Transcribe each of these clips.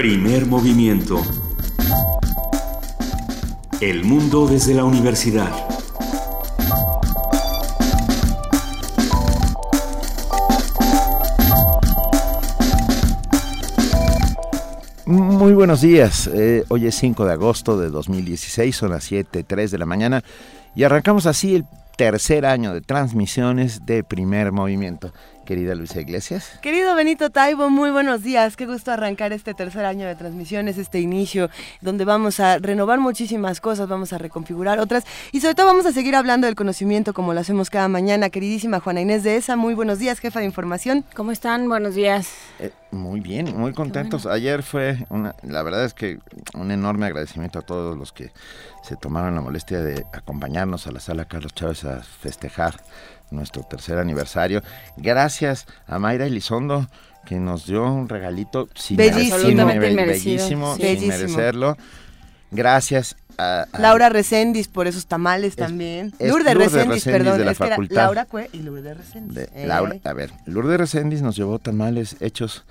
Primer movimiento. El mundo desde la universidad. Muy buenos días. Eh, hoy es 5 de agosto de 2016, son las 7.03 de la mañana y arrancamos así el tercer año de transmisiones de primer movimiento querida Luisa Iglesias. Querido Benito Taibo, muy buenos días. Qué gusto arrancar este tercer año de transmisiones, este inicio, donde vamos a renovar muchísimas cosas, vamos a reconfigurar otras y sobre todo vamos a seguir hablando del conocimiento como lo hacemos cada mañana. Queridísima Juana Inés de ESA, muy buenos días, jefa de información. ¿Cómo están? Buenos días. Eh, muy bien, muy contentos. Ayer fue, una, la verdad es que un enorme agradecimiento a todos los que se tomaron la molestia de acompañarnos a la sala Carlos Chávez a festejar nuestro tercer aniversario. Gracias a Mayra Elizondo que nos dio un regalito sin bellísimo, bellísimo, sin merecerlo. Gracias a, Laura Recendis por esos tamales también. Lourdes, Recendis, perdón. De la facultad. Laura Cue y Lourdes Recendis. Laura, a ver, Lourdes Recendis nos llevó tamales hechos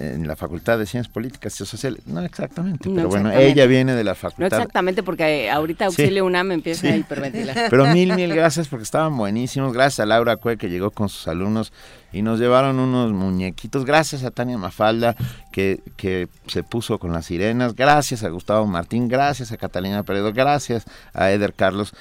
en la Facultad de Ciencias Políticas y Sociales. No exactamente, pero bueno, ella viene de la facultad. No exactamente, porque ahorita Auxilio UNAM empieza a hiperventilar. Pero mil, mil gracias porque estaban buenísimos. Gracias a Laura Cue que llegó con sus alumnos y nos llevaron unos muñequitos. Gracias a Tania Mafalda que, que se puso con las sirenas. Gracias a Gustavo Martín. Gracias a Catalina Peredo. Gracias a Eder Carlos.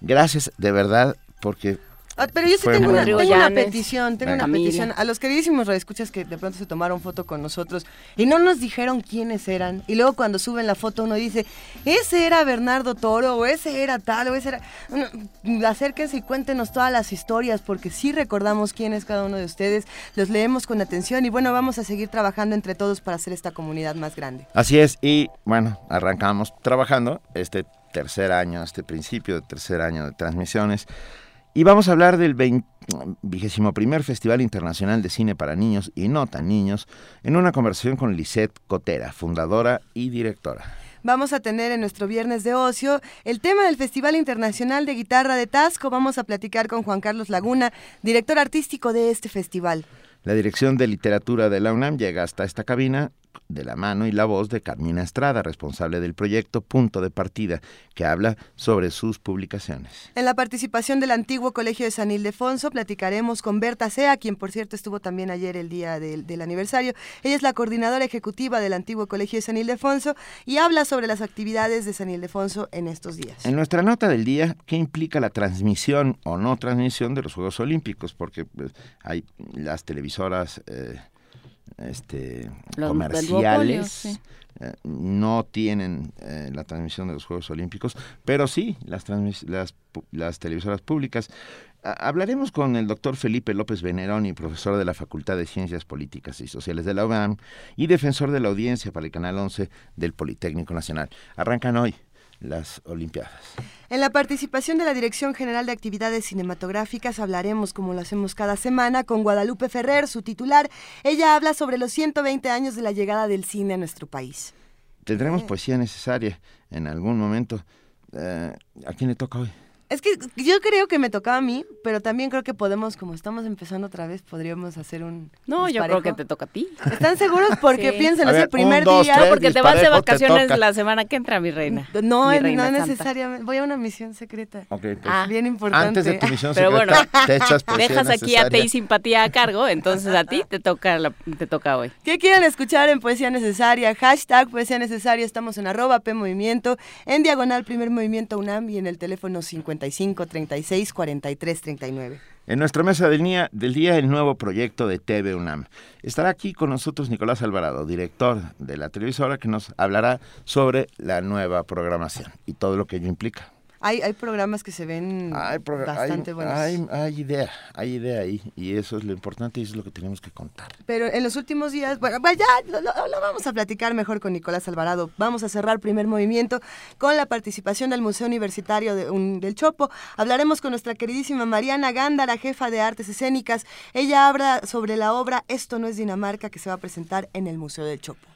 Gracias de verdad porque Ah, pero yo sí tengo una, petición, tengo una petición a los queridísimos radioescuchas que de pronto se tomaron foto con nosotros y no nos dijeron quiénes eran. Y luego cuando suben la foto uno dice, ese era Bernardo Toro, o ese era tal, o ese era... acérquense y cuéntenos todas las historias, porque sí recordamos quién es cada uno de ustedes, los leemos con atención y bueno, vamos a seguir trabajando entre todos para hacer esta comunidad más grande. Así es, y bueno, arrancamos trabajando este tercer año, este principio de tercer año de transmisiones. Y vamos a hablar del vigésimo primer Festival Internacional de Cine para Niños y No Tan Niños en una conversación con Lisette Cotera, fundadora y directora. Vamos a tener en nuestro viernes de ocio el tema del Festival Internacional de Guitarra de Tasco. Vamos a platicar con Juan Carlos Laguna, director artístico de este festival. La Dirección de Literatura de la UNAM llega hasta esta cabina de la mano y la voz de Carmina Estrada, responsable del proyecto Punto de Partida, que habla sobre sus publicaciones. En la participación del antiguo Colegio de San Ildefonso platicaremos con Berta Sea, quien por cierto estuvo también ayer el día del, del, aniversario. Ella es la coordinadora ejecutiva del antiguo Colegio de San Ildefonso y habla sobre las actividades de San Ildefonso en estos días. En nuestra nota del día, ¿qué implica la transmisión o no transmisión de los Juegos Olímpicos? Porque pues, hay las televisoras... Eh, este, comerciales. Eh, no tienen eh, la transmisión de los Juegos Olímpicos, pero sí las, las, las televisoras públicas. hablaremos con el doctor Felipe López Veneroni, profesor de la Facultad de Ciencias Políticas y Sociales de la UNAM y defensor de la audiencia para el Canal 11 del Politécnico Nacional. Arrancan hoy las Olimpiadas. En la participación de la Dirección General de Actividades Cinematográficas hablaremos, como lo hacemos cada semana, con Guadalupe Ferrer, su titular. Ella habla sobre los 120 años de la llegada del cine a nuestro país. Tendremos eh. poesía necesaria en algún momento. Eh, ¿A quién le toca hoy? Es que yo creo que me tocaba a mí, pero también creo que podemos, como estamos empezando otra vez, podríamos hacer un. No, yo creo que te toca a ti. ¿Están seguros? Porque piensen, es el primer día. porque te vas de vacaciones la semana que entra, mi reina. No, no necesariamente. Voy a una misión secreta. Ok, pues, ah. Bien importante. Antes de tu misión pero bueno, te echas dejas aquí a Te y Simpatía a cargo, entonces a ti te toca, te toca hoy. ¿Qué quieren escuchar en Poesía Necesaria? Hashtag Poesía Necesaria. Estamos en arroba P Movimiento, en diagonal Primer Movimiento UNAM y en el teléfono 50 55 36 43 39. En nuestra mesa del día, del día, el nuevo proyecto de TV UNAM. Estará aquí con nosotros Nicolás Alvarado, director de la televisora, que nos hablará sobre la nueva programación y todo lo que ello implica. Hay, hay programas que se ven bastante buenos. Hay, hay, idea, hay idea ahí, y eso es lo importante y eso es lo que tenemos que contar. Pero en los últimos días, bueno, ya lo, lo, vamos a platicar mejor con Nicolás Alvarado. Vamos a cerrar primer movimiento con la participación del Museo Universitario de, del Chopo. Hablaremos con nuestra queridísima Mariana Gándara, jefa de artes escénicas. Ella habla sobre la obra Esto no es Dinamarca que se va a presentar en el Museo del Chopo.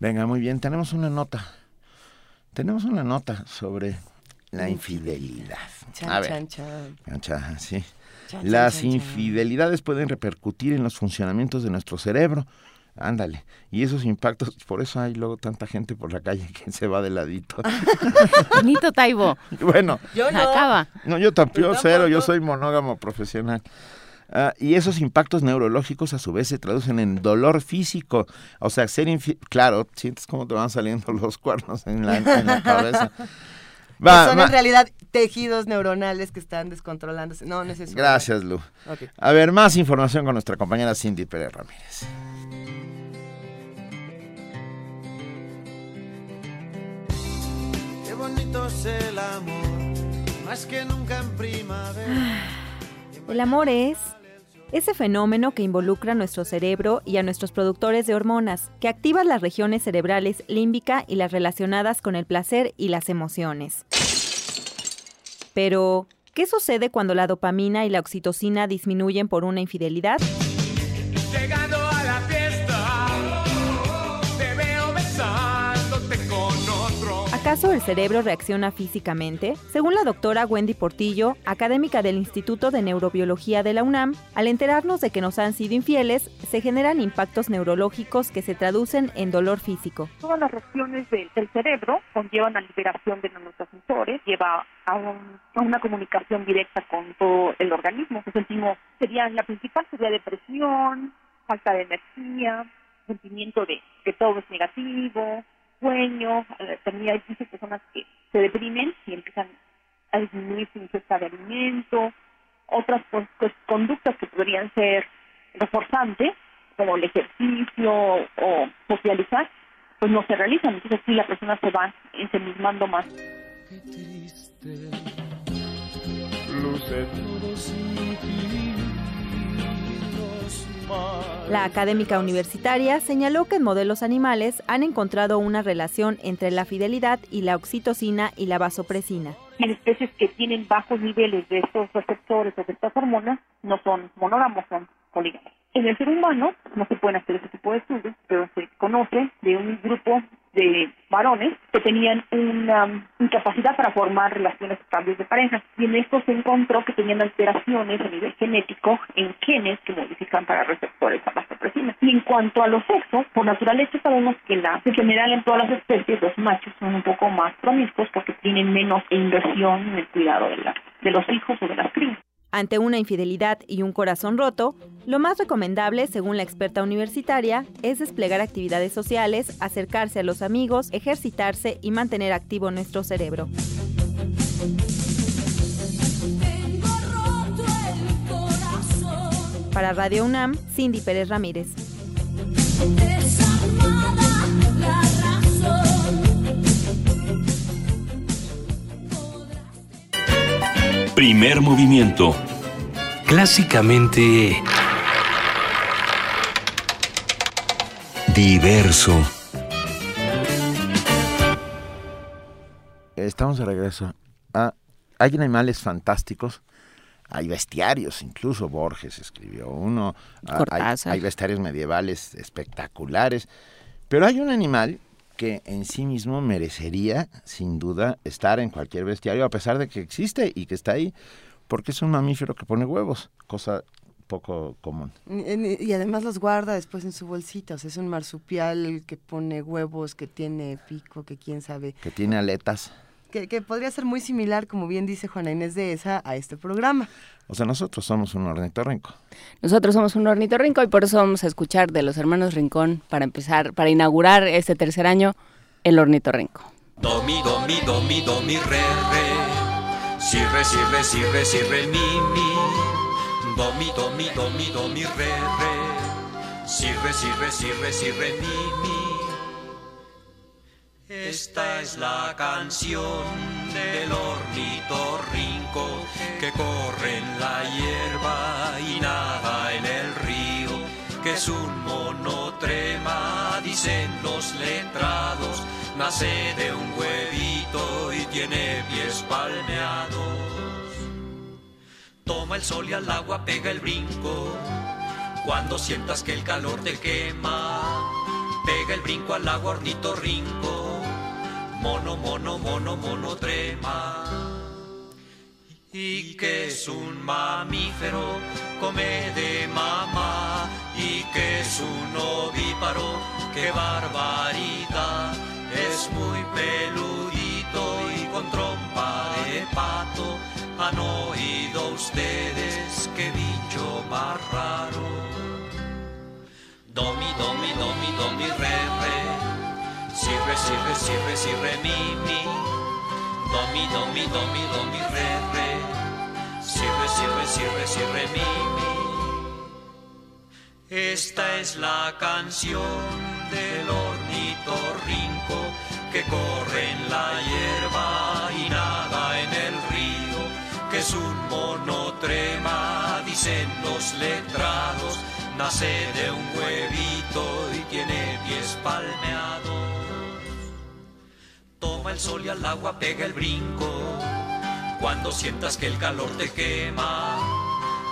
Venga, muy bien, tenemos una nota. Tenemos una nota sobre la infidelidad. a ver. sí. Las infidelidades pueden repercutir en los funcionamientos de nuestro cerebro. Ándale. Y esos impactos, por eso hay luego tanta gente por la calle que se va de ladito. Bonito Taibo. Bueno. Yo no. Acaba. No, yo tampoco, cero, yo soy monógamo profesional. Ah, y esos impactos neurológicos a su vez se traducen en dolor físico. O sea, ser claro, sientes cómo te van saliendo los cuernos en la, cabeza. Son en realidad tejidos neuronales que están descontrolándose. No, no es eso. Gracias, Lu. A ver, más información con nuestra compañera Cindy Pérez Ramírez. Qué bonito es el amor, más que nunca en primavera. El amor es ese fenómeno que involucra a nuestro cerebro y a nuestros productores de hormonas, que activa las regiones cerebrales límbica y las relacionadas con el placer y las emociones. Pero, ¿qué sucede cuando la dopamina y la oxitocina disminuyen por una infidelidad? ¿Acaso el cerebro reacciona físicamente? Según la doctora Wendy Portillo, académica del Instituto de Neurobiología de la UNAM, al enterarnos de que nos han sido infieles, se generan impactos neurológicos que se traducen en dolor físico. Todas las reacciones del, cerebro conllevan a liberación de neurotransmisores, lleva a, una comunicación directa con todo el organismo. sentimos, sería, la principal sería depresión, falta de energía, sentimiento de que todo es negativo, sueño, también hay muchas personas que se deprimen y empiezan a disminuir su ingesta de alimento, otras pues, pues, conductas que podrían ser reforzantes, como el ejercicio o socializar, pues no se realizan, entonces sí la persona se va ensimismando más. Qué triste, la académica universitaria señaló que en modelos animales han encontrado una relación entre la fidelidad y la oxitocina y la vasopresina. En especies que tienen bajos niveles de estos receptores o de estas hormonas no son monógamos, son polígamos. En el ser humano no se pueden hacer ese tipo de estudios, pero se conoce de un grupo de varones que tenían una incapacidad para formar relaciones estables de pareja. Y en esto se encontró que tenían alteraciones a nivel genético en genes que modifican para receptores a la vasopresina. Y en cuanto a los sexos, por naturaleza sabemos que la, en general en todas las especies los machos son un poco más promiscuos porque tienen menos inversión en el cuidado de, la, de los hijos o de las crías. Ante una infidelidad y un corazón roto, lo más recomendable, según la experta universitaria, es desplegar actividades sociales, acercarse a los amigos, ejercitarse y mantener activo nuestro cerebro. Para Radio UNAM, Cindy Pérez Ramírez. Primer movimiento. Clásicamente... Diverso. Estamos de regreso. Ah, hay animales fantásticos. Hay bestiarios, incluso Borges escribió uno. Ah, hay, hay bestiarios medievales espectaculares. Pero hay un animal que en sí mismo merecería, sin duda, estar en cualquier bestiario, a pesar de que existe y que está ahí, porque es un mamífero que pone huevos, cosa poco común. Y, además los guarda después en su bolsita, o sea, es un marsupial que pone huevos, que tiene pico, que quién sabe. Que tiene aletas. Que, que podría ser muy similar, como bien dice Juana Inés de esa, a este programa. O sea, nosotros somos un ornitorrinco. Nosotros somos un ornitorrinco y por eso vamos a escuchar de los hermanos Rincón para empezar, para inaugurar este tercer año, el ornitorrinco. Do, mi, do, mi, do, mi, do, mi, re, re. Si, re, si, re, si, re, si, re, mi, mi. Do, mi, do, mi, do, mi, do, mi, re, re. Si, re, si, re, si, re, si, re, mi, mi. Esta es la canción del ornitorrinco que corre en la hierba y nada en el río, que es un monotrema, dicen los letrados, nace de un huevito y tiene pies palmeados. Toma el sol y al agua pega el brinco, cuando sientas que el calor te quema, pega el brinco al agua ornitorrinco mono, mono, mono, mono trema. Y que es un mamífero, come de mamá, y que es un ovíparo qué barbaridad, es muy peludito y con trompa de pato. ¿Han oído ustedes qué bicho más raro? Domi, domi, domi, domi, re, re. Si, re, si, re, si, re, si, re, mi, mi. Domi, domi, domi, domi, re, re. Si, re, si, re, si, re, si, re, mi, mi. Esta es la canción del ornitorrinco que corre en la hierba y nada en el río, que es un monotrema, dicen los letrados, nace de un huevito y tiene pies palmeados. Toma el sol y al agua pega el brinco, cuando sientas que el calor te quema,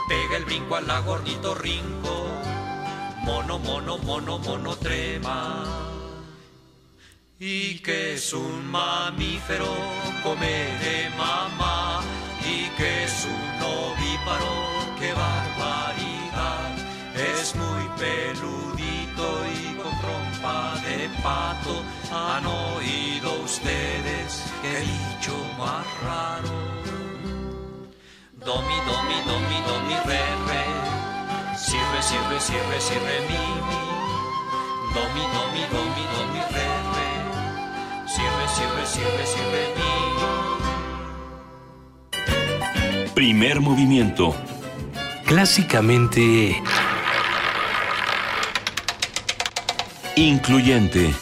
pega el brinco al agua ornitorrinco, mono, mono, mono, mono trema. Y que es un mamífero, come de mamá, raro. Domi, domi, domi, domi, re, re, si re, si re, si re, si re, mi, mi, domi, domi, domi, domi, re, re. Sirve, sirve, sirve, sirve mí. Primer movimiento. Clásicamente... Incluyente.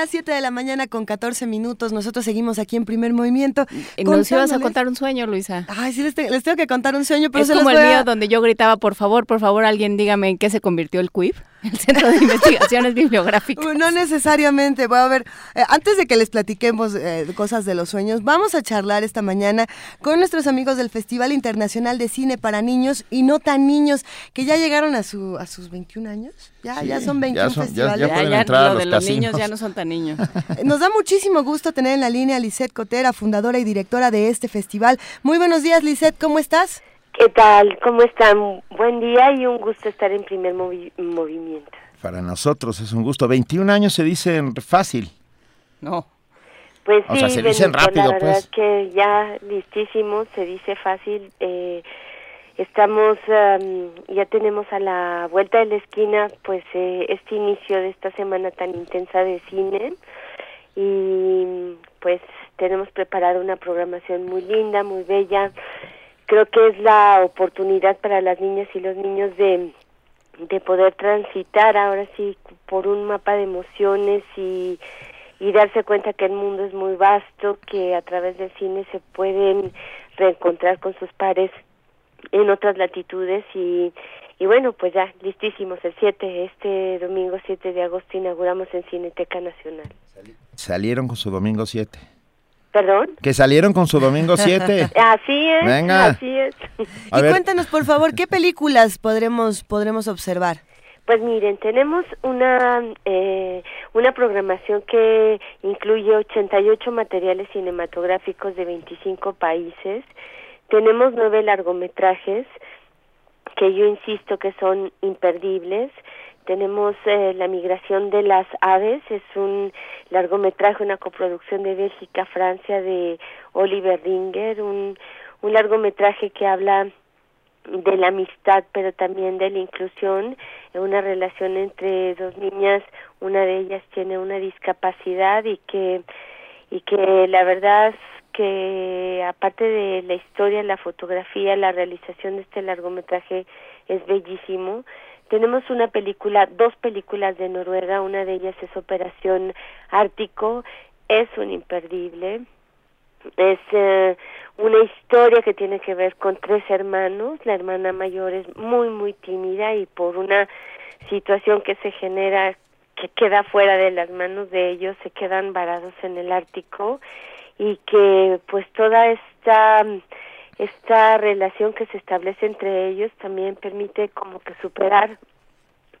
Las 7 de la mañana con 14 minutos. Nosotros seguimos aquí en primer movimiento. Nos ibas a contar un sueño, Luisa. Ay, sí, les, te, les tengo que contar un sueño, pero es se como los el a- mío donde yo gritaba, por favor, por favor, alguien dígame en qué se convirtió el CUIB, el Centro de Investigaciones Bibliográficas. No necesariamente. Voy a ver, eh, antes de que les platiquemos eh, cosas de los sueños, vamos a charlar esta mañana con nuestros amigos del Festival Internacional de Cine para Niños y no tan niños, que ya llegaron a, su, a sus 21 años. Ya, Sí, ya son ya 21 son- ya- festivales. ya pueden entrar a lo los de los casinos. niños ya no son tan niños. Nos da muchísimo gusto tener en la línea a Lisette Cotera, fundadora y directora de este festival. Muy buenos días, Lisette, ¿cómo estás? ¿Qué tal? ¿Cómo están? Buen día y un gusto estar en primer movi- movimiento. Para nosotros es un gusto. 21 años se dicen fácil. No. Pues O sí, sea, se dicen Benito, rápido, la verdad pues. que ya listísimo, se dice fácil. Eh, estamos, am, ya tenemos a la vuelta de la esquina, pues eh, este inicio de esta semana tan intensa de cine y pues tenemos preparada una programación muy linda, muy bella. Creo que es la oportunidad para las niñas y los niños de de poder transitar ahora sí por un mapa de emociones y, y darse cuenta que el mundo es muy vasto, que a través del cine se pueden reencontrar con sus pares en otras latitudes y, y bueno, pues ya listísimos el 7, este domingo 7 de agosto inauguramos en Cineteca Nacional. Salieron con su domingo 7. ¿Perdón? Que salieron con su domingo 7. Así es, Venga. así es. A y ver. cuéntanos, por favor, ¿qué películas podremos, podremos observar? Pues miren, tenemos una eh, una programación que incluye 88 materiales cinematográficos de 25 países. Tenemos nueve largometrajes que yo insisto que son imperdibles. Tenemos eh, La migración de las aves, es un largometraje, una coproducción de Bélgica, Francia, de Oliver Ringer, un, un largometraje que habla de la amistad, pero también de la inclusión, una relación entre dos niñas, una de ellas tiene una discapacidad y que y que la verdad que aparte de la historia, la fotografía, la realización de este largometraje es bellísimo. Tenemos una película, dos películas de Noruega, una de ellas es Operación Ártico, es un imperdible. Es eh, una historia que tiene que ver con tres hermanos. La hermana mayor es muy, muy tímida y por una situación que se genera que queda fuera de las manos de ellos, se quedan varados en el Ártico y que pues toda esta esta relación que se establece entre ellos también permite como que superar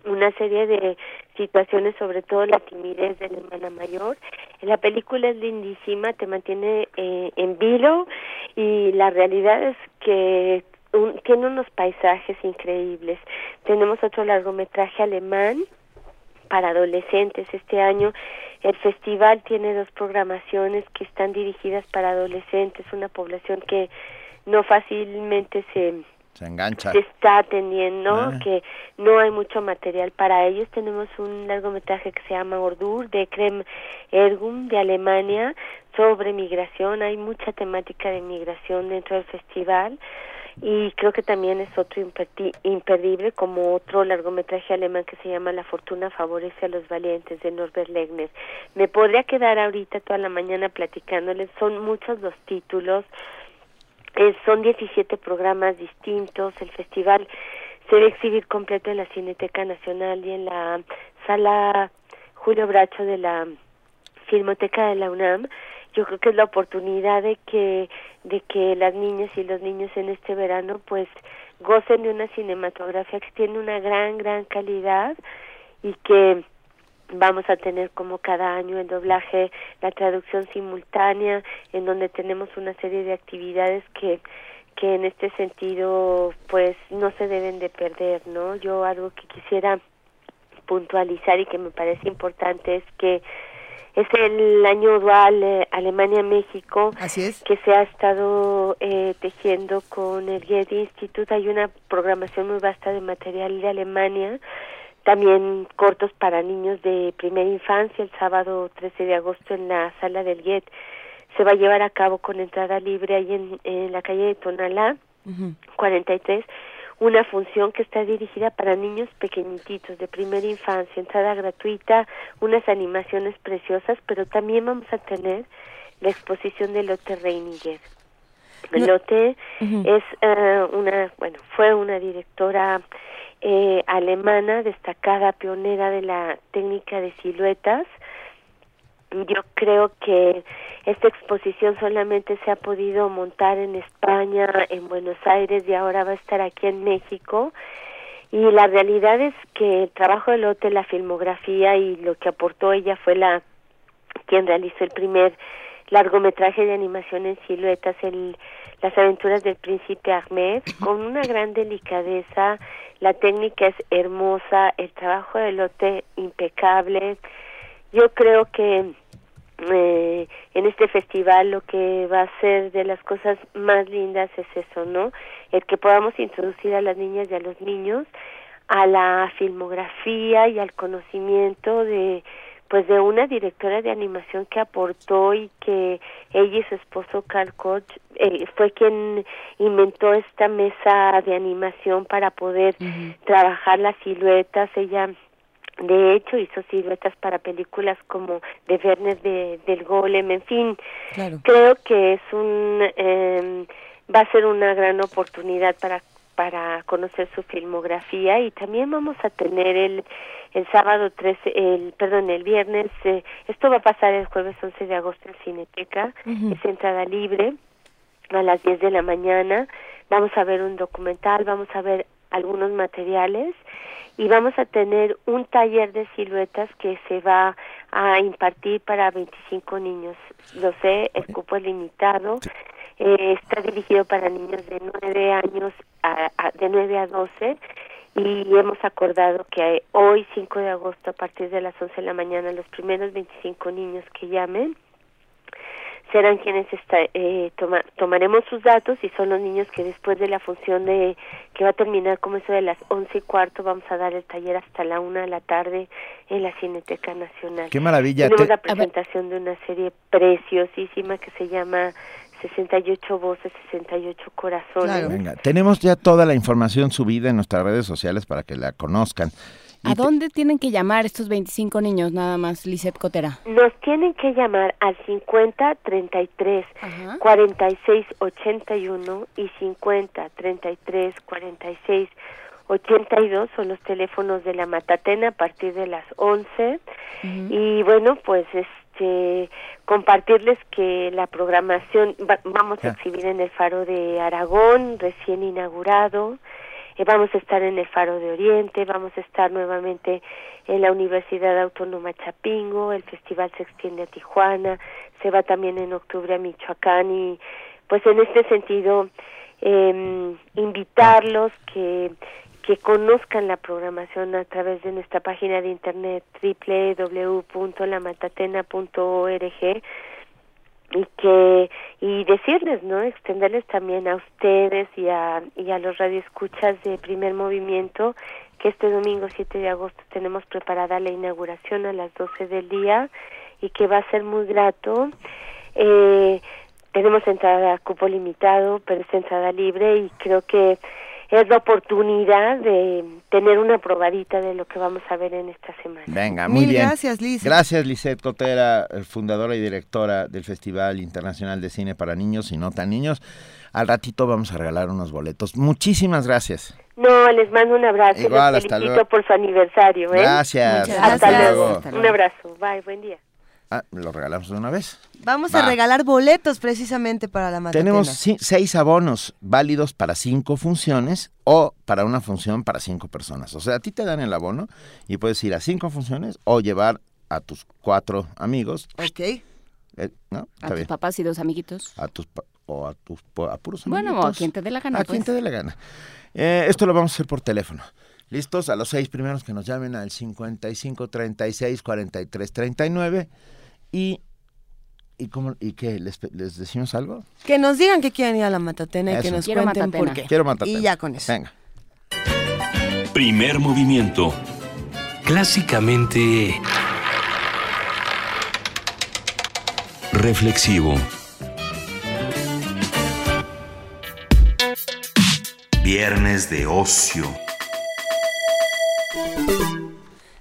una serie de situaciones, sobre todo la timidez de la hermana mayor. La película es lindísima, te mantiene eh, en vilo y la realidad es que tiene unos paisajes increíbles. Tenemos otro largometraje alemán para adolescentes este año. El festival tiene dos programaciones que están dirigidas para adolescentes, una población que no fácilmente se se engancha. Se está atendiendo, ah. que no hay mucho material para ellos. Tenemos un largometraje que se llama Ordur de Krem Ergum de Alemania sobre migración. Hay mucha temática de migración dentro del festival y creo que también es otro imperdible como otro largometraje alemán que se llama La fortuna favorece a los valientes de Norbert Legner. Me podría quedar ahorita toda la mañana platicándoles, son muchos los títulos, eh, son 17 programas distintos, el festival se va a exhibir completo en la Cineteca Nacional y en la sala Julio Bracho de la Filmoteca de la UNAM. Yo creo que es la oportunidad de que de que las niñas y los niños en este verano pues gocen de una cinematografía que tiene una gran gran calidad y que vamos a tener como cada año el doblaje, la traducción simultánea, en donde tenemos una serie de actividades que que en este sentido pues no se deben de perder, ¿no? Yo algo que quisiera puntualizar y que me parece importante es que es el año dual eh, Alemania-México que se ha estado eh, tejiendo con el Goethe Institute. Hay una programación muy vasta de material de Alemania, también cortos para niños de primera infancia, el sábado 13 de agosto en la sala del Goethe. Se va a llevar a cabo con entrada libre ahí en, en la calle de Tonalá, 43 una función que está dirigida para niños pequeñitos de primera infancia, entrada gratuita, unas animaciones preciosas, pero también vamos a tener la exposición de Lotte Reiniger. Lotte es eh, una, bueno, fue una directora eh, alemana destacada, pionera de la técnica de siluetas, yo creo que esta exposición solamente se ha podido montar en España, en Buenos Aires y ahora va a estar aquí en México. Y la realidad es que el trabajo de Lotte, la filmografía y lo que aportó ella fue la quien realizó el primer largometraje de animación en siluetas, el, Las aventuras del príncipe Ahmed, con una gran delicadeza. La técnica es hermosa, el trabajo de Lotte impecable. Yo creo que eh, en este festival lo que va a ser de las cosas más lindas es eso, ¿no? El que podamos introducir a las niñas y a los niños a la filmografía y al conocimiento de pues de una directora de animación que aportó y que ella y su esposo Carl Koch eh, fue quien inventó esta mesa de animación para poder trabajar las siluetas. Ella de hecho, hizo siluetas para películas como de Werner de, del Golem, en fin. Creo que es un eh, va a ser una gran oportunidad para para conocer su filmografía y también vamos a tener el el sábado 13, el perdón, el viernes, eh, esto va a pasar el jueves 11 de agosto en Cineteca, es entrada libre a las 10 de la mañana. Vamos a ver un documental, vamos a ver algunos materiales y vamos a tener un taller de siluetas que se va a impartir para 25 niños. Lo sé, el cupo es limitado. Eh, está dirigido para niños de 9 años a, de 9 a 12 y hemos acordado que hoy 5 de agosto a partir de las 11 de la mañana los primeros 25 niños que llamen serán quienes está, eh, tomaremos sus datos y son los niños que después de la función de que va a terminar como eso de las once y cuarto vamos a dar el taller hasta la una de la tarde en la Cineteca Nacional. Qué maravilla. Tenemos la presentación de una serie preciosísima que se llama 68 voces, 68 corazones. Venga, tenemos ya toda la información subida en nuestras redes sociales para que la conozcan. ¿A dónde tienen que llamar estos 25 niños nada más, Lisette Cotera? Nos tienen que llamar al 50 33 46 81 y 50 33 46 82 son los teléfonos de la Matatena a partir de las 11 y bueno, pues este compartirles que la programación vamos a exhibir en el Faro de Aragón, recién inaugurado, eh, vamos a estar en el Faro de Oriente, vamos a estar nuevamente en la Universidad Autónoma Chapingo, el festival se extiende a Tijuana, se va también en octubre a Michoacán y pues en este sentido eh, invitarlos que que conozcan la programación a través de nuestra página de internet www.lamatatena.org y que y decirles no extenderles también a ustedes y a y a los radioescuchas de primer movimiento que este domingo 7 de agosto tenemos preparada la inauguración a las 12 del día y que va a ser muy grato. Eh, tenemos entrada a cupo limitado pero es entrada libre y creo que es la oportunidad de tener una probadita de lo que vamos a ver en esta semana. Venga, muy Mil bien. gracias, Liz. Gracias, Lisette Cotera, eh, fundadora y directora del Festival Internacional de Cine para Niños y No Tan Niños. Al ratito vamos a regalar unos boletos. Muchísimas gracias. No, les mando un abrazo. Igual, les hasta felicito luego. por su aniversario. ¿eh? Gracias. Hasta, gracias. luego. Hasta Un abrazo. Bye, buen día. Ah, ¿Lo regalamos de una vez? Vamos Va. a regalar boletos precisamente para la matatena. Tenemos seis abonos válidos para cinco funciones o para una función para cinco personas. O sea, a ti te dan el abono y puedes ir a cinco funciones o llevar a tus cuatro amigos. Ok. eh, ¿No? A Está tus bien. papás y dos amiguitos. A tus pa- o a tus a puros Bueno, o a amiguitos. quien te dé la gana. A quien pues. te dé la gana. Eh, esto lo vamos a hacer por teléfono. ¿Listos? A los seis primeros que nos llamen al 55 36 43 39 y ¿Y, cómo, y qué? ¿Les, ¿Les decimos algo? Que nos digan que quieren ir a la matatena y que nos Quiero cuenten matatena. por qué. Quiero matar. Y ya con eso. Venga. Primer movimiento. Clásicamente Reflexivo. Viernes de ocio.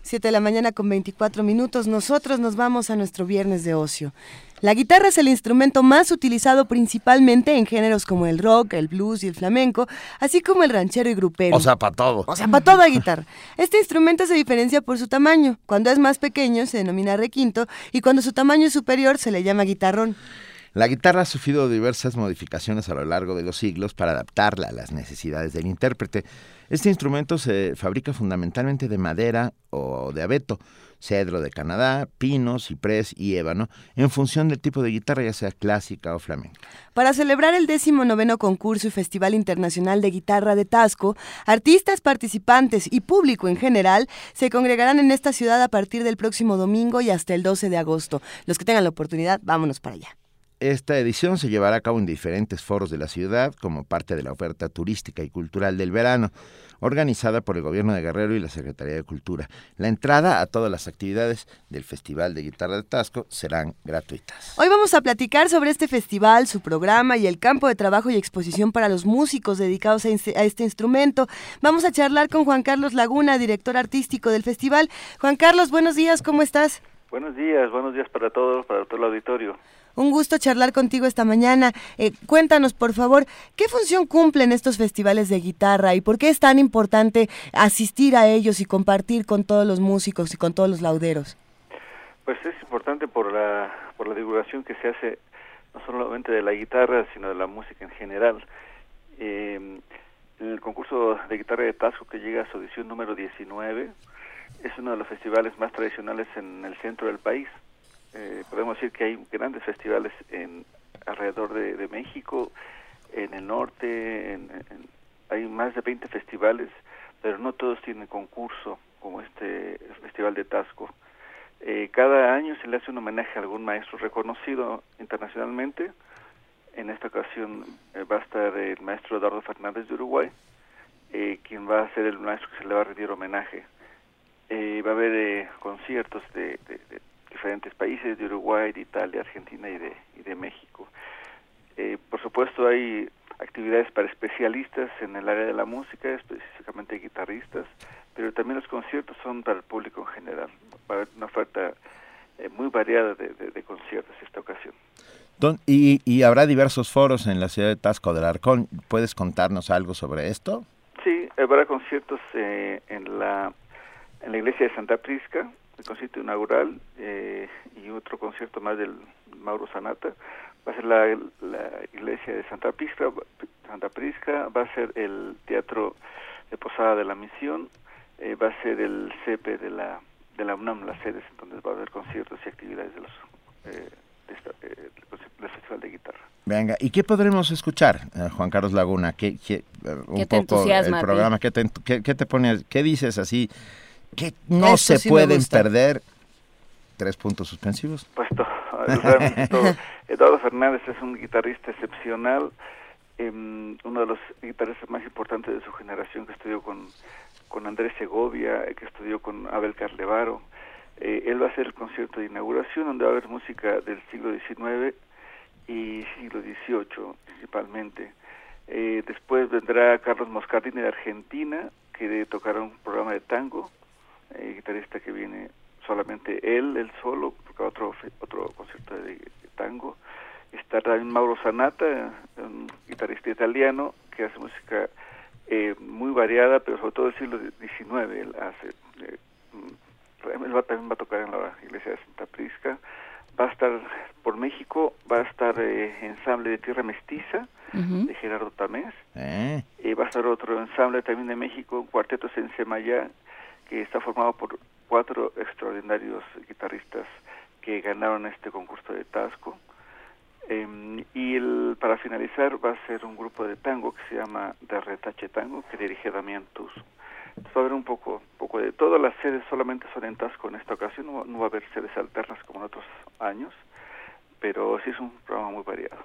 7 de la mañana con 24 minutos, nosotros nos vamos a nuestro viernes de ocio. La guitarra es el instrumento más utilizado principalmente en géneros como el rock, el blues y el flamenco, así como el ranchero y grupero. O sea, para todo. O sea, para toda guitarra. Este instrumento se diferencia por su tamaño. Cuando es más pequeño se denomina requinto y cuando su tamaño es superior se le llama guitarrón. La guitarra ha sufrido diversas modificaciones a lo largo de los siglos para adaptarla a las necesidades del intérprete. Este instrumento se fabrica fundamentalmente de madera o de abeto, cedro de Canadá, pino, ciprés y ébano, en función del tipo de guitarra, ya sea clásica o flamenca. Para celebrar el 19 concurso y Festival Internacional de Guitarra de Tasco, artistas, participantes y público en general se congregarán en esta ciudad a partir del próximo domingo y hasta el 12 de agosto. Los que tengan la oportunidad, vámonos para allá. Esta edición se llevará a cabo en diferentes foros de la ciudad como parte de la oferta turística y cultural del verano, organizada por el Gobierno de Guerrero y la Secretaría de Cultura. La entrada a todas las actividades del Festival de Guitarra de Tasco serán gratuitas. Hoy vamos a platicar sobre este festival, su programa y el campo de trabajo y exposición para los músicos dedicados a a este instrumento. Vamos a charlar con Juan Carlos Laguna, director artístico del festival. Juan Carlos, buenos días, ¿cómo estás? Buenos días, buenos días para todos, para todo el auditorio. Un gusto charlar contigo esta mañana. Eh, cuéntanos, por favor, ¿qué función cumplen estos festivales de guitarra y por qué es tan importante asistir a ellos y compartir con todos los músicos y con todos los lauderos? Pues es importante por la, por la divulgación que se hace no solamente de la guitarra, sino de la música en general. Eh, el concurso de guitarra de Tasco, que llega a su edición número 19, es uno de los festivales más tradicionales en el centro del país. Eh, podemos decir que hay grandes festivales en alrededor de, México, en el norte, en- hay más de 20 festivales, pero no todos tienen concurso como este Festival de Tasco. Eh, cada año se le hace un homenaje a algún maestro reconocido internacionalmente. En esta ocasión eh, va a estar el maestro Eduardo Fernández de Uruguay, eh, quien va a ser el maestro que se le va a rendir homenaje. Va a haber conciertos de, de- de diferentes países, de Uruguay, de Italia, Argentina y de, y de México. Eh, por supuesto hay actividades para especialistas en el área de la música, específicamente guitarristas, pero también los conciertos son para el público en general. Va a haber una oferta eh, muy variada de, de- de conciertos esta ocasión. Don- y, y habrá diversos foros en la ciudad de Tasco del Arcón. ¿Puedes contarnos algo sobre esto? Sí, habrá conciertos eh, en la en la iglesia de Santa Prisca, el concierto inaugural eh, y otro concierto más del Mauro Sanata. Va a ser la, la iglesia de Santa Prisca, Santa Prisca, va a ser el teatro de Posada de la Misión, eh, va a ser el CEPE de la de la UNAM, las sedes, entonces va a haber conciertos y actividades de los eh, eh, del Festival de Guitarra. Venga, ¿y qué podremos escuchar, eh, Juan Carlos Laguna? ¿Qué, qué, un poco el programa, ¿qué te, qué, te pone, qué dices así? Que no se pueden perder? Tres puntos suspensivos. Pues todo, Eduardo Fernández es un guitarrista excepcional, em, uno de los guitarristas más importantes de su generación que estudió con, con Andrés Segovia, que estudió con Abel Carlevaro. Eh, él va a hacer el concierto de inauguración donde va a haber música del siglo XIX y siglo XVIII principalmente. Eh, después vendrá Carlos Moscardini de Argentina, que tocará un programa de tango, eh, guitarrista que viene solamente él, él solo, porque otro otro concierto de, tango. Está también Mauro Sanata, un guitarrista italiano que hace música eh, muy variada, pero sobre todo del siglo XIX. Él hace, eh, mm, él va, también va a tocar en la iglesia de Santa Prisca va a estar por México, va a estar eh, ensamble de Tierra Mestiza de Gerardo Tamés, eh. va a estar otro ensamble también de México, Cuartetos en Semayá, que está formado por cuatro extraordinarios guitarristas que ganaron este concurso de Tasco. Em, y el, para finalizar va a ser un grupo de tango que se llama De Retache Tango, que dirige Damián Tuz va a haber un poco, poco de todo. Las sedes solamente son en Tasco en esta ocasión, no, va a haber sedes alternas como en otros años, pero sí es un programa muy variado.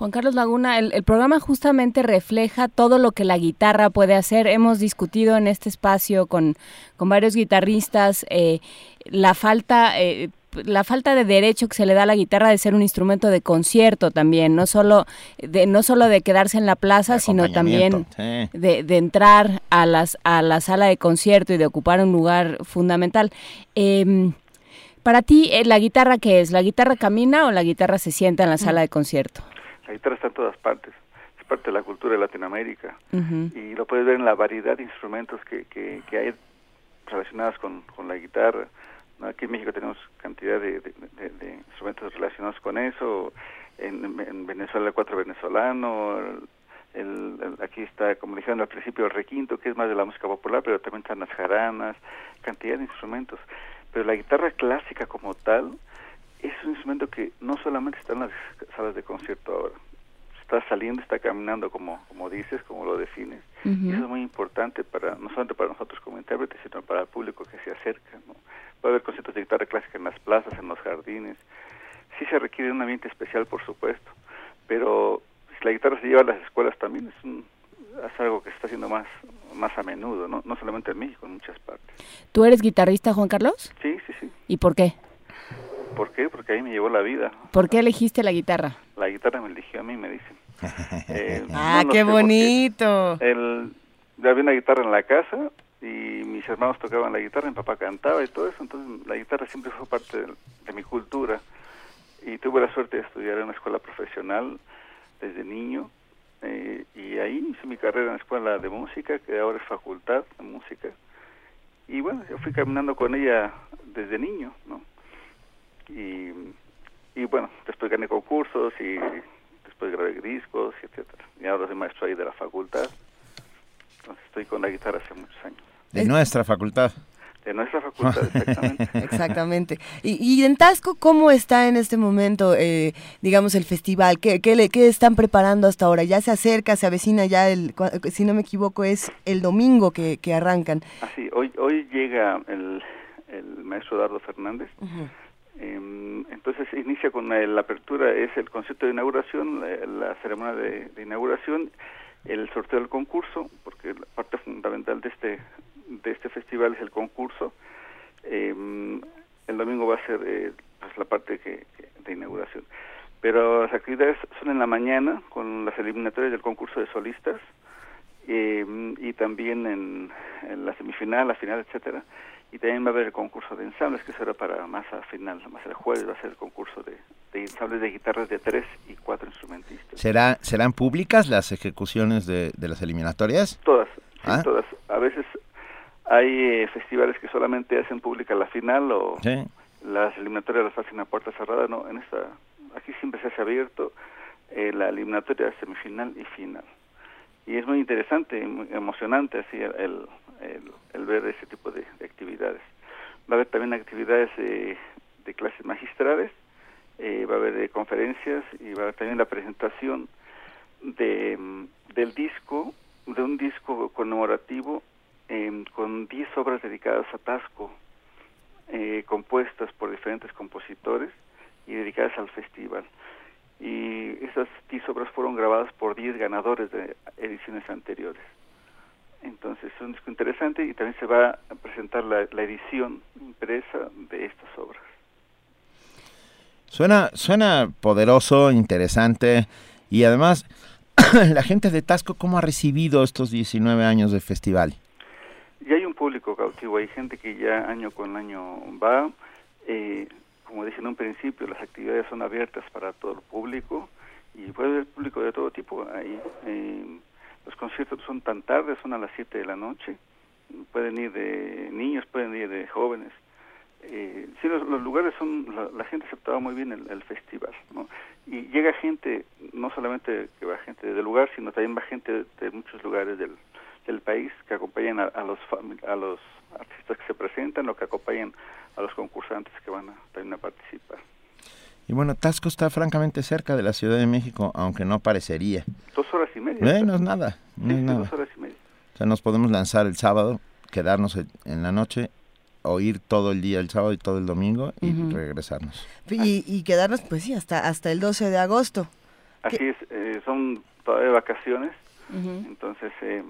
Juan Carlos Laguna, el, programa justamente refleja todo lo que la guitarra puede hacer. Hemos discutido en este espacio con, con varios guitarristas eh, la falta, eh, la falta de derecho que se le da a la guitarra de ser un instrumento de concierto también, no solo de, no solo de quedarse en la plaza, sino también de, de, entrar a, las, a la sala de concierto y de ocupar un lugar fundamental. Eh, para ti, eh, ¿la guitarra qué es? ¿La guitarra camina o la guitarra se sienta en la sala de concierto? La guitarra está en todas partes, es parte de la cultura de Latinoamérica y lo puedes ver en la variedad de instrumentos que, que, que hay relacionados con, con la guitarra Aquí en México tenemos cantidad de, instrumentos relacionados con eso. En, Venezuela el cuatro venezolano. El, aquí está, como dijeron al principio, el requinto, que es más de la música popular, pero también están las jaranas, cantidad de instrumentos. Pero la guitarra clásica como tal es un instrumento que no solamente está en las salas de concierto ahora, está saliendo, está caminando como, como dices, como lo defines. Y eso es muy importante para no solamente para nosotros como intérpretes, sino para el público que se acerca. ¿no? Puede haber conciertos de guitarra clásica en las plazas, en los jardines. Sí se requiere un ambiente especial, por supuesto, pero si la guitarra se lleva a las escuelas también es, es algo que se está haciendo más, más a menudo, ¿no? no solamente en México, en muchas partes. ¿Tú eres guitarrista, Juan Carlos? Sí, sí, sí. ¿Y por qué? ¿Por qué? Porque ahí me llevó la vida. ¿Por qué elegiste la guitarra? La guitarra me eligió a mí, me dicen. Eh, ah, qué bonito. El, había una guitarra en la casa y mis hermanos tocaban la guitarra, mi papá cantaba y todo eso, entonces la guitarra siempre fue parte de, mi cultura y tuve la suerte de estudiar en una escuela profesional desde niño eh, y ahí hice mi carrera en la escuela de música, que ahora es facultad de música y bueno, yo fui caminando con ella desde niño, ¿no? Y, y bueno, después gané concursos y después grabé discos, etcétera. Y ahora soy maestro ahí de la facultad. Entonces estoy con la guitarra hace muchos años. De nuestra facultad. De nuestra facultad, exactamente. exactamente. Y, y, en Tasco, ¿cómo está en este momento, eh, digamos, el festival? ¿Qué, qué, ¿Qué, están preparando hasta ahora? Ya se acerca, se avecina ya, el, si no me equivoco, es el domingo que, que arrancan. Así, ah, hoy, hoy llega el, el maestro Dardo Fernández. Em, entonces inicia con la apertura, es el concepto de inauguración, la, ceremonia de, inauguración, el sorteo del concurso, porque la parte fundamental de este de este festival es el concurso. Em, el domingo va a ser eh, pues la parte de inauguración. Pero las actividades son en la mañana con las eliminatorias del concurso de solistas em, y también en, en, la semifinal, la final, etcétera y también va a haber el concurso de ensambles que será para más a final, más el jueves va a ser el concurso de, de ensambles de guitarras de tres y cuatro instrumentistas. ¿Será, ¿Serán públicas las ejecuciones de, de las eliminatorias? Todas, ¿Ah? todas. A veces hay eh, festivales que solamente hacen pública la final o las eliminatorias las hacen a puerta cerrada, no, en esta, aquí siempre se hace abierto eh, la eliminatoria semifinal y final y es muy interesante, muy emocionante así el, el, ver ese tipo de, actividades. Va a haber también actividades de clases magistrales eh, va a haber conferencias y va a haber también la presentación de, mm, del disco, de un disco conmemorativo em, con 10 obras dedicadas a Tasco, eh, compuestas por diferentes compositores y dedicadas al festival. Y esas 10 obras fueron grabadas por 10 ganadores de ediciones anteriores. Entonces es un disco interesante y también se va a presentar la, la edición impresa de estas obras. Suena, suena poderoso, interesante y además la gente de Tasco, ¿cómo ha recibido estos 19 años de festival? Ya hay un público cautivo, hay gente que ya año con año va. Eh, como dije en un principio, las actividades son abiertas para todo el público y puede haber público de todo tipo ahí. Eh, los conciertos son tan tarde, son a las 7 de la noche. Pueden ir de niños, pueden ir de jóvenes. Eh, sí, los, lugares son, la, gente aceptaba muy bien el, festival, ¿no? Y llega gente, no solamente que va gente del lugar, sino también va gente de, muchos lugares del, del país que acompañan a, los a los artistas que se presentan o que acompañan a los concursantes que van a, también a participar. Y bueno, Tasco está francamente cerca de la Ciudad de México, aunque no parecería. Dos horas y media. Eh, no es nada, no es nada. Dos horas y media. O sea, nos podemos lanzar el sábado, quedarnos en la noche o ir todo el día el sábado y todo el domingo y regresarnos. Y, quedarnos, pues sí, hasta, hasta el 12 de agosto. Así es, eh, son todavía vacaciones, entonces eh,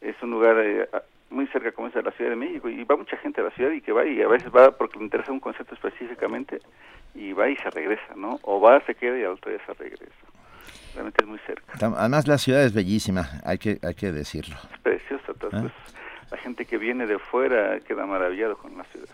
es un lugar eh, muy cerca como es de la Ciudad de México y va mucha gente a la ciudad y que va y a veces va porque le interesa un concepto específicamente y va y se regresa, ¿no? O va, se queda y al otro día se regresa. Realmente es muy cerca. Además la ciudad es bellísima, hay que hay que decirlo. Es preciosa, entonces ¿Eh? la gente que viene de fuera queda maravillado con la ciudad.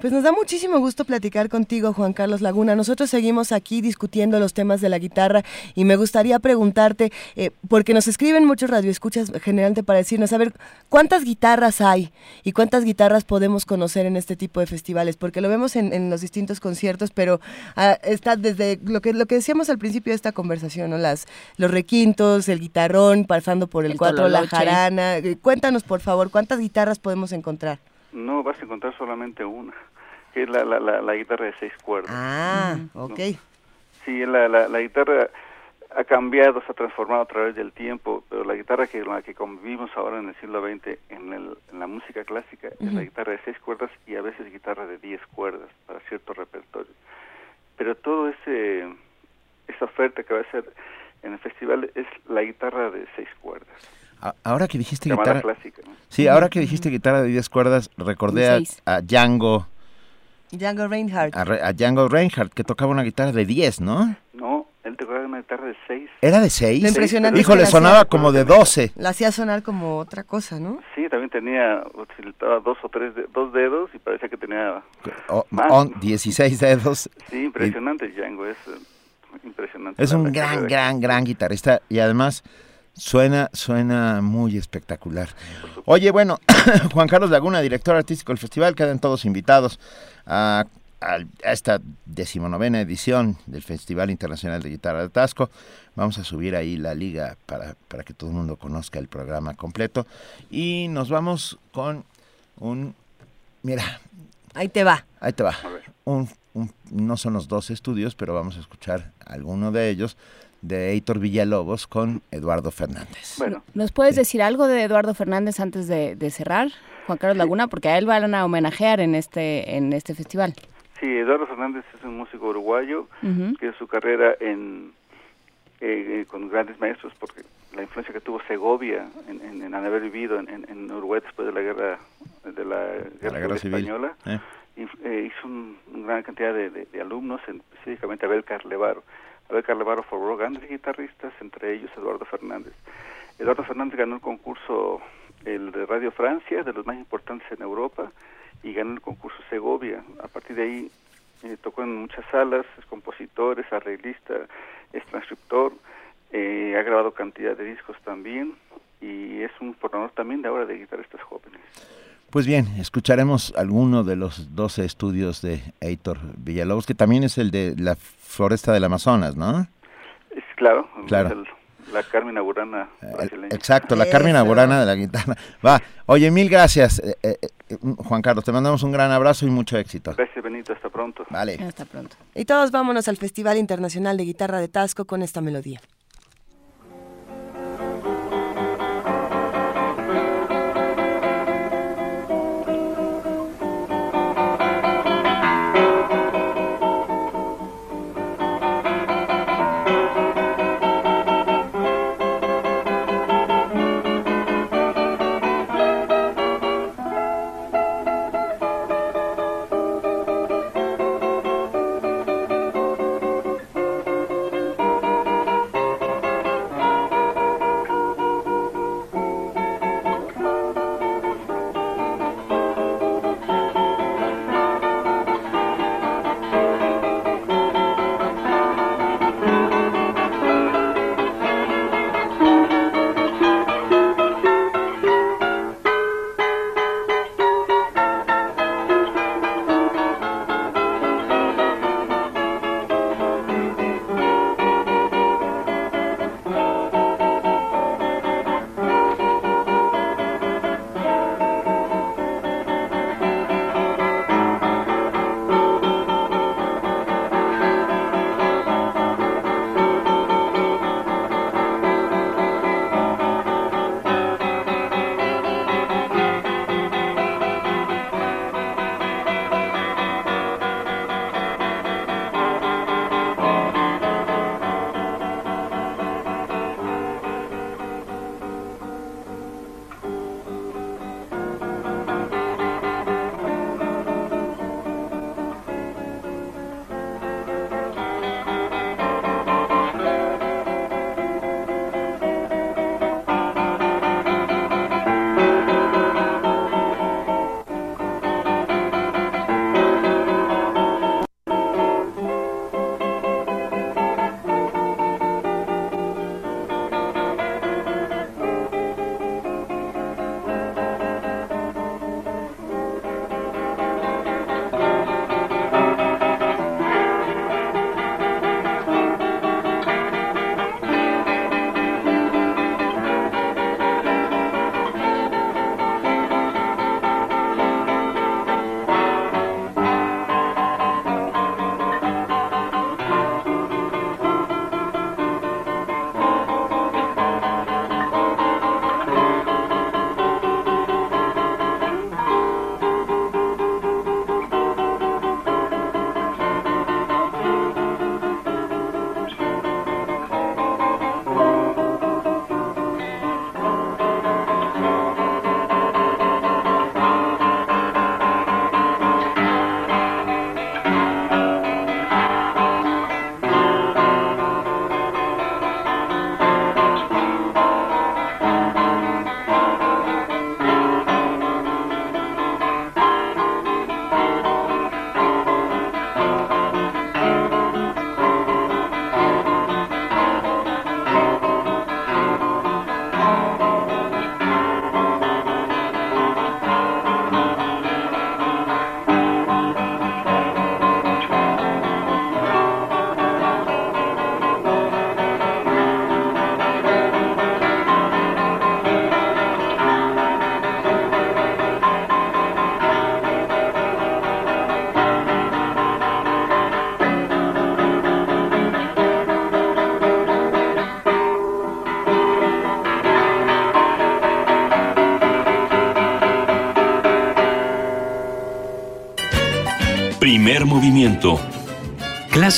Pues nos da muchísimo gusto platicar contigo, Juan Carlos Laguna. Nosotros seguimos aquí discutiendo los temas de la guitarra y me gustaría preguntarte, eh, porque nos escriben muchos radioescuchas generalmente para decirnos, a ver, ¿cuántas guitarras hay y cuántas guitarras podemos conocer en este tipo de festivales? Porque lo vemos en, los distintos conciertos, pero ah, está desde lo que, lo que decíamos al principio de esta conversación, ¿no? Las, los requintos, el guitarrón, pasando por el, cuatro, la jarana. Eh, cuéntanos, por favor, ¿cuántas guitarras podemos encontrar? No, vas a encontrar solamente una, que es la, la, la, guitarra de seis cuerdas. Ah, ok. Sí, la, la, guitarra ha cambiado, se ha transformado a través del tiempo, pero la guitarra que la que convivimos ahora en el siglo XX en, el, en la música clásica es la guitarra de seis cuerdas y a veces guitarra de diez cuerdas para cierto repertorio. Pero todo ese esa oferta que va a ser en el festival es la guitarra de seis cuerdas. Ahora que dijiste guitarra... Sí, ahora que dijiste guitarra de 10 cuerdas, recordé a, Django... Django Reinhardt. A, Django Reinhardt, que tocaba una guitarra de 10, ¿no? No, él tocaba una guitarra de 6. ¿Era de 6? Impresionante. Híjole, sonaba como de 12. La hacía sonar como otra cosa, ¿no? Sí, también tenía, utilizaba dos o tres, dos dedos y parecía que tenía oh, 16 dedos. Sí, impresionante Django, es eh, impresionante. Es un gran, gran, gran guitarrista y además Suena, suena muy espectacular. Oye, bueno, Juan Carlos Laguna, director artístico del festival, quedan todos invitados a, esta decimonovena edición del Festival Internacional de Guitarra de Tasco. Vamos a subir ahí la liga para, para que todo el mundo conozca el programa completo. Y nos vamos con un... Mira. Ahí te va. Ahí te va. Un, no son los dos estudios, pero vamos a escuchar alguno de ellos de Heitor Villalobos con Eduardo Fernández. Bueno. ¿Nos puedes decir algo de Eduardo Fernández antes de, cerrar, Juan Carlos Laguna? Porque a él van a homenajear en este, en este festival. Sí, Eduardo Fernández es un músico uruguayo que su carrera en, eh, eh, con grandes maestros, porque la influencia que tuvo Segovia en, haber vivido en, Uruguay después de la guerra de la guerra, española, eh. hizo una gran cantidad de, alumnos, específicamente Abel Carlevaro. Abel Carlevaro formó grandes guitarristas, entre ellos Eduardo Fernández. Eduardo Fernández ganó el concurso el de Radio Francia, de los más importantes en Europa, y ganó el concurso Segovia. A partir de ahí eh, tocó en muchas salas, es compositor, es arreglista, es transcriptor, eh, ha grabado cantidad de discos también y es un formador también de ahora de guitarristas jóvenes. Pues bien, escucharemos alguno de los 12 estudios de Heitor Villalobos, que también es el de la floresta del Amazonas, ¿no? Es, claro, claro. La Carmen Burana Exacto, la Carmen Burana de la guitarra. Va, oye, mil gracias, eh, eh, eh, Juan Carlos. Te mandamos un gran abrazo y mucho éxito. Gracias, Benito. Hasta pronto. Vale. Hasta pronto. Y todos vámonos al Festival Internacional de Guitarra de Tasco con esta melodía.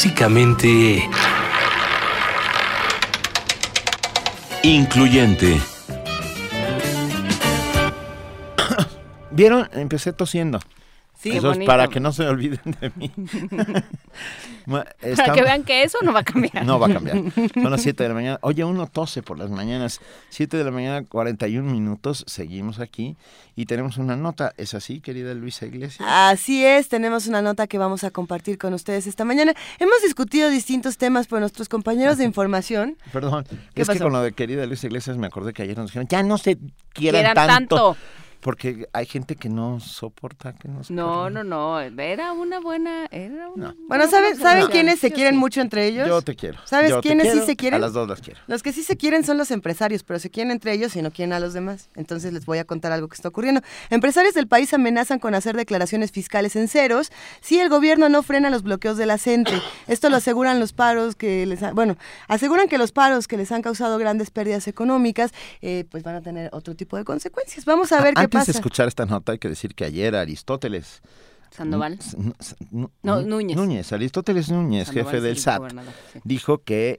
Clásicamente... Incluyente. ¿Vieron? Empecé tosiendo. Sí, Eso es para que no se olviden de mí. Para que vean que eso no va a cambiar. No va a cambiar. Son las 7 de la mañana. Oye, uno tose por las mañanas. 7 de la mañana, 41 minutos. Seguimos aquí y tenemos una nota. ¿Es así, querida Luisa Iglesias? Así es. Tenemos una nota que vamos a compartir con ustedes esta mañana. Hemos discutido distintos temas por nuestros compañeros de información. Perdón. Es que con lo de querida Luisa Iglesias me acordé que ayer nos dijeron, ya no se quieran, tanto. Porque hay gente que no soporta que nos No, no, no, era una buena... Era Bueno, ¿saben, ¿saben quiénes se quieren mucho entre ellos? Yo te quiero. ¿Sabes quiénes sí se quieren? A las dos las quiero. Los que sí se quieren son los empresarios, pero se quieren entre ellos y no quieren a los demás. Entonces les voy a contar algo que está ocurriendo. Empresarios del país amenazan con hacer declaraciones fiscales en ceros si el gobierno no frena los bloqueos de la CENTE. Esto lo aseguran los paros que les... bueno, aseguran que los paros que les han causado grandes pérdidas económicas, eh, pues van a tener otro tipo de consecuencias. Vamos a ver qué pasa. Antes de escuchar esta nota hay que decir que ayer Aristóteles Sandoval. No, Núñez. Núñez, Aristóteles Núñez, jefe del SAT, dijo que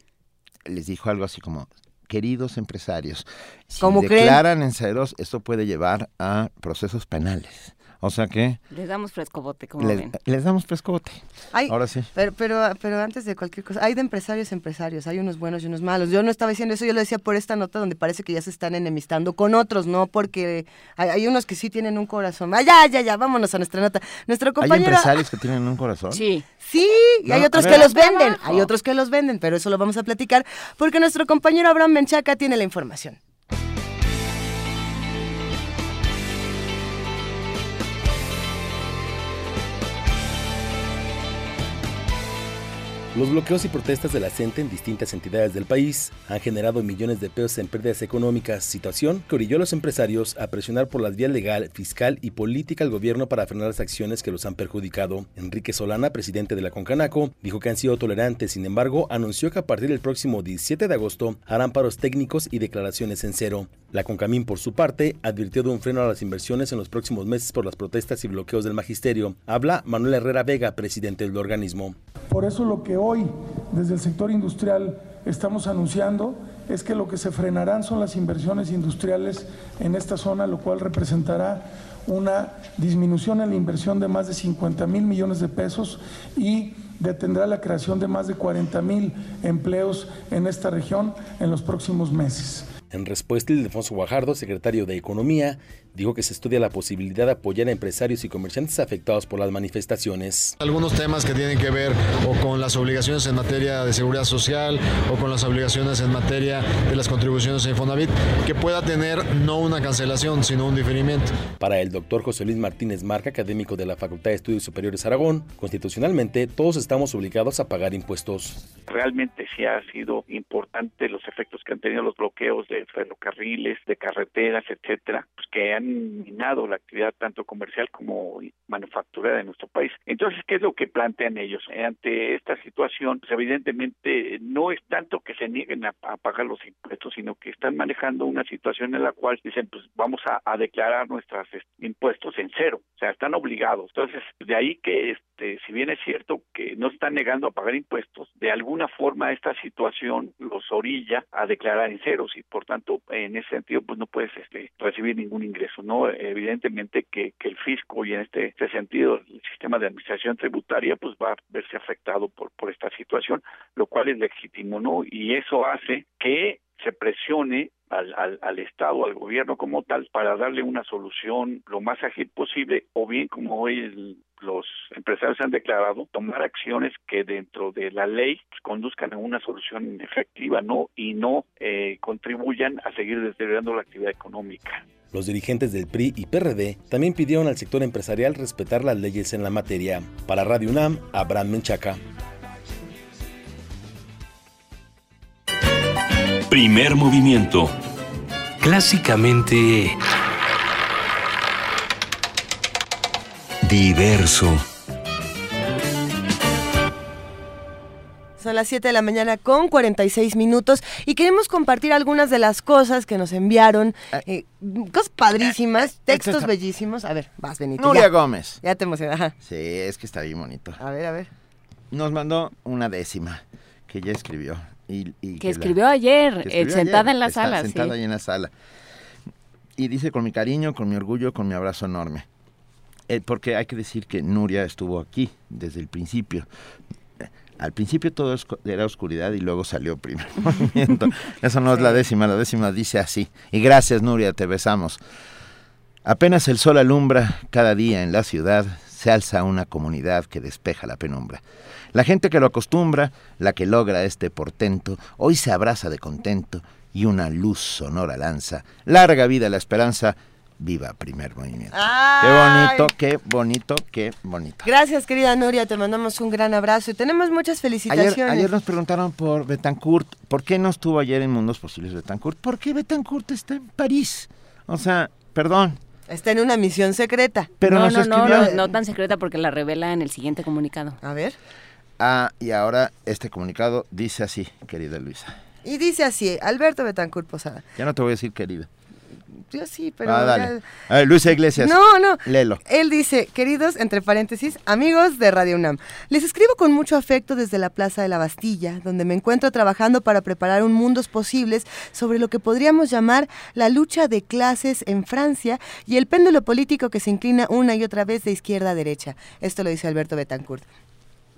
les dijo algo así como queridos empresarios, si declaran en ceros, esto puede llevar a procesos penales. O sea que... Les damos frescobote, como les, ven. Les damos frescobote. Ahora sí. Pero, pero, pero antes de cualquier cosa, hay de empresarios empresarios, hay unos buenos y unos malos. Yo no estaba diciendo eso, yo lo decía por esta nota donde parece que ya se están enemistando con otros, ¿no? Porque hay, unos que sí tienen un corazón. Ah, ya, ya, ya, vámonos a nuestra nota. Nuestro compañero... ¿Hay empresarios que tienen un corazón? Sí. Sí, y hay otros que los venden, hay otros que los venden, pero eso lo vamos a platicar porque nuestro compañero Abraham Menchaca tiene la información. Los bloqueos y protestas de la CENTE en distintas entidades del país han generado millones de pesos en pérdidas económicas, situación que orilló a los empresarios a presionar por las vías legal, fiscal y política al gobierno para frenar las acciones que los han perjudicado. Enrique Solana, presidente de la Concanaco, dijo que han sido tolerantes, sin embargo, anunció que a partir del próximo 17 de agosto harán paros técnicos y declaraciones en cero. La Concamín, por su parte, advirtió de un freno a las inversiones en los próximos meses por las protestas y bloqueos del magisterio. Habla Manuel Herrera Vega, presidente del organismo. Por eso lo que hoy desde el sector industrial estamos anunciando es que lo que se frenarán son las inversiones industriales en esta zona, lo cual representará una disminución en la inversión de más de 50 mil millones de pesos y detendrá la creación de más de 40 mil empleos en esta región en los próximos meses. En respuesta, Ildefonso Guajardo, secretario de Economía, dijo que se estudia la posibilidad de apoyar a empresarios y comerciantes afectados por las manifestaciones. Algunos temas que tienen que ver o con las obligaciones en materia de seguridad social o con las obligaciones en materia de las contribuciones a Infonavit, que pueda tener no una cancelación, sino un diferimiento. Para el doctor José Luis Martínez Marca, académico de la Facultad de Estudios Superiores Aragón, constitucionalmente todos estamos obligados a pagar impuestos. Realmente sí ha sido importante los efectos que han tenido los bloqueos de ferrocarriles, de carreteras, etcétera, pues que han minado la actividad tanto comercial como manufacturera de nuestro país. Entonces, ¿qué es lo que plantean ellos? Ante esta situación, pues evidentemente no es tanto que se nieguen a, pagar los impuestos, sino que están manejando una situación en la cual dicen, pues vamos a, declarar nuestros impuestos en cero, o sea, están obligados. Entonces, de ahí que este, si bien es cierto que no están negando a pagar impuestos, de alguna forma esta situación los orilla a declarar en ceros y por tanto en ese sentido pues no puedes este, recibir ningún ingreso. ¿no? Evidentemente que, que el fisco y en este, este, sentido el sistema de administración tributaria pues va a verse afectado por, por esta situación, lo cual es legítimo, ¿no? Y eso hace que se presione al, al, al, Estado, al gobierno como tal, para darle una solución lo más ágil posible, o bien como hoy los empresarios han declarado, tomar acciones que dentro de la ley conduzcan a una solución efectiva, no y no eh, contribuyan a seguir deteriorando la actividad económica. Los dirigentes del PRI y PRD también pidieron al sector empresarial respetar las leyes en la materia. Para Radio UNAM, Abraham Menchaca. Primer movimiento. Clásicamente... Diverso. Son las 7 de la mañana con 46 minutos y queremos compartir algunas de las cosas que nos enviaron. Ah. Eh, cosas padrísimas, eh, textos bellísimos. A ver, vas, Benito. Nuria Gómez. Ya te emocionas. Sí, es que está bien bonito. A ver, a ver. Nos mandó una décima que ya escribió. Y, que, escribió ayer, eh, sentada en la sala. Sentada ahí en la sala. Y dice, con mi cariño, con mi orgullo, con mi abrazo enorme. porque hay que decir que Nuria estuvo aquí desde el principio al principio todo era oscuridad y luego salió primer movimiento. Eso no es la décima, la décima dice así. Y gracias Nuria, te besamos. Apenas el sol alumbra cada día en la ciudad, se alza una comunidad que despeja la penumbra. La gente que lo acostumbra, la que logra este portento, hoy se abraza de contento y una luz sonora lanza. Larga vida la esperanza, viva primer movimiento. Qué bonito, qué bonito, qué bonito. Gracias, querida Nuria, te mandamos un gran abrazo y tenemos muchas felicitaciones. Ayer, nos preguntaron por Betancourt, ¿por qué no estuvo ayer en Mundos Posibles Betancourt? Porque Betancourt está en París. O sea, perdón, Está en una misión secreta. Pero no, no, no, no, tan secreta porque la revela en el siguiente comunicado. A ver. Ah, y ahora este comunicado dice así, querida Luisa. Y dice así, Alberto Betancourt Posada. Ya no te voy a decir querida. Yo sí, pero. Ah, dale. Luisa Iglesias. No, no. Léelo. Él dice, queridos, entre paréntesis, amigos de Radio UNAM, les escribo con mucho afecto desde la Plaza de la Bastilla, donde me encuentro trabajando para preparar un mundos posibles sobre lo que podríamos llamar la lucha de clases en Francia y el péndulo político que se inclina una y otra vez de izquierda a derecha. Esto lo dice Alberto Betancourt.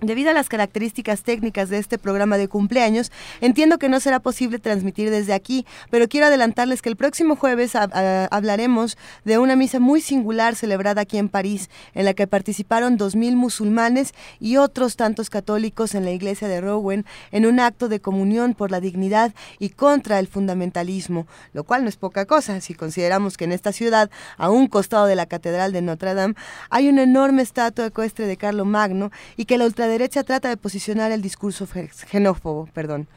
Debido a las características técnicas de este programa de cumpleaños, entiendo que no será posible transmitir desde aquí, pero quiero adelantarles que el próximo jueves hablaremos de una misa muy singular celebrada aquí en París, en la que participaron 2.000 musulmanes y otros tantos católicos en la iglesia de Rouen en un acto de comunión por la dignidad y contra el fundamentalismo, lo cual no es poca cosa. Si consideramos que en esta ciudad, a un costado de la Catedral de Notre Dame, hay una enorme estatua ecuestre de Carlo Magno y que la derecha trata de posicionar el discurso xenófobo, perdón.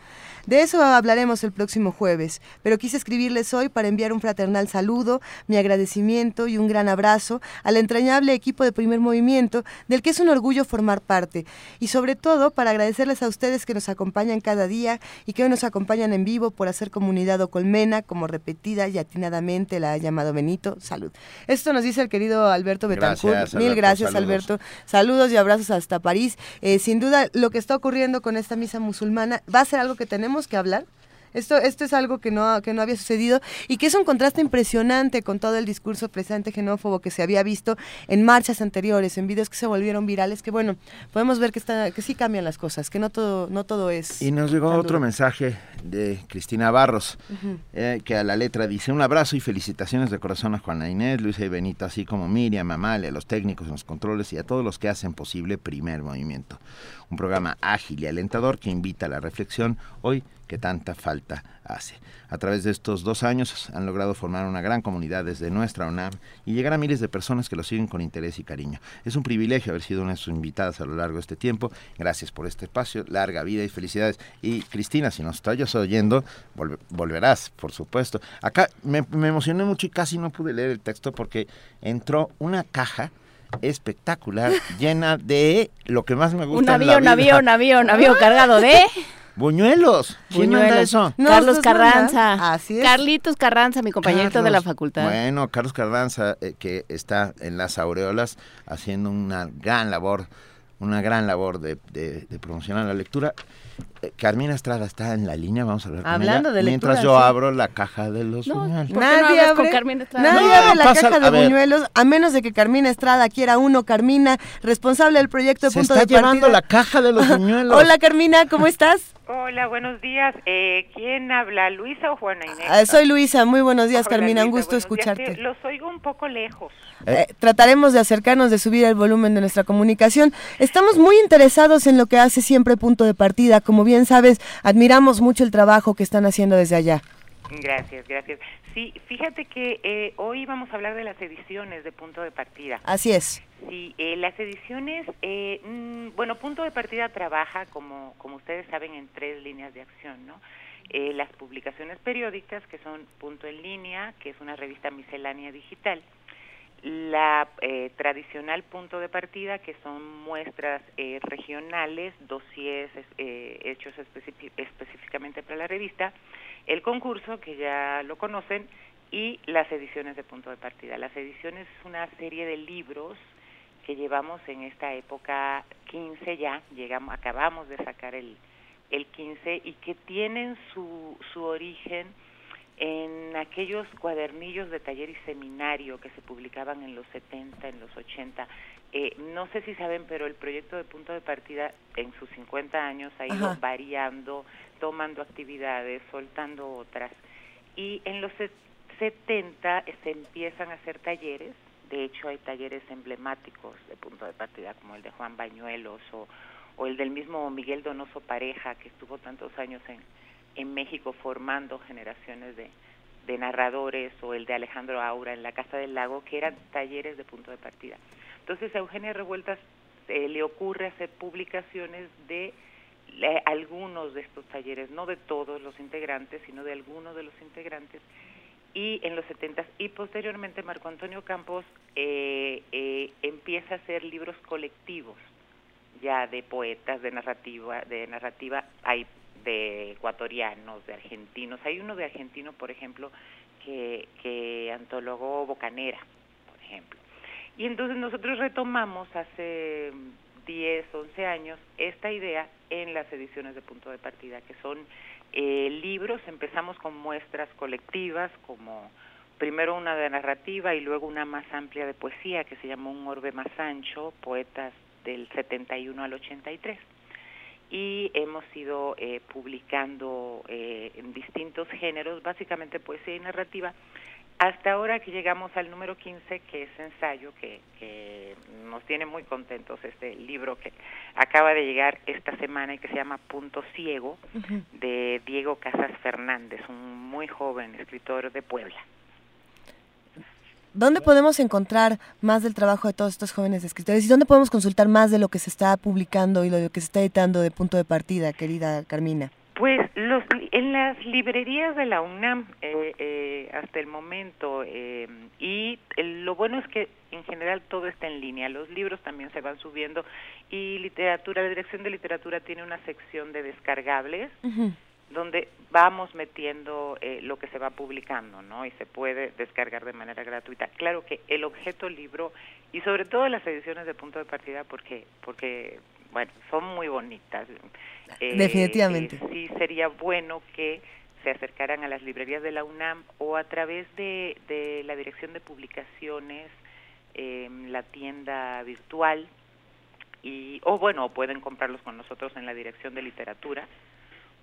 De eso hablaremos el próximo jueves, pero quise escribirles hoy para enviar un fraternal saludo, mi agradecimiento y un gran abrazo al entrañable equipo de primer movimiento, del que es un orgullo formar parte, y sobre todo para agradecerles a ustedes que nos acompañan cada día y que hoy nos acompañan en vivo por hacer comunidad o colmena, como repetida y atinadamente la ha llamado Benito. Salud. Esto nos dice el querido Alberto Betancourt. Mil gracias, Alberto. Saludos y abrazos hasta París. Eh, sin duda, lo que está ocurriendo con esta misa musulmana va a ser algo que tenemos que hablar. Esto, esto es algo que no, que no había sucedido y que es un contraste impresionante con todo el discurso presente xenófobo que se había visto en marchas anteriores, en videos que se volvieron virales, que bueno, podemos ver que, está, que sí cambian las cosas, que no todo, no todo es... Y nos llegó otro mensaje de Cristina Barros, eh, que a la letra dice, un abrazo y felicitaciones de corazón a Juana Inés, Luisa y Benita, así como Miriam, Amalia, a los técnicos en los controles y a todos los que hacen posible Primer Movimiento un programa ágil y alentador que invita a la reflexión hoy que tanta falta hace. A través de estos dos años han logrado formar una gran comunidad desde nuestra UNAM y llegar a miles de personas que lo siguen con interés y cariño. Es un privilegio haber sido una de sus invitadas a lo largo de este tiempo. Gracias por este espacio, larga vida y felicidades. Y Cristina, si nos estás oyendo, volverás, por supuesto. Acá me, me emocioné mucho y casi no pude leer el texto porque entró una caja espectacular, llena de lo que más me gusta. Un avión, un avión, un avión, un avión cargado de... Buñuelos. ¿Quién manda eso? Carlos Carranza. Así es. Carlitos Carranza, mi compañero de la facultad. Bueno, Carlos Carranza, eh, que está en las aureolas haciendo una gran labor, una gran labor de, de, de promocionar la lectura. Eh, Carmina Estrada está en la línea, vamos a hablar Hablando con de Mientras yo abro la caja de los buñuelos. Nadie abre, nadie abre la caja de buñuelos, a menos de que Carmina Estrada quiera uno. Carmina, responsable del proyecto de Se Punto está de llevando la caja de los buñuelos. Hola Carmina, ¿cómo estás? Hola, buenos días. Eh, ¿Quién habla, Luisa o Juana Inés? Ah, soy Luisa, muy buenos días Carmina, un gusto escucharte. Los oigo un poco lejos. Eh, trataremos de acercarnos, de subir el volumen de nuestra comunicación. Estamos muy interesados en lo que hace siempre Punto de Partida. Como bien sabes, admiramos mucho el trabajo que están haciendo desde allá. Gracias, gracias. Sí, fíjate que eh, hoy vamos a hablar de las ediciones de Punto de Partida. Así es. Sí, eh, las ediciones, eh, mm, bueno, Punto de Partida trabaja, como, como ustedes saben, en tres líneas de acción, ¿no? las publicaciones periódicas, que son Punto en Línea, que es una revista miscelánea digital, la tradicional punto de partida, que son muestras regionales, dossiers hechos específicamente para la revista, el concurso, que ya lo conocen, y las ediciones de punto de partida. Las ediciones es una serie de libros que llevamos en esta época 15 ya, llegamos, acabamos de sacar el, el 15 y que tienen su, su origen en aquellos cuadernillos de taller y seminario que se publicaban en los 70, en los 80. Eh, no sé si saben, pero el proyecto de punto de partida en sus 50 años ha ido variando, tomando actividades, soltando otras. Y en los 70 se empiezan a hacer talleres, de hecho hay talleres emblemáticos de punto de partida como el de Juan Bañuelos o, o el del mismo Miguel Donoso Pareja, que estuvo tantos años en, en México formando generaciones de, de narradores o el de Alejandro Aura en la Casa del Lago, que eran talleres de punto de partida. Entonces a Eugenia Revueltas eh, le ocurre hacer publicaciones de algunos de estos talleres, no de todos los integrantes, sino de algunos de los integrantes, y en los 70 y posteriormente Marco Antonio Campos eh, eh, empieza a hacer libros colectivos ya de poetas de narrativa de narrativa hay de ecuatorianos de argentinos. Hay uno de argentino por ejemplo que antologó Bocanera por ejemplo. Y entonces nosotros retomamos hace 10, 11 años esta idea en las ediciones de punto de partida, que son eh, libros, empezamos con muestras colectivas, como primero una de narrativa y luego una más amplia de poesía, que se llamó Un orbe más ancho, poetas del 71 al 83. Y hemos ido eh, publicando eh, en distintos géneros, básicamente poesía y narrativa, hasta ahora que llegamos al número 15, que es ensayo, que, nos tiene muy contentos este libro que acaba de llegar esta semana y que se llama Punto Ciego, de Diego Casas Fernández, un muy joven escritor de Puebla. ¿Dónde podemos encontrar más del trabajo de todos estos jóvenes escritores y dónde podemos consultar más de lo que se está publicando y lo que se está editando de punto de partida, querida Carmina? Pues los, en las librerías de la UNAM eh, eh, hasta el momento eh, y lo bueno es que en general todo está en línea, los libros también se van subiendo y literatura, la Dirección de Literatura tiene una sección de descargables donde vamos metiendo lo que se va publicando, ¿no? Y se puede descargar de manera gratuita. Claro que el objeto libro y sobre todo las ediciones de punto de partida porque porque bueno, son muy bonitas. Eh, Definitivamente. Eh, sí sería bueno que se acercaran a las librerías de la UNAM o a través de, de la Dirección de Publicaciones, eh, la tienda virtual, y, o bueno, pueden comprarlos con nosotros en la Dirección de Literatura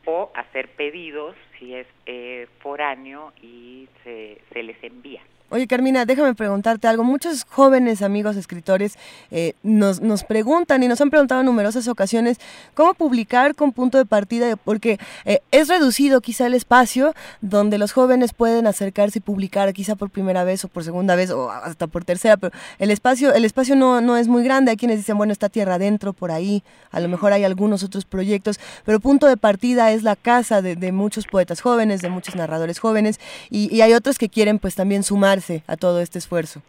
o hacer pedidos si es eh, foráneo y se, se les envía. Oye, Carmina, déjame preguntarte algo. Muchos jóvenes amigos escritores eh, nos, nos preguntan y nos han preguntado en numerosas ocasiones cómo publicar con punto de partida, porque eh, es reducido quizá el espacio donde los jóvenes pueden acercarse y publicar, quizá por primera vez o por segunda vez o hasta por tercera, pero el espacio, el espacio no, no es muy grande. Hay quienes dicen, bueno, está tierra adentro por ahí, a lo mejor hay algunos otros proyectos, pero punto de partida es la casa de, muchos poetas jóvenes, de muchos narradores jóvenes, y, y hay otros que quieren pues también sumar a todo este esfuerzo?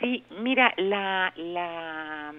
Sí, mira, la,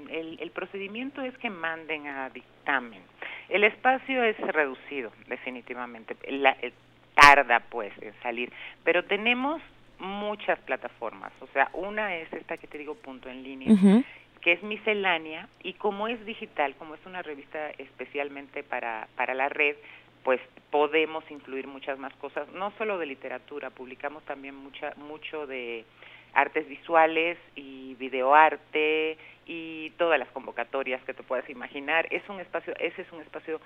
el, procedimiento es que manden a dictamen. El espacio es reducido, definitivamente. La, eh, tarda, pues, en salir. Pero tenemos muchas plataformas. O sea, una es esta que te digo, punto en línea, que es miscelánea. Y como es digital, como es una revista especialmente para, para la red, pues podemos incluir muchas más cosas, no solo de literatura, publicamos también mucha, mucho de artes visuales y videoarte y todas las convocatorias que te puedas imaginar. Es un espacio, ese es un espacio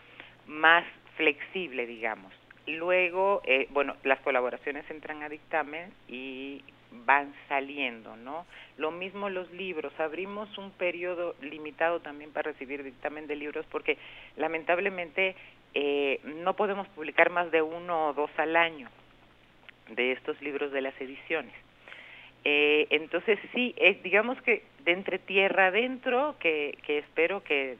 más flexible, digamos. Luego, eh, bueno, las colaboraciones entran a dictamen y van saliendo, ¿no? Lo mismo los libros, abrimos un periodo limitado también para recibir dictamen de libros porque lamentablemente eh, no podemos publicar más de uno o dos al año de estos libros de las ediciones. Eh, entonces sí, eh, digamos que de entre tierra adentro, que, que espero que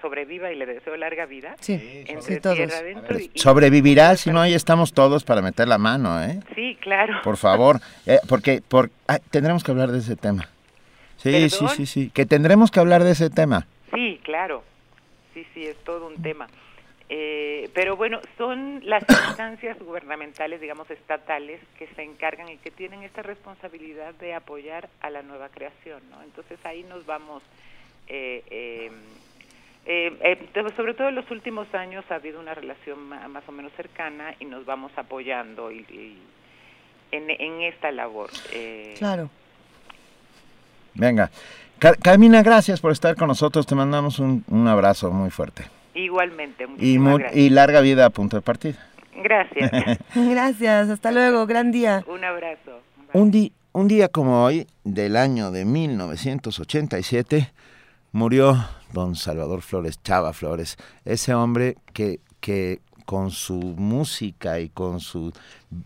sobreviva y le deseo larga vida. Sí, entre tierra adentro. sobrevivirá, si no ahí estamos todos para meter la mano, ¿eh? Sí, claro. Por favor, eh, porque por, ah, tendremos que hablar de ese tema. Sí, sí, sí, sí, que tendremos que hablar de ese tema. Sí, claro. Sí, sí, es todo un tema. Eh, pero bueno, son las instancias gubernamentales, digamos, estatales, que se encargan y que tienen esta responsabilidad de apoyar a la nueva creación, ¿no? Entonces ahí nos vamos, eh, em, eh, sobre todo en los últimos años ha habido una relación más o menos cercana y nos vamos apoyando y, en, esta labor. claro. Venga. Carmina, gracias por estar con nosotros. Te mandamos un abrazo muy fuerte. Igualmente. Y, y larga vida a punto de partida. Gracias. gracias, hasta luego, gran día. Un abrazo. Un, un día como hoy, del año de 1987, murió don Salvador Flores, Chava Flores, ese hombre que, que con su música y con su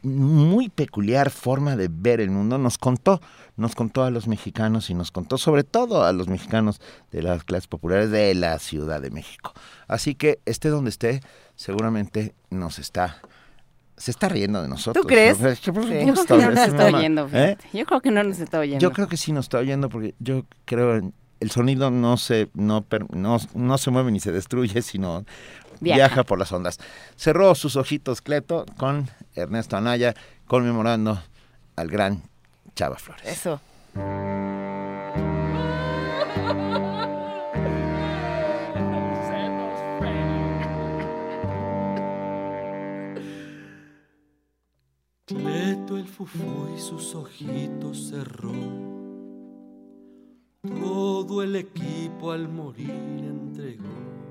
muy peculiar forma de ver el mundo, nos contó, nos contó a los mexicanos y nos contó sobre todo a los mexicanos de las clases populares de la Ciudad de México. Así que esté donde esté, seguramente nos está se está riendo de nosotros. ¿Tú crees? Yo, creo que no nos está oyendo. ¿Eh? Yo creo que no nos está oyendo. Yo creo que sí nos está oyendo porque yo creo el sonido no se no, no, no se mueve ni se destruye, sino viaja. por las ondas. Cerró sus ojitos Cleto con Ernesto Anaya conmemorando al gran Chava Flores. Eso. Cleto el fufú y sus ojitos cerró. Todo el equipo al morir entregó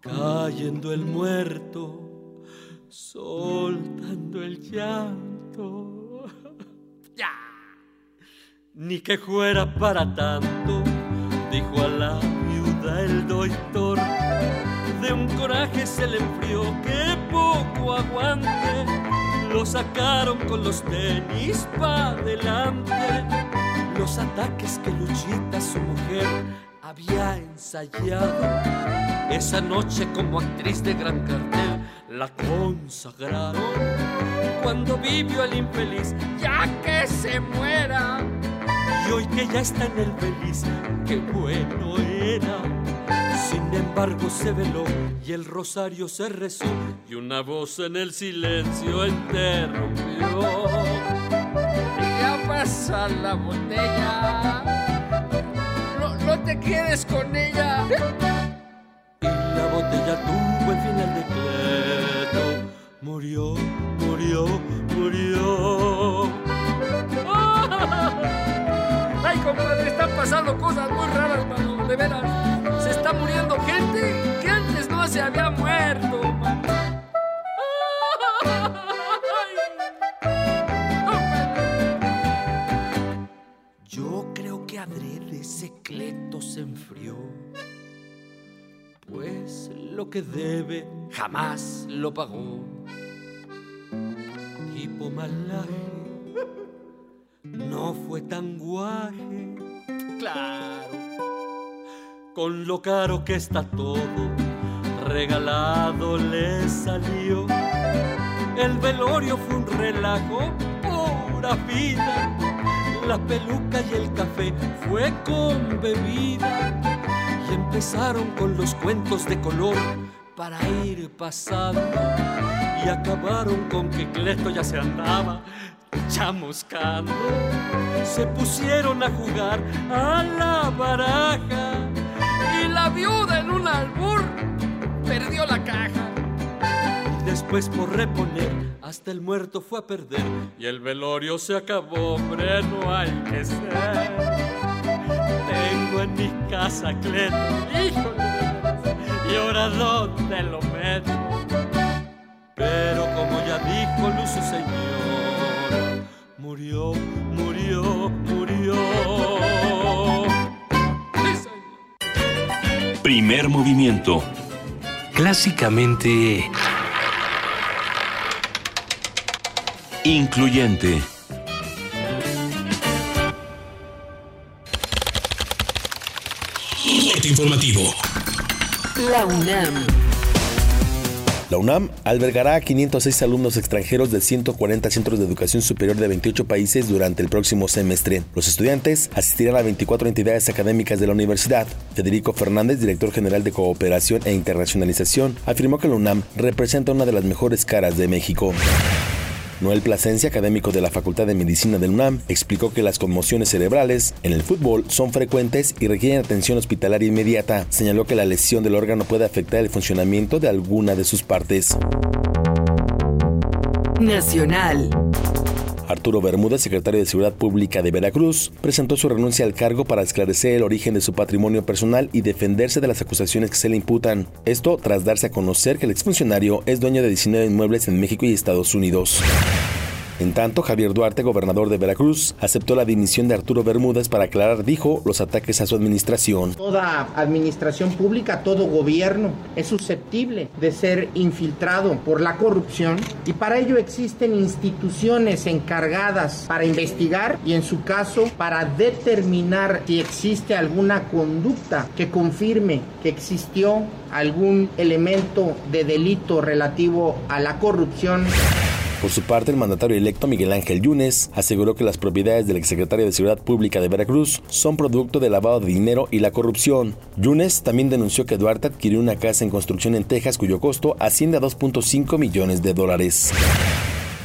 cayendo el muerto, soltando el llanto. ya, ni que fuera para tanto, dijo a la viuda el doctor. De un coraje se le enfrió que poco aguante. Lo sacaron con los tenis para adelante. Los ataques que Luchita, su mujer, había ensayado. Esa noche como actriz de gran cartel la consagraron. Cuando vivió el infeliz, ya que se muera. Y hoy que ya está en el feliz, qué bueno era. Sin embargo se veló y el rosario se rezó y una voz en el silencio interrumpió. Ya pasa la botella no te quedes con ella. Y la botella tuvo el final de Cleto. Murió, murió, murió. Ay, compadre, están pasando cosas muy raras, mano, de veras. Se está muriendo gente que antes no se había muerto, Yo creo que adrede secreto se enfrió, pues lo que debe jamás lo pagó. Tipo malaje, no fue tan guaje, claro, con lo caro que está todo, regalado le salió. El velorio fue un relajo, pura vida la peluca y el café fue con bebida. Empezaron con los cuentos de color para ir pasando. Y acabaron con que Cleto ya se andaba chamuscando. Se pusieron a jugar a la baraja. Y la viuda en un albur perdió la caja. Después por reponer, hasta el muerto fue a perder y el velorio se acabó, hombre, no hay que ser. Tengo en mi casa Cleto, híjole, y ahora dónde lo meto. Pero como ya dijo Lucio Señor, murió, murió, murió. Primer movimiento. Clásicamente incluyente. Informativo. La UNAM. La UNAM albergará a 506 alumnos extranjeros de 140 centros de educación superior de 28 países durante el próximo semestre. Los estudiantes asistirán a 24 entidades académicas de la universidad. Federico Fernández, director general de Cooperación e Internacionalización, afirmó que la UNAM representa una de las mejores caras de México. Noel Plasencia, académico de la Facultad de Medicina del UNAM, explicó que las conmociones cerebrales en el fútbol son frecuentes y requieren atención hospitalaria inmediata. Señaló que la lesión del órgano puede afectar el funcionamiento de alguna de sus partes. Nacional. Arturo Bermúdez, secretario de Seguridad Pública de Veracruz, presentó su renuncia al cargo para esclarecer el origen de su patrimonio personal y defenderse de las acusaciones que se le imputan. Esto tras darse a conocer que el exfuncionario es dueño de 19 inmuebles en México y Estados Unidos. En tanto, Javier Duarte, gobernador de Veracruz, aceptó la dimisión de Arturo Bermúdez para aclarar, dijo, los ataques a su administración. Toda administración pública, todo gobierno es susceptible de ser infiltrado por la corrupción y para ello existen instituciones encargadas para investigar y en su caso para determinar si existe alguna conducta que confirme que existió algún elemento de delito relativo a la corrupción. Por su parte, el mandatario electo Miguel Ángel Yunes aseguró que las propiedades del exsecretario de Seguridad Pública de Veracruz son producto del lavado de dinero y la corrupción. Yunes también denunció que Duarte adquirió una casa en construcción en Texas cuyo costo asciende a 2.5 millones de dólares.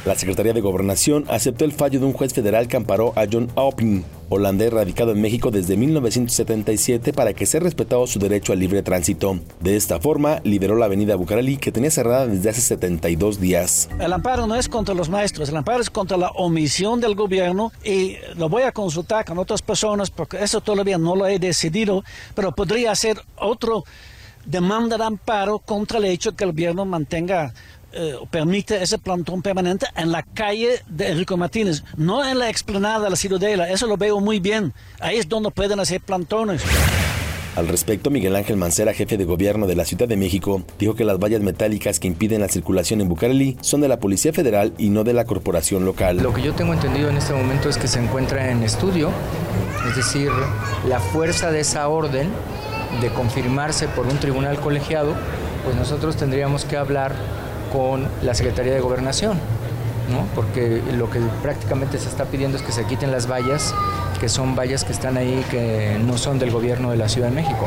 La Secretaría de Gobernación aceptó el fallo de un juez federal que amparó a John Aupin, holandés radicado en México desde 1977 para que sea respetado su derecho al libre tránsito. De esta forma, liberó la avenida Bucareli que tenía cerrada desde hace 72 días. El amparo no es contra los maestros, el amparo es contra la omisión del gobierno y lo voy a consultar con otras personas porque eso todavía no lo he decidido, pero podría ser otro demanda de amparo contra el hecho que el gobierno mantenga eh, permite ese plantón permanente en la calle de Enrico Martínez, no en la explanada de la Ciudadela. Eso lo veo muy bien. Ahí es donde pueden hacer plantones. Al respecto, Miguel Ángel Mancera, jefe de gobierno de la Ciudad de México, dijo que las vallas metálicas que impiden la circulación en Bucareli son de la Policía Federal y no de la corporación local. Lo que yo tengo entendido en este momento es que se encuentra en estudio, es decir, la fuerza de esa orden de confirmarse por un tribunal colegiado, pues nosotros tendríamos que hablar con la Secretaría de Gobernación, ¿no? porque lo que prácticamente se está pidiendo es que se quiten las vallas, que son vallas que están ahí que no son del gobierno de la Ciudad de México.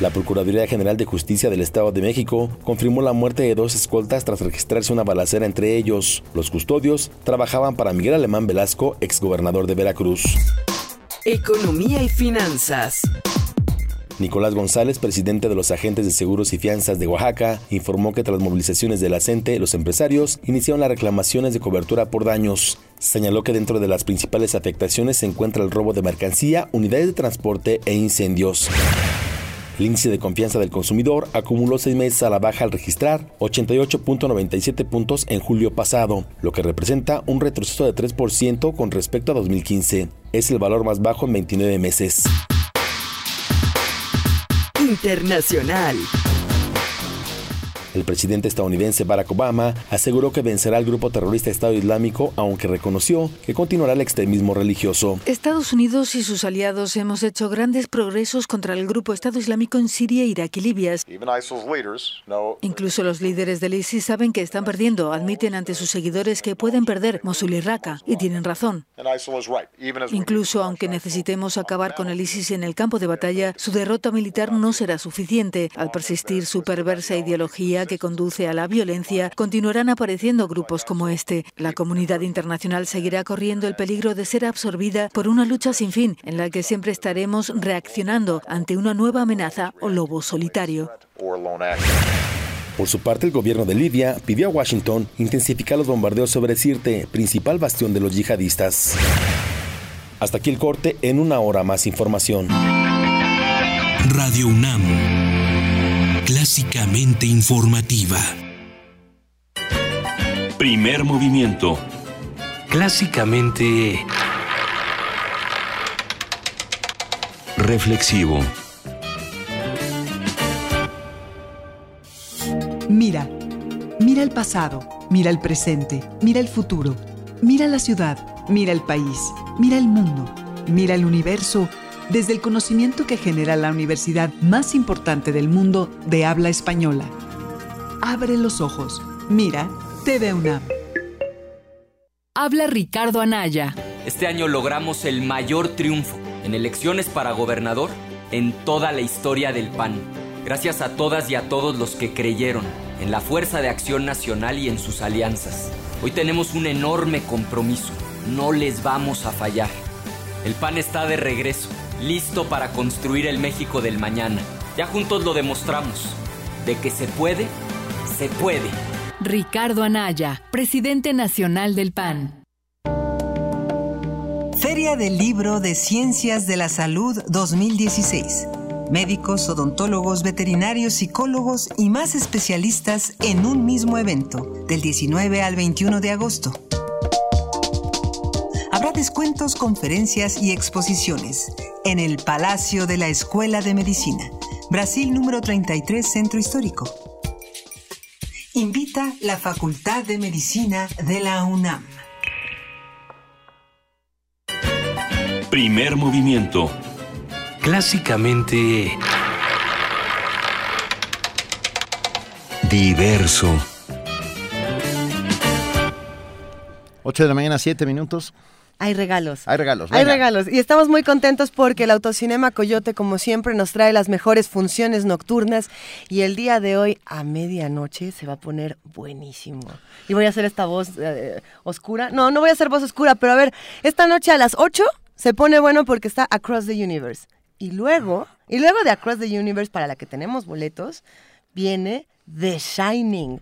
La Procuraduría General de Justicia del Estado de México confirmó la muerte de dos escoltas tras registrarse una balacera entre ellos. Los custodios trabajaban para Miguel Alemán Velasco, exgobernador de Veracruz. Economía y finanzas. Nicolás González, presidente de los agentes de seguros y fianzas de Oaxaca, informó que tras movilizaciones de la CENTE, los empresarios iniciaron las reclamaciones de cobertura por daños. Señaló que dentro de las principales afectaciones se encuentra el robo de mercancía, unidades de transporte e incendios. El índice de confianza del consumidor acumuló seis meses a la baja al registrar 88.97 puntos en julio pasado, lo que representa un retroceso de 3% con respecto a 2015. Es el valor más bajo en 29 meses. Internacional. El presidente estadounidense Barack Obama aseguró que vencerá al grupo terrorista Estado Islámico, aunque reconoció que continuará el extremismo religioso. Estados Unidos y sus aliados hemos hecho grandes progresos contra el grupo Estado Islámico en Siria, Irak y Libia. Incluso los líderes del ISIS saben que están perdiendo, admiten ante sus seguidores que pueden perder Mosul y Raqqa, y tienen razón. Incluso aunque necesitemos acabar con el ISIS en el campo de batalla, su derrota militar no será suficiente. Al persistir su perversa ideología que conduce a la violencia, continuarán apareciendo grupos como este. La comunidad internacional seguirá corriendo el peligro de ser absorbida por una lucha sin fin, en la que siempre estaremos reaccionando ante una nueva amenaza o lobo solitario. Por su parte, el gobierno de Libia pidió a Washington intensificar los bombardeos sobre Sirte, principal bastión de los yihadistas. Hasta aquí el corte, en una hora más información. Radio UNAM clásicamente informativa. Primer movimiento. Clásicamente... Reflexivo. Mira, mira el pasado, mira el presente, mira el futuro, mira la ciudad, mira el país, mira el mundo, mira el universo desde el conocimiento que genera la universidad más importante del mundo de habla española. Abre los ojos. Mira, TV UNAM. Habla Ricardo Anaya. Este año logramos el mayor triunfo en elecciones para gobernador en toda la historia del PAN. Gracias a todas y a todos los que creyeron en la Fuerza de Acción Nacional y en sus alianzas. Hoy tenemos un enorme compromiso. No les vamos a fallar. El PAN está de regreso listo para construir el México del mañana. Ya juntos lo demostramos. De que se puede, se puede. Ricardo Anaya, presidente nacional del PAN. Feria del Libro de Ciencias de la Salud 2016. Médicos, odontólogos, veterinarios, psicólogos y más especialistas en un mismo evento, del 19 al 21 de agosto. Habrá descuentos, conferencias y exposiciones en el Palacio de la Escuela de Medicina, Brasil número 33, Centro Histórico. Invita la Facultad de Medicina de la UNAM. Primer movimiento. Clásicamente... Diverso. 8 de la mañana, 7 minutos. Hay regalos. Hay regalos. Hay regalos. Y estamos muy contentos porque el Autocinema Coyote, como siempre, nos trae las mejores funciones nocturnas. Y el día de hoy, a medianoche, se va a poner buenísimo. Y voy a hacer esta voz eh, oscura. No, no voy a hacer voz oscura, pero a ver, esta noche a las 8 se pone bueno porque está Across the Universe. Y luego, y luego de Across the Universe, para la que tenemos boletos, viene The Shining.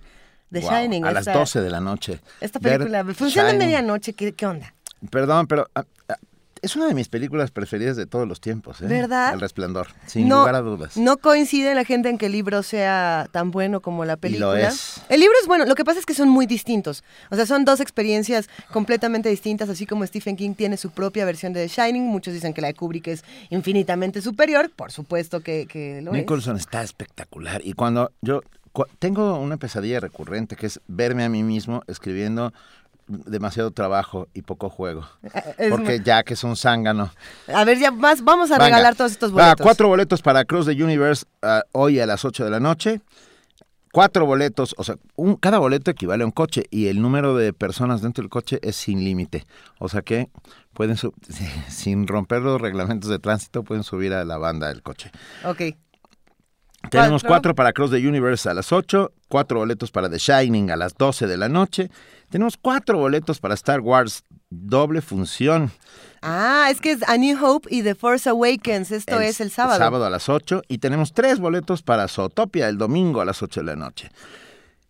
The Shining. A las 12 de la noche. Esta película, funciona de medianoche, ¿qué, ¿qué, onda? Perdón, pero ah, ah, es una de mis películas preferidas de todos los tiempos, ¿eh? ¿Verdad? El Resplandor, sin lugar a dudas. No coincide la gente en que el libro sea tan bueno como la película. Y lo es. El libro es bueno, lo que pasa es que son muy distintos. O sea, son dos experiencias completamente distintas, así como Stephen King tiene su propia versión de The Shining. Muchos dicen que la de Kubrick es infinitamente superior, por supuesto que, que lo Nicholson está espectacular. Y cuando yo tengo una pesadilla recurrente que es verme a mí mismo escribiendo demasiado trabajo y poco juego. Porque ya que es un zángano. A ver, ya más, vamos a regalar todos estos boletos. cuatro boletos para Cross the Universe ah, hoy a las 8 de la noche. Cuatro boletos, o sea, un, cada boleto equivale a un coche y el número de personas dentro del coche es sin límite. O sea que pueden, sin romper los reglamentos de tránsito, pueden subir a la banda del coche. Ok. Tenemos cuatro para Cross the Universe a las 8, cuatro boletos para The Shining a las 12 de la noche. Tenemos cuatro boletos para Star Wars doble función. Ah, es que es A New Hope y The Force Awakens. Esto es el sábado. El sábado a las 8. Y tenemos tres boletos para Zootopia el domingo a las 8 de la noche.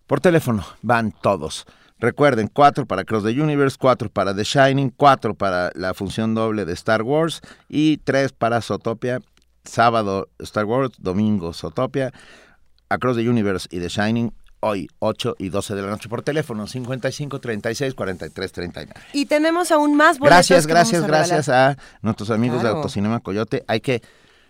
Por teléfono van todos. Recuerden, cuatro para Cross the Universe, cuatro para The Shining, cuatro para la función doble de Star Wars y tres para Zootopia sábado Star Wars, domingo Zootopia, Across the Universe y The Shining hoy 8 y 12 de la noche por teléfono 55 36 43 39. Y tenemos aún más boletos. Gracias, gracias, gracias a nuestros amigos de Autocinema Coyote. Hay que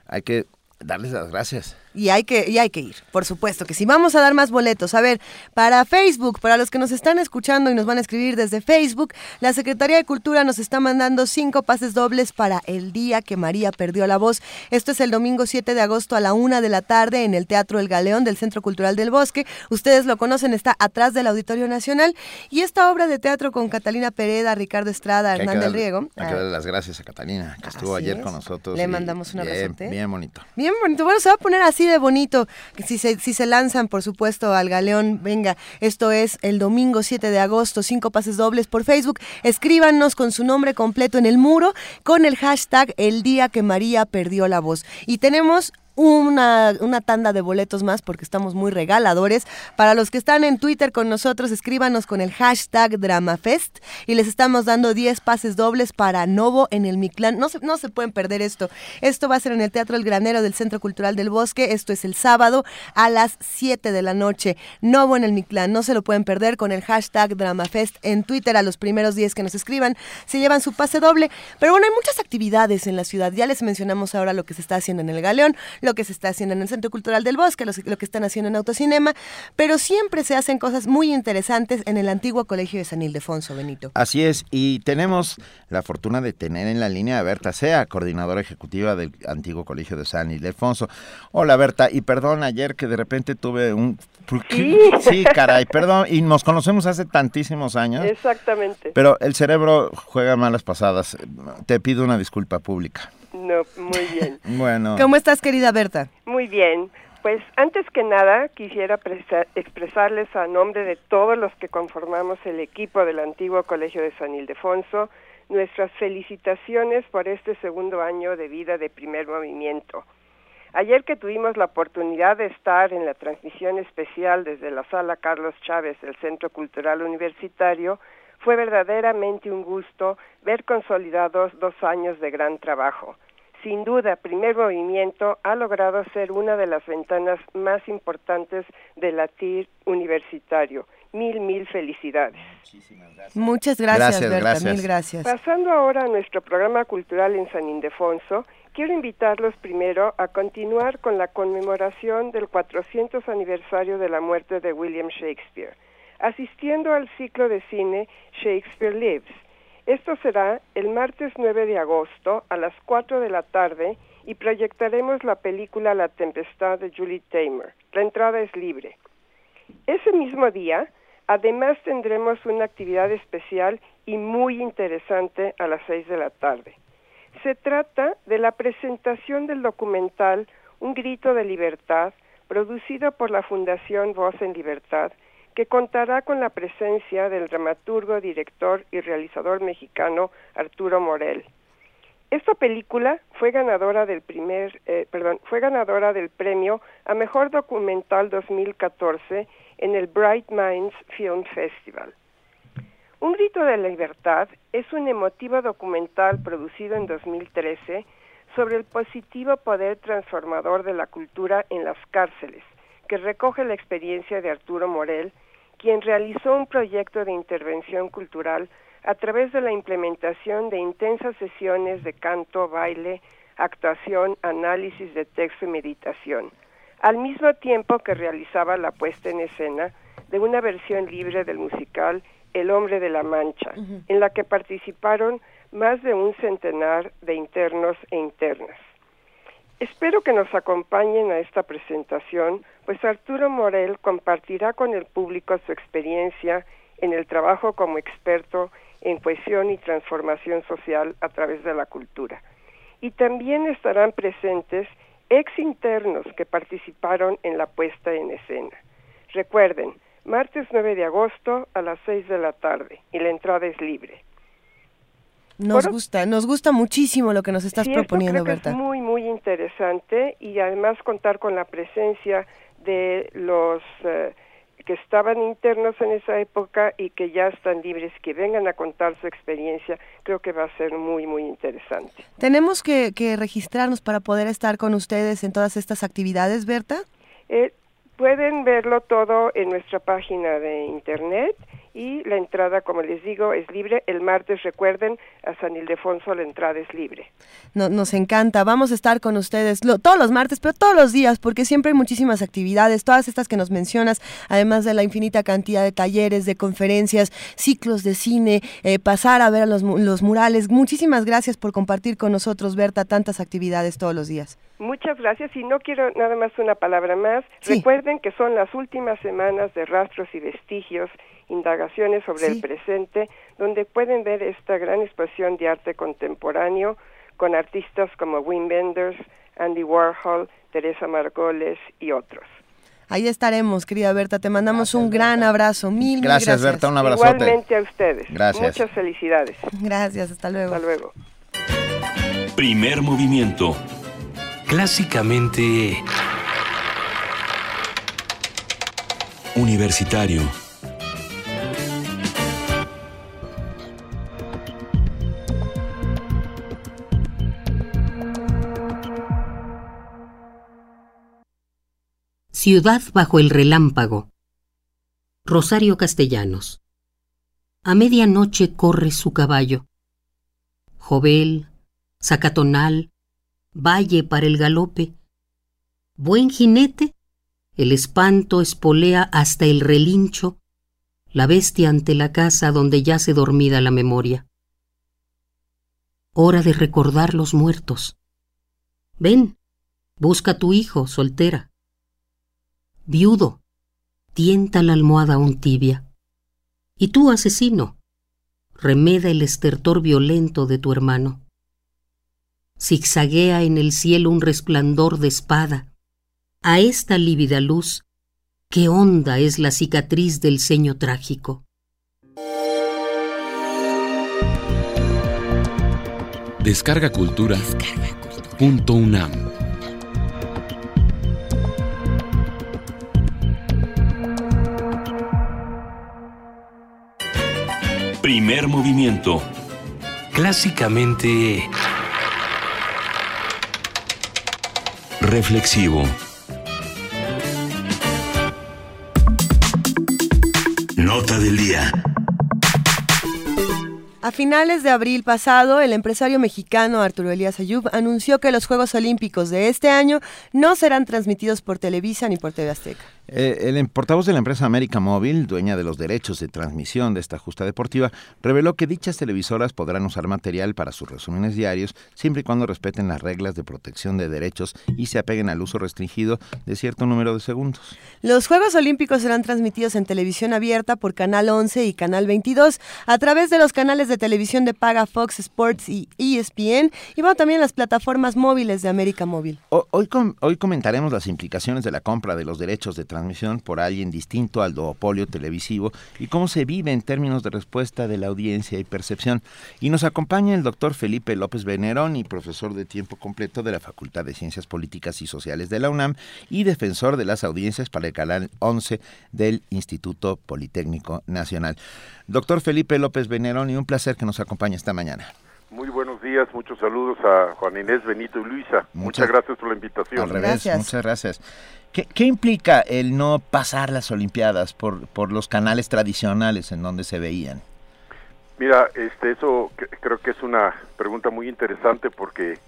hay que darles las gracias. Y hay que, y hay que ir, por supuesto que sí. Vamos a dar más boletos. A ver, para Facebook, para los que nos están escuchando y nos van a escribir desde Facebook, la Secretaría de Cultura nos está mandando cinco pases dobles para el día que María perdió la voz. Esto es el domingo 7 de agosto a la una de la tarde en el Teatro El Galeón del Centro Cultural del Bosque. Ustedes lo conocen, está atrás del Auditorio Nacional. Y esta obra de teatro con Catalina Pereda, Ricardo Estrada, Hernán del Riego. Hay que darle las gracias a Catalina, que estuvo ayer con nosotros. Le mandamos un abrazo. Bien bonito. Bien bonito. Bueno, se va a poner así de bonito. Si se, si se lanzan, por supuesto, al Galeón, venga, esto es el domingo 7 de agosto, cinco pases dobles por Facebook. Escríbanos con su nombre completo en el muro con el hashtag el día que María perdió la voz. Y tenemos una, una, tanda de boletos más porque estamos muy regaladores. Para los que están en Twitter con nosotros, escríbanos con el hashtag DramaFest y les estamos dando 10 pases dobles para Novo en el Mictlán. No se, no se pueden perder esto. Esto va a ser en el Teatro El Granero del Centro Cultural del Bosque. Esto es el sábado a las 7 de la noche. Novo en el Mictlán. No se lo pueden perder con el hashtag DramaFest en Twitter a los primeros 10 que nos escriban. Se llevan su pase doble. Pero bueno, hay muchas actividades en la ciudad. Ya les mencionamos ahora lo que se está haciendo en el Galeón lo que se está haciendo en el Centro Cultural del Bosque, lo, que están haciendo en Autocinema, pero siempre se hacen cosas muy interesantes en el antiguo Colegio de San Ildefonso, Benito. Así es, y tenemos la fortuna de tener en la línea a Berta Sea, coordinadora ejecutiva del antiguo Colegio de San Ildefonso. Hola Berta, y perdón ayer que de repente tuve un... Sí. sí, caray, perdón, y nos conocemos hace tantísimos años. Exactamente. Pero el cerebro juega malas pasadas. Te pido una disculpa pública. No, muy bien. bueno. ¿Cómo estás, querida Berta? Muy bien. Pues antes que nada quisiera expresarles a nombre de todos los que conformamos el equipo del antiguo Colegio de San Ildefonso nuestras felicitaciones por este segundo año de vida de primer movimiento. Ayer que tuvimos la oportunidad de estar en la transmisión especial desde la sala Carlos Chávez del Centro Cultural Universitario, fue verdaderamente un gusto ver consolidados dos años de gran trabajo. Sin duda, Primer Movimiento ha logrado ser una de las ventanas más importantes del latir universitario Mil, mil felicidades. Muchas gracias, Berta, mil gracias. Pasando ahora a nuestro programa cultural en San Ildefonso, quiero invitarlos primero a continuar con la conmemoración del 400 aniversario de la muerte de William Shakespeare, asistiendo al ciclo de cine Shakespeare Lives. Esto será el martes 9 de agosto a las 4 de la tarde y proyectaremos la película La Tempestad de Julie Taymor. La entrada es libre. Ese mismo día, además tendremos una actividad especial y muy interesante a las 6 de la tarde. Se trata de la presentación del documental Un grito de libertad, producido por la Fundación Voz en Libertad, que contará con la presencia del dramaturgo, director y realizador mexicano Arturo Morel. Esta película fue ganadora del primer, eh, perdón, fue ganadora del premio a mejor documental 2014 en el Bright Minds Film Festival. Un grito de libertad es un emotivo documental producido en 2013 sobre el positivo poder transformador de la cultura en las cárceles, que recoge la experiencia de Arturo Morel, quien realizó un proyecto de intervención cultural a través de la implementación de intensas sesiones de canto, baile, actuación, análisis de texto y meditación, al mismo tiempo que realizaba la puesta en escena de una versión libre del musical El hombre de la Mancha, en la que participaron más de un centenar de internos e internas. Espero que nos acompañen a esta presentación, pues Arturo Morel compartirá con el público su experiencia en el trabajo como experto en cohesión y transformación social a través de la cultura. Y también estarán presentes ex internos que participaron en la puesta en escena. Recuerden, martes 9 de agosto a las 6 de la tarde y la entrada es libre. Nos gusta, nos gusta muchísimo lo que nos estás proponiendo, Berta. es muy, muy interesante y además contar con la presencia de los eh, que estaban internos en esa época y que ya están libres, que vengan a contar su experiencia, creo que va a ser muy, muy interesante. ¿Tenemos que, registrarnos para poder estar con ustedes en todas estas actividades, Berta? Eh, pueden verlo todo en nuestra página de internet y la entrada, como les digo, es libre. El martes, recuerden, a San Ildefonso la entrada es libre. nos encanta. Vamos a estar con ustedes todos los martes, pero todos los días, porque siempre hay muchísimas actividades, todas estas que nos mencionas, además de la infinita cantidad de talleres, de conferencias, ciclos de cine, eh, pasar a ver los, los murales. Muchísimas gracias por compartir con nosotros, Berta, tantas actividades todos los días. Muchas gracias y no quiero nada más una palabra más. Recuerden que son las últimas semanas de rastros y vestigios indagaciones sobre el presente, donde pueden ver esta gran exposición de arte contemporáneo con artistas como Wim Wenders, Andy Warhol, Teresa Margoles y otros. Ahí estaremos, querida Berta. Te mandamos un gran abrazo. Mil, gracias, mil gracias. Berta. Un abrazote. Igualmente a ustedes. Gracias. Muchas felicidades. Gracias. Hasta luego. Hasta luego. Primer movimiento. Clásicamente... Universitario. Ciudad bajo el relámpago. Rosario Castellanos. A medianoche corre su caballo. Jovel, Zacatonal, Valle para el galope. Buen jinete, el espanto espolea hasta el relincho, la bestia ante la casa donde yace dormida la memoria. Hora de recordar los muertos. Ven, busca tu hijo, soltera viudo, tienta la almohada aún tibia. Y tú, asesino, remeda el estertor violento de tu hermano. Zigzaguea en el cielo un resplandor de espada. A esta lívida luz, qué honda es la cicatriz del ceño trágico. Descarga Cultura. Punto UNAM. Primer movimiento. Clásicamente... Reflexivo. Nota del día. A finales de abril pasado, el empresario mexicano Arturo Elías Ayub anunció que los Juegos Olímpicos de este año no serán transmitidos por Televisa ni por TV Azteca. Eh, el portavoz de la empresa América Móvil, dueña de los derechos de transmisión de esta justa deportiva, reveló que dichas televisoras podrán usar material para sus resúmenes diarios siempre y cuando respeten las reglas de protección de derechos y se apeguen al uso restringido de cierto número de segundos. Los Juegos Olímpicos serán transmitidos en televisión abierta por Canal 11 y Canal 22 a través de los canales de televisión de paga Fox Sports y ESPN y van también las plataformas móviles de América Móvil. Hoy, hoy comentaremos las implicaciones de la compra de los derechos de transmisión por alguien distinto al duopolio televisivo y cómo se vive en términos de respuesta de la audiencia y percepción. Y nos acompaña el doctor Felipe López Venerón y profesor de tiempo completo de la Facultad de Ciencias Políticas y Sociales de la UNAM y defensor de las audiencias para el canal 11 del Instituto Politécnico Nacional. Doctor Felipe López Venerón, y un placer que nos acompañe esta mañana. Muy buenos días, muchos saludos a Juan Inés, Benito y Luisa. Muchas, gracias por la invitación. Al revés, muchas gracias. ¿Qué, implica el no pasar las Olimpiadas por, por los canales tradicionales en donde se veían? Mira, este, eso creo que es una pregunta muy interesante porque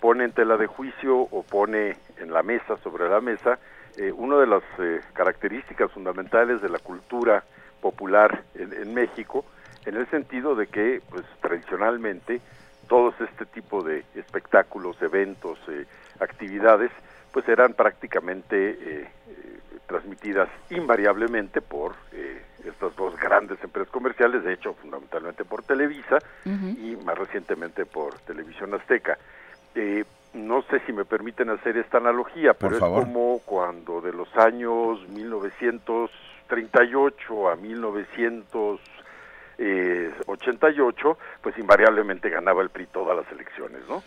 pone en tela de juicio o pone en la mesa, sobre la mesa, eh, una de las eh, características fundamentales de la cultura popular en, en, México, en el sentido de que, pues, tradicionalmente, todos este tipo de espectáculos, eventos, eh, actividades, pues eran prácticamente eh, eh, transmitidas invariablemente por eh, estas dos grandes empresas comerciales, de hecho fundamentalmente por Televisa y más recientemente por Televisión Azteca. no sé si me permiten hacer esta analogía, pero es como cuando de los años 1938 a 1900 eh, 88, pues invariablemente ganaba el PRI todas las elecciones, ¿no?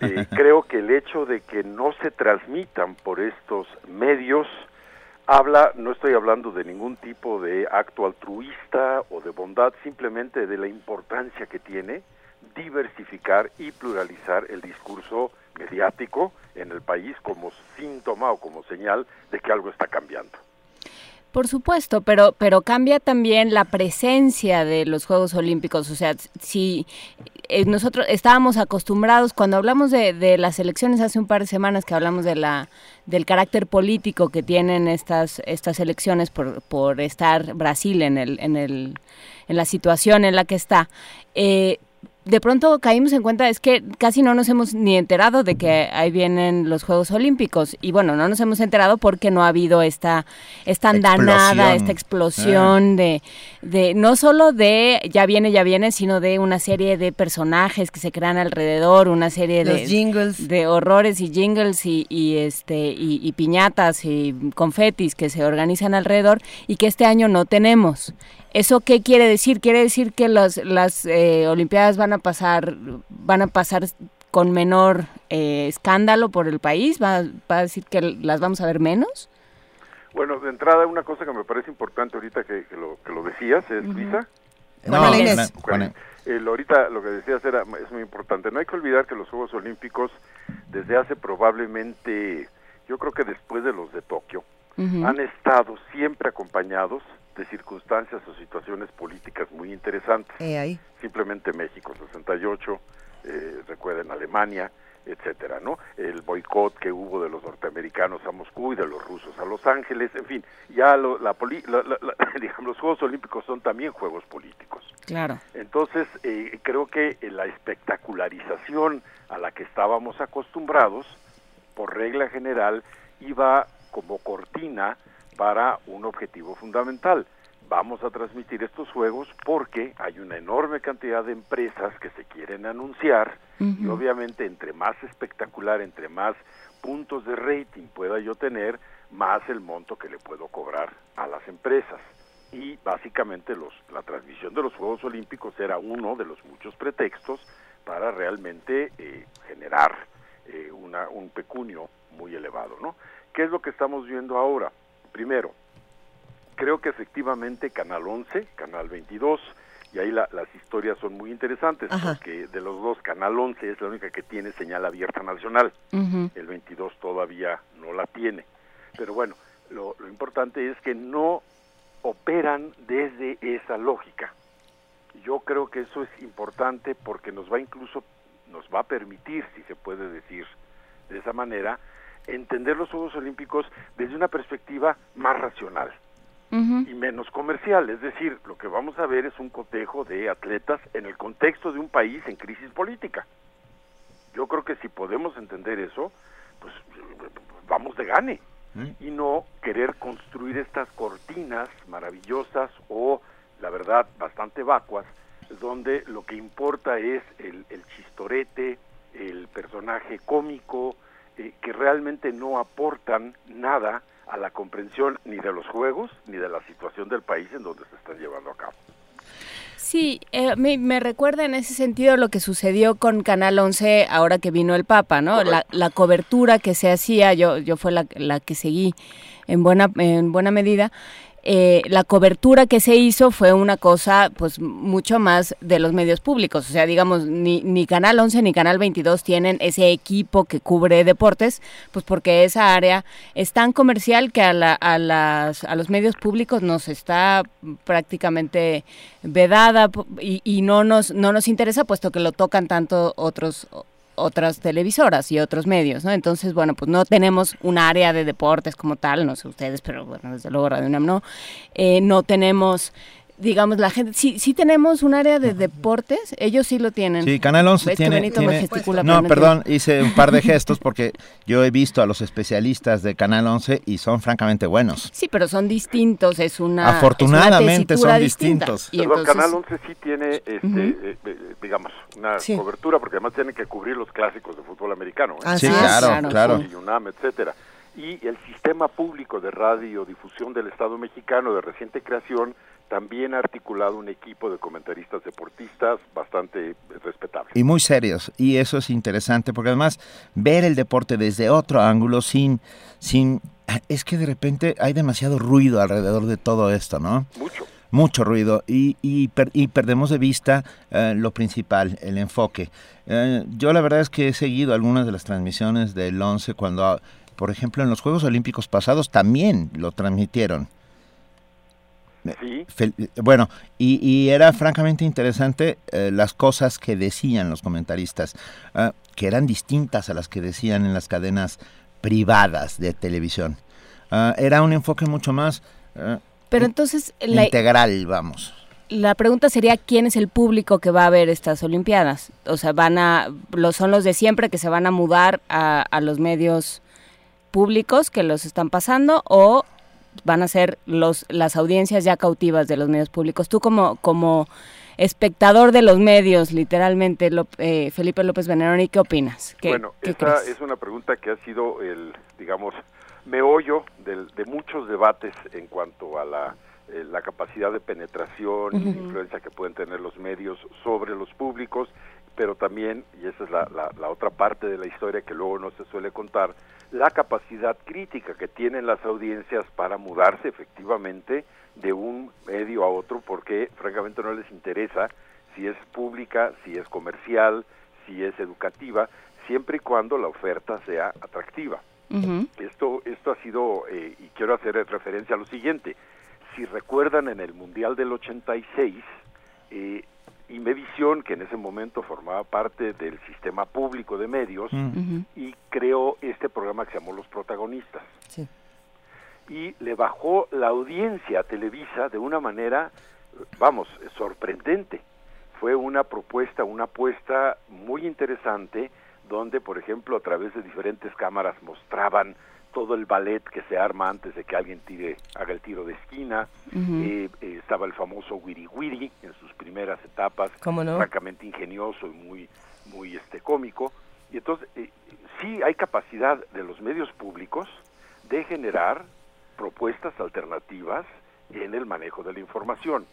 Eh, creo que el hecho de que no se transmitan por estos medios habla, no estoy hablando de ningún tipo de acto altruista o de bondad, simplemente de la importancia que tiene diversificar y pluralizar el discurso mediático en el país como síntoma o como señal de que algo está cambiando. Por supuesto, pero, pero cambia también la presencia de los Juegos Olímpicos. O sea, si eh, nosotros estábamos acostumbrados, cuando hablamos de, de, las elecciones hace un par de semanas que hablamos de la del carácter político que tienen estas, estas elecciones por, por estar Brasil en el, en el en la situación en la que está. Eh, de pronto caímos en cuenta es que casi no nos hemos ni enterado de que ahí vienen los Juegos Olímpicos. Y bueno no nos hemos enterado porque no ha habido esta esta andanada esta explosión ah. de de no solo de ya viene ya viene sino de una serie de personajes que se crean alrededor una serie de jingles. de horrores y jingles y, y este y, y piñatas y confetis que se organizan alrededor y que este año no tenemos ¿Eso qué quiere decir? Quiere decir que las, las eh, Olimpiadas van a pasar, van a pasar con menor eh, escándalo por el país. ¿Va, a decir que las vamos a ver menos? Bueno, de entrada una cosa que me parece importante ahorita que, lo, que lo decías es Luisa. No, ahorita lo que decías era es muy importante. No hay que olvidar que los Juegos Olímpicos desde hace probablemente, yo creo que después de los de Tokio, han estado siempre acompañados de circunstancias o situaciones políticas muy interesantes. ahí. Simplemente México 68, eh, recuerden Alemania, etcétera, ¿no? El boicot que hubo de los norteamericanos a Moscú y de los rusos a Los Ángeles, en fin, ya lo, la, digamos, los Juegos Olímpicos son también Juegos políticos. Claro. Entonces, eh, creo que la espectacularización a la que estábamos acostumbrados, por regla general, iba como cortina para un objetivo fundamental. Vamos a transmitir estos juegos porque hay una enorme cantidad de empresas que se quieren anunciar y obviamente entre más espectacular, entre más puntos de rating pueda yo tener, más el monto que le puedo cobrar a las empresas. Y básicamente los, la transmisión de los Juegos Olímpicos era uno de los muchos pretextos para realmente eh, generar eh, una, un pecunio muy elevado. ¿no? ¿Qué es lo que estamos viendo ahora? Primero, creo que efectivamente Canal 11, Canal 22, y ahí las historias son muy interesantes, porque de los dos, Canal 11 es la única que tiene señal abierta nacional, el 22 todavía no la tiene. Pero bueno, lo, importante es que no operan desde esa lógica. Yo creo que eso es importante porque nos va incluso, nos va a permitir, si se puede decir de esa manera, entender los Juegos Olímpicos desde una perspectiva más racional y menos comercial. Es decir, lo que vamos a ver es un cotejo de atletas en el contexto de un país en crisis política. Yo creo que si podemos entender eso, pues vamos de gane y no querer construir estas cortinas maravillosas o, la verdad, bastante vacuas, donde lo que importa es el, chistorete, el personaje cómico, eh, que realmente no aportan nada a la comprensión ni de los juegos ni de la situación del país en donde se están llevando a cabo. Sí, eh, me, recuerda en ese sentido lo que sucedió con Canal 11 ahora que vino el Papa, ¿no? La, la, cobertura que se hacía, yo, yo fue la, la que seguí en buena, en buena medida, eh, la cobertura que se hizo fue una cosa pues mucho más de los medios públicos. O sea, digamos, ni, ni Canal 11 ni Canal 22 tienen ese equipo que cubre deportes, pues porque esa área es tan comercial que a, la, a, las, a los medios públicos nos está prácticamente vedada y, no, nos, no nos interesa puesto que lo tocan tanto otros otras televisoras y otros medios, ¿no? Entonces, bueno, pues no tenemos un área de deportes como tal, no sé ustedes, pero bueno, desde luego Radio UNAM no. Eh, no tenemos digamos, la gente, sí, sí tenemos un área de deportes, ellos sí lo tienen. Sí, Canal 11 tiene, no, perdón, hice un par de gestos porque yo he visto a los especialistas de Canal 11 y son francamente buenos. Sí, pero son distintos, es una Afortunadamente son distintos. Y Canal 11 sí tiene, este, eh, eh, digamos, una cobertura porque además tienen que cubrir los clásicos de fútbol americano. ¿eh? Ah, sí, claro, claro. Y UNAM, etcétera y el sistema público de radiodifusión del Estado mexicano de reciente creación también ha articulado un equipo de comentaristas deportistas bastante respetable. Y muy serios, y eso es interesante, porque además ver el deporte desde otro ángulo, sin, sin, es que de repente hay demasiado ruido alrededor de todo esto, ¿no? Mucho. Mucho ruido y, y, perdemos de vista eh, lo principal, el enfoque. Eh, yo la verdad es que he seguido algunas de las transmisiones del 11 cuando, por ejemplo, en los Juegos Olímpicos pasados también lo transmitieron bueno, y, era francamente interesante eh, las cosas que decían los comentaristas, ah, que eran distintas a las que decían en las cadenas privadas de televisión. Ah, era un enfoque mucho más ah, Pero entonces, integral, vamos. La pregunta sería quién es el público que va a ver estas Olimpiadas. O sea, van a, son los de siempre que se van a mudar a, a los medios públicos que los están pasando o van a ser los, las audiencias ya cautivas de los medios públicos. Tú como, como espectador de los medios, literalmente, eh, Felipe López Veneroni, ¿qué opinas? bueno, esta es una pregunta que ha sido el, digamos, meollo de muchos debates en cuanto a la, eh, la capacidad de penetración y influencia que pueden tener los medios sobre los públicos, pero también, y esa es la, la otra parte de la historia que luego no se suele contar, la capacidad crítica que tienen las audiencias para mudarse efectivamente de un medio a otro porque francamente no les interesa si es pública, si es comercial, si es educativa, siempre y cuando la oferta sea atractiva. Esto esto ha sido, eh, y quiero hacer referencia a lo siguiente, si recuerdan en el Mundial del 86, eh, y Medición, que en ese momento formaba parte del sistema público de medios, mm. y creó este programa que se llamó Los Protagonistas. Y le bajó la audiencia a Televisa de una manera, vamos, sorprendente. Fue una propuesta, una apuesta muy interesante, donde, por ejemplo, a través de diferentes cámaras mostraban todo el ballet que se arma antes de que alguien tire, haga el tiro de esquina. Eh, eh, estaba el famoso Wiri Wiri en sus primeras etapas, francamente ingenioso y muy, muy este, cómico. Y entonces, eh, sí hay capacidad de los medios públicos de generar propuestas alternativas en el manejo de la información.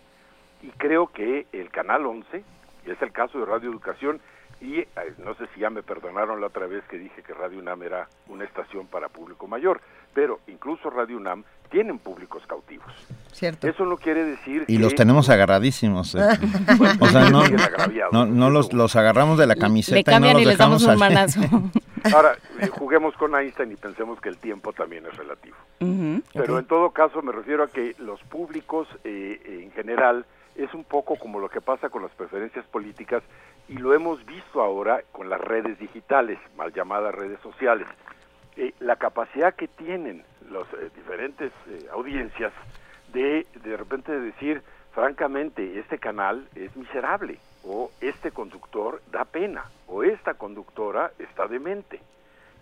Y creo que el Canal 11, y es el caso de Radio Educación, y eh, no sé si ya me perdonaron la otra vez que dije que Radio UNAM era una estación para público mayor, pero incluso Radio UNAM tienen públicos cautivos. Cierto. Eso no quiere decir y los tenemos agarradísimos. ¿eh? o sea, no, no, los, los, agarramos de la camiseta y no los dejamos un manazo. Ahora, eh, juguemos con Einstein y pensemos que el tiempo también es relativo. Pero en todo caso me refiero a que los públicos eh, en general es un poco como lo que pasa con las preferencias políticas y lo hemos visto ahora con las redes digitales, mal llamadas redes sociales. Eh, la capacidad que tienen las diferentes audiencias de de repente decir, francamente, este canal es miserable o este conductor da pena o esta conductora está demente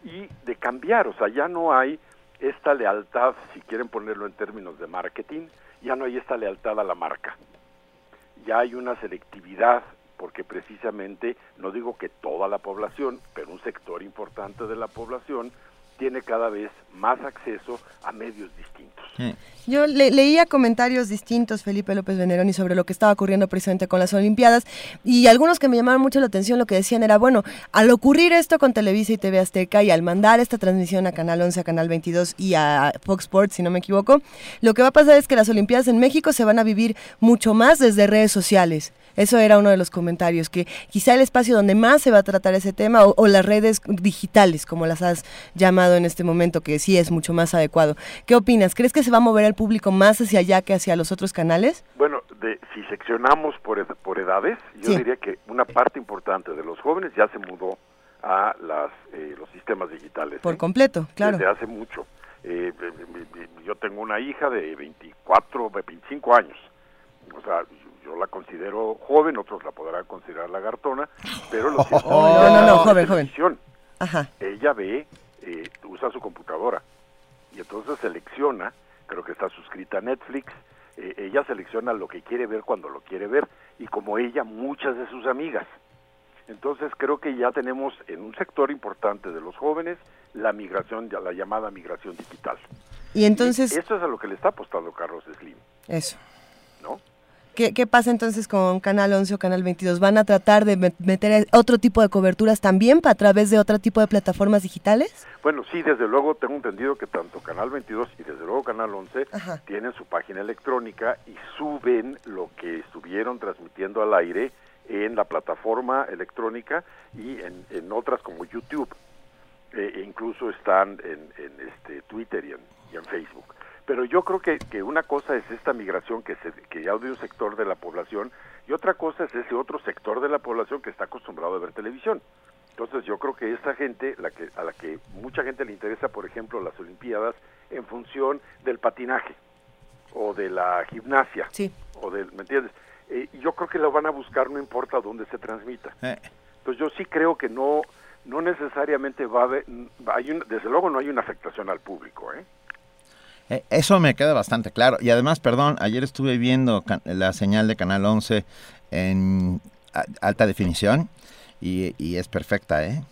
y de cambiar, o sea, ya no hay esta lealtad, si quieren ponerlo en términos de marketing, ya no hay esta lealtad a la marca. Ya hay una selectividad porque precisamente, no digo que toda la población, pero un sector importante de la población tiene cada vez más acceso a medios distintos. Yo leía comentarios distintos, Felipe López Veneroni, sobre lo que estaba ocurriendo precisamente con las Olimpiadas, y algunos que me llamaron mucho la atención lo que decían era, bueno, al ocurrir esto con Televisa y TV Azteca y al mandar esta transmisión a Canal 11, a Canal 22 y a Fox Sports, si no me equivoco, lo que va a pasar es que las Olimpiadas en México se van a vivir mucho más desde redes sociales. Eso era uno de los comentarios, que quizá el espacio donde más se va a tratar ese tema o, las redes digitales, como las has llamado en este momento, que sí es mucho más adecuado. ¿Qué opinas? ¿Crees que se va a mover el público más hacia allá que hacia los otros canales? Bueno, de, si seccionamos por, por edades, yo diría que una parte importante de los jóvenes ya se mudó a las, eh, los sistemas digitales. Por ¿eh? completo, claro. Desde hace mucho. Eh, yo tengo una hija de 24, 25 años. O sea, yo la considero joven, otros la podrán considerar lagartona, pero los no, no, no, joven, joven. Ajá. Ella ve, eh, usa su computadora y entonces selecciona, creo que está suscrita a Netflix, eh, ella selecciona lo que quiere ver cuando lo quiere ver y como ella muchas de sus amigas. Entonces creo que ya tenemos en un sector importante de los jóvenes la migración, la llamada migración digital. Y entonces... esto es a lo que le está apostando Carlos Slim. Eso. ¿No? ¿Qué, pasa entonces con Canal 11 o Canal 22? ¿Van a tratar de meter otro tipo de coberturas también a través de otro tipo de plataformas digitales? Bueno, sí, desde luego tengo entendido que tanto Canal 22 y desde luego Canal 11 tienen su página electrónica y suben lo que estuvieron transmitiendo al aire en la plataforma electrónica y en, otras como YouTube. Eh, incluso están en, este Twitter y en Facebook. Pero yo creo que, que una cosa es esta migración que, se, que ya de un sector de la población y otra cosa es ese otro sector de la población que está acostumbrado a ver televisión. Entonces yo creo que esta gente, la que, a la que mucha gente le interesa, por ejemplo, las Olimpiadas, en función del patinaje o de la gimnasia, sí. o del, ¿me entiendes? Eh, yo creo que lo van a buscar no importa dónde se transmita. Eh. Entonces yo sí creo que no, no necesariamente va a haber, hay desde luego no hay una afectación al público, ¿eh? Eh, eso me queda bastante claro. Y además, perdón, ayer estuve viendo la señal de Canal 11 en alta definición y, es perfecta, ¿eh?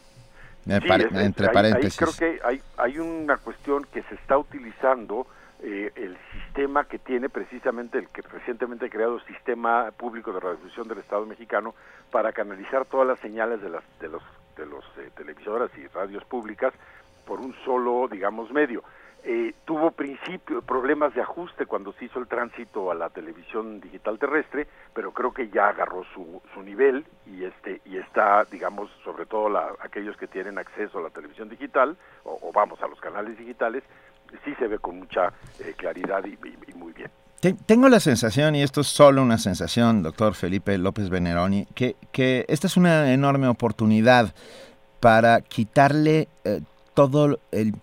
entre paréntesis. creo que hay, hay una cuestión que se está utilizando eh, el sistema que tiene precisamente el que recientemente creado Sistema Público de Radiodifusión del Estado mexicano para canalizar todas las señales de las de los de los eh, televisoras y radios públicas por un solo digamos medio eh, tuvo principio problemas de ajuste cuando se hizo el tránsito a la televisión digital terrestre, pero creo que ya agarró su, su nivel y este y está, digamos, sobre todo la, aquellos que tienen acceso a la televisión digital o, vamos a los canales digitales, sí se ve con mucha eh, claridad y, muy bien. Tengo la sensación, y esto es solo una sensación, doctor Felipe López Veneroni, que, que esta es una enorme oportunidad para quitarle eh, todo el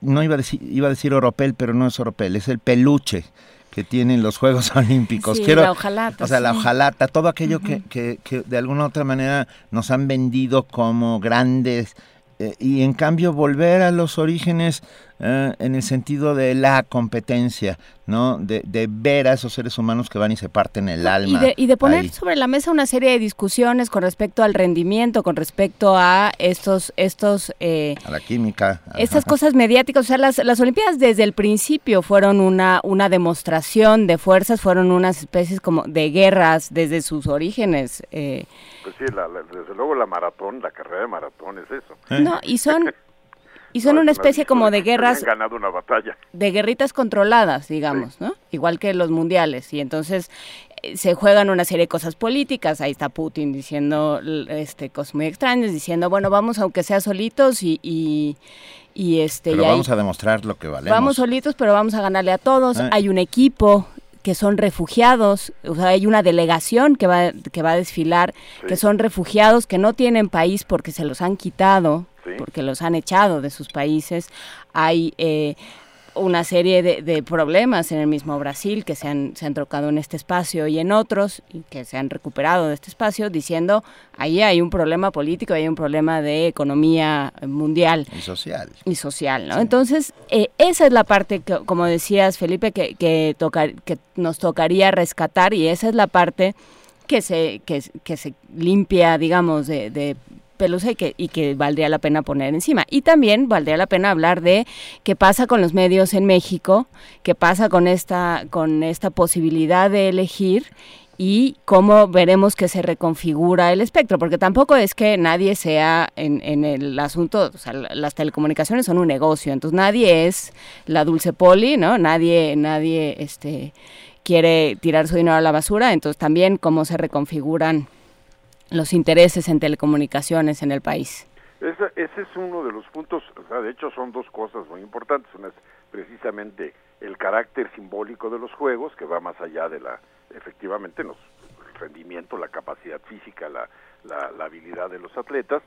no iba a decir, iba a decir oropel, pero no es oropel, es el peluche que tienen los Juegos Olímpicos. Quiero, la hojalata. O sea, la hojalata, todo aquello que, que, que, de alguna u otra manera nos han vendido como grandes eh, y en cambio volver a los orígenes eh, en el sentido de la competencia, ¿no? De, ver a esos seres humanos que van y se parten el alma. Y de, poner sobre la mesa una serie de discusiones con respecto al rendimiento, con respecto a estos... estos eh, a la química. Estas cosas mediáticas. O sea, las, las Olimpiadas desde el principio fueron una, una demostración de fuerzas, fueron unas especies como de guerras desde sus orígenes. pues sí, desde luego la maratón, la carrera de maratón es eso. No, y son y son una especie como de guerras... ganado una batalla. De guerritas controladas, digamos, ¿no? Igual que los mundiales. Y entonces se juegan una serie de cosas políticas. Ahí está Putin diciendo este, cosas muy extrañas, diciendo, bueno, vamos aunque sea solitos y... y, este, pero vamos a demostrar lo que valemos. Vamos solitos, pero vamos a ganarle a todos. Eh. Hay un equipo que son refugiados, o sea, hay una delegación que va, que va a desfilar, que son refugiados que no tienen país porque se los han quitado, porque los han echado de sus países. Hay eh, una serie de, problemas en el mismo Brasil que se han, se han trocado en este espacio y en otros y que se han recuperado de este espacio diciendo ahí hay un problema político, hay un problema de economía mundial. Y social. Y social, ¿no? Entonces, eh, esa es la parte, que, como decías Felipe, que, que, tocar, que nos tocaría rescatar y esa es la parte que se, que, que se limpia, digamos, de, de Pelusa y que, y que valdría la pena poner encima. Y también valdría la pena hablar de qué pasa con los medios en México, qué pasa con esta, con esta posibilidad de elegir y cómo veremos que se reconfigura el espectro, porque tampoco es que nadie sea en, en el asunto, o sea, las telecomunicaciones son un negocio, entonces nadie es la dulce poli, ¿no? Nadie, nadie este, quiere tirar su dinero a la basura, entonces también cómo se reconfiguran los intereses en telecomunicaciones en el país. Ese, ese es uno de los puntos, o sea, de hecho son dos cosas muy importantes. Una es precisamente el carácter simbólico de los juegos, que va más allá de la, efectivamente, los, el rendimiento, la capacidad física, la, la, habilidad de los atletas,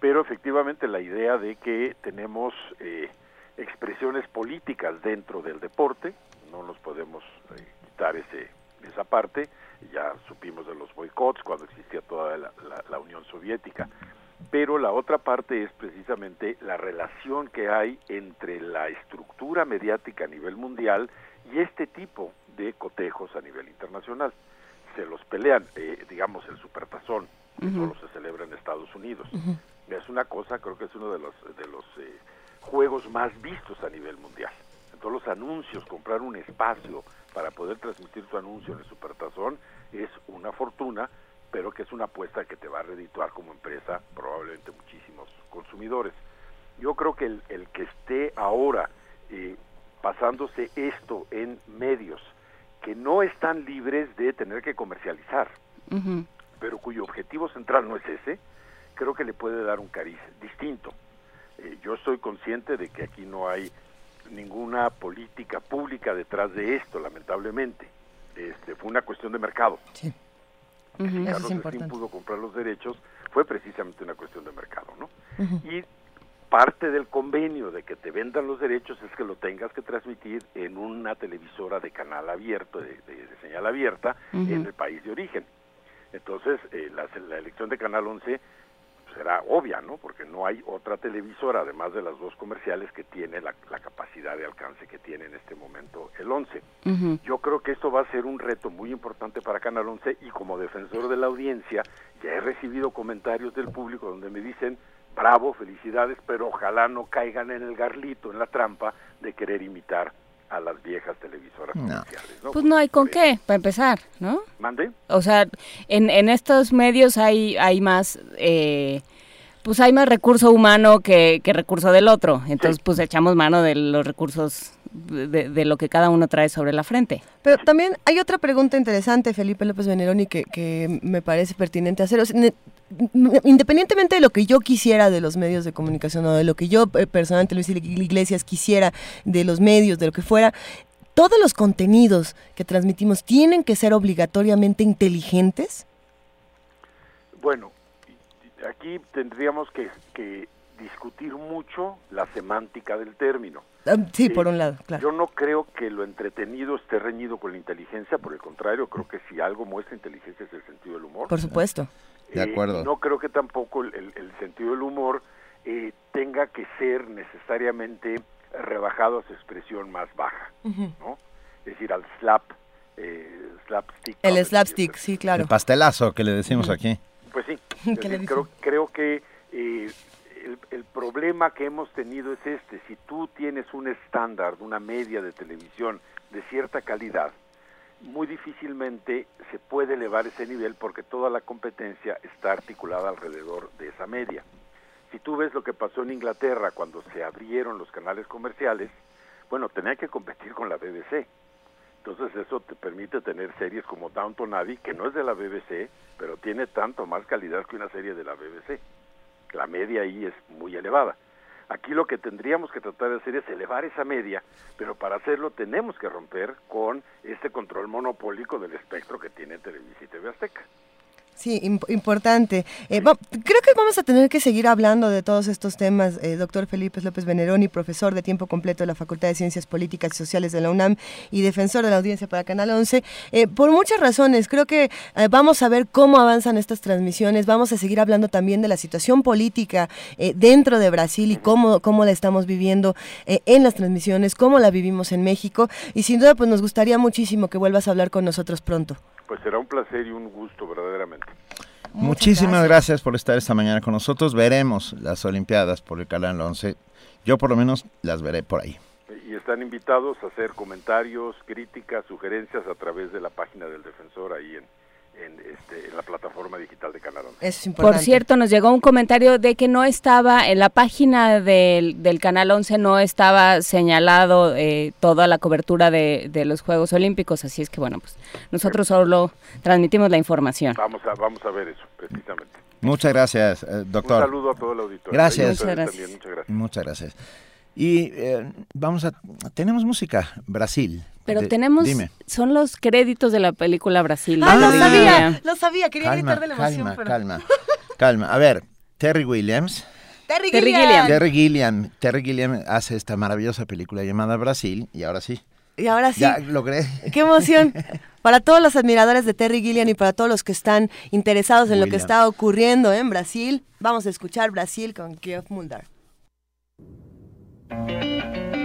pero efectivamente la idea de que tenemos eh, expresiones políticas dentro del deporte, no nos podemos eh, quitar ese, esa parte, ya supimos de los boicots cuando existía toda la, Unión Soviética, pero la otra parte es precisamente la relación que hay entre la estructura mediática a nivel mundial y este tipo de cotejos a nivel internacional. Se los pelean, eh, digamos, el supertazón, que solo se celebra en Estados Unidos. Es una cosa, creo que es uno de los, de los eh, juegos más vistos a nivel mundial. Entonces los anuncios, comprar un espacio, para poder transmitir tu anuncio en el supertazón es una fortuna, pero que es una apuesta que te va a redituar como empresa probablemente muchísimos consumidores. Yo creo que el, el que esté ahora eh, pasándose esto en medios que no están libres de tener que comercializar, pero cuyo objetivo central no es ese, creo que le puede dar un cariz distinto. Eh, yo soy consciente de que aquí no hay ninguna política pública detrás de esto, lamentablemente. Este, fue una cuestión de mercado. Sí. Carlos pudo comprar los derechos, fue precisamente una cuestión de mercado, ¿no? Y parte del convenio de que te vendan los derechos es que lo tengas que transmitir en una televisora de canal abierto, de, señal abierta, en el país de origen. Entonces, eh, la, la, elección de Canal 11 será obvia, ¿no? Porque no hay otra televisora, además de las dos comerciales, que tiene la, capacidad de alcance que tiene en este momento el 11. Yo creo que esto va a ser un reto muy importante para Canal 11 y como defensor de la audiencia ya he recibido comentarios del público donde me dicen, bravo, felicidades, pero ojalá no caigan en el garlito, en la trampa de querer imitar a las viejas televisoras comerciales. ¿no? Pues no hay con qué, para empezar, ¿no? ¿Mande? O sea, en, en estos medios hay, hay más... Eh, pues hay más recurso humano que, que recurso del otro. Entonces, pues echamos mano de los recursos de, de, lo que cada uno trae sobre la frente. Pero también hay otra pregunta interesante, Felipe López Veneroni, que, que me parece pertinente hacer independientemente de lo que yo quisiera de los medios de comunicación o de lo que yo eh, personalmente Luis Iglesias quisiera de los medios, de lo que fuera, todos los contenidos que transmitimos tienen que ser obligatoriamente inteligentes. Bueno, aquí tendríamos que, discutir mucho la semántica del término. Sí, por un lado, claro. Yo no creo que lo entretenido esté reñido con la inteligencia, por el contrario, creo que si algo muestra inteligencia es el sentido del humor. Por supuesto. De acuerdo. Eh, no creo que tampoco el, sentido del humor eh, tenga que ser necesariamente rebajado a su expresión más baja, ¿no? Es decir, al slap, eh, slapstick. El slapstick, sí, claro. El pastelazo que le decimos aquí. Pues sí, creo, creo que el, problema que hemos tenido es este, si tú tienes un estándar, una media de televisión de cierta calidad, muy difícilmente se puede elevar ese nivel porque toda la competencia está articulada alrededor de esa media. Si tú ves lo que pasó en Inglaterra cuando se abrieron los canales comerciales, bueno, tenía que competir con la BBC. Entonces eso te permite tener series como Downton Abbey, que no es de la BBC, pero tiene tanto más calidad que una serie de la BBC. La media ahí es muy elevada. Aquí lo que tendríamos que tratar de hacer es elevar esa media, pero para hacerlo tenemos que romper con este control monopólico del espectro que tiene Televisa y TV Azteca. Sí, importante. Eh, creo que vamos a tener que seguir hablando de todos estos temas, eh, doctor Felipe López Veneroni, profesor de tiempo completo de la Facultad de Ciencias Políticas y Sociales de la UNAM y defensor de la audiencia para Canal 11, eh, por muchas razones. Creo que vamos a ver cómo avanzan estas transmisiones, vamos a seguir hablando también de la situación política dentro de Brasil y cómo, cómo la estamos viviendo en las transmisiones, cómo la vivimos en México y sin duda pues nos gustaría muchísimo que vuelvas a hablar con nosotros pronto. Pues será un placer y un gusto verdaderamente. Muchísimas gracias. por estar esta mañana con nosotros. Veremos las Olimpiadas por el Canal 11. Yo por lo menos las veré por ahí. Y están invitados a hacer comentarios, críticas, sugerencias a través de la página del defensor ahí en, este, en, la plataforma digital de Canal 11. Por cierto, nos llegó un comentario de que no estaba en la página del, del Canal 11, no estaba señalado eh, toda la cobertura de, los Juegos Olímpicos, así es que bueno, pues nosotros solo transmitimos la información. Vamos a, vamos a ver eso, precisamente. Muchas gracias, eh, doctor. Un saludo a todo el auditorio. Gracias. Muchas gracias. muchas gracias. Muchas gracias. Y eh, vamos a, tenemos música, Brasil. Pero tenemos, son los créditos de la película Brasil. Ah, lo sabía, lo sabía, quería gritar de la emoción. Calma, calma, calma. A ver, Terry Williams. Terry, Gilliam. Terry Gilliam. Terry Gilliam hace esta maravillosa película llamada Brasil y ahora sí. Y ahora sí. Ya logré. Qué emoción. Para todos los admiradores de Terry Gilliam y para todos los que están interesados en lo que está ocurriendo en Brasil, vamos a escuchar Brasil con Geoff Mulder. Primer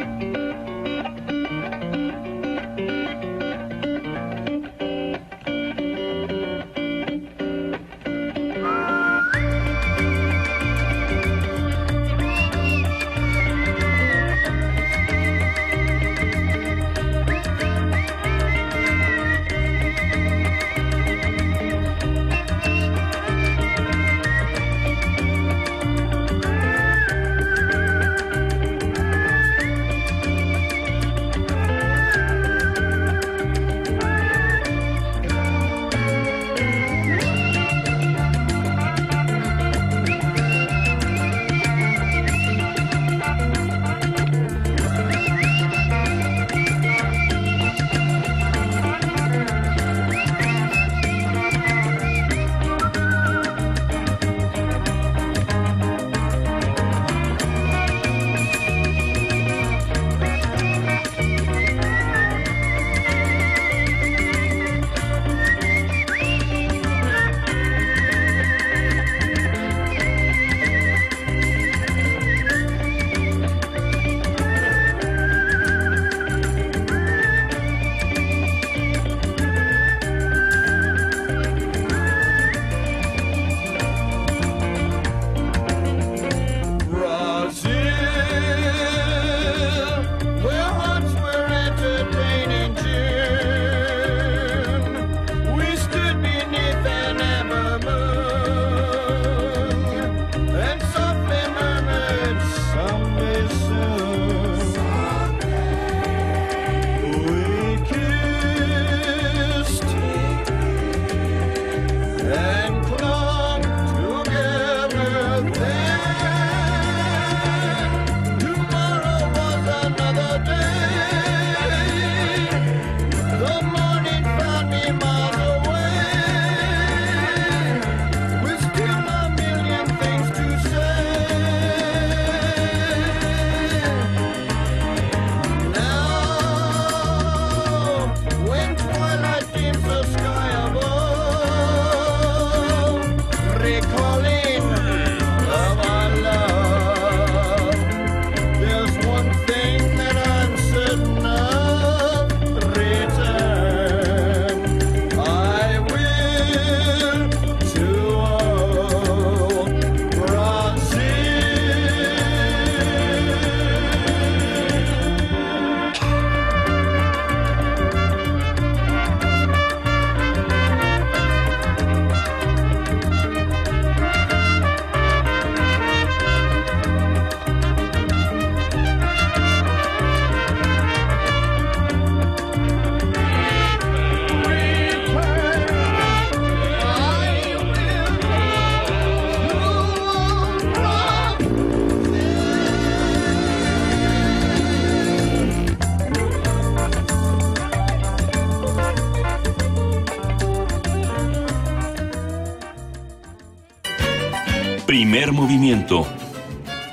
movimiento.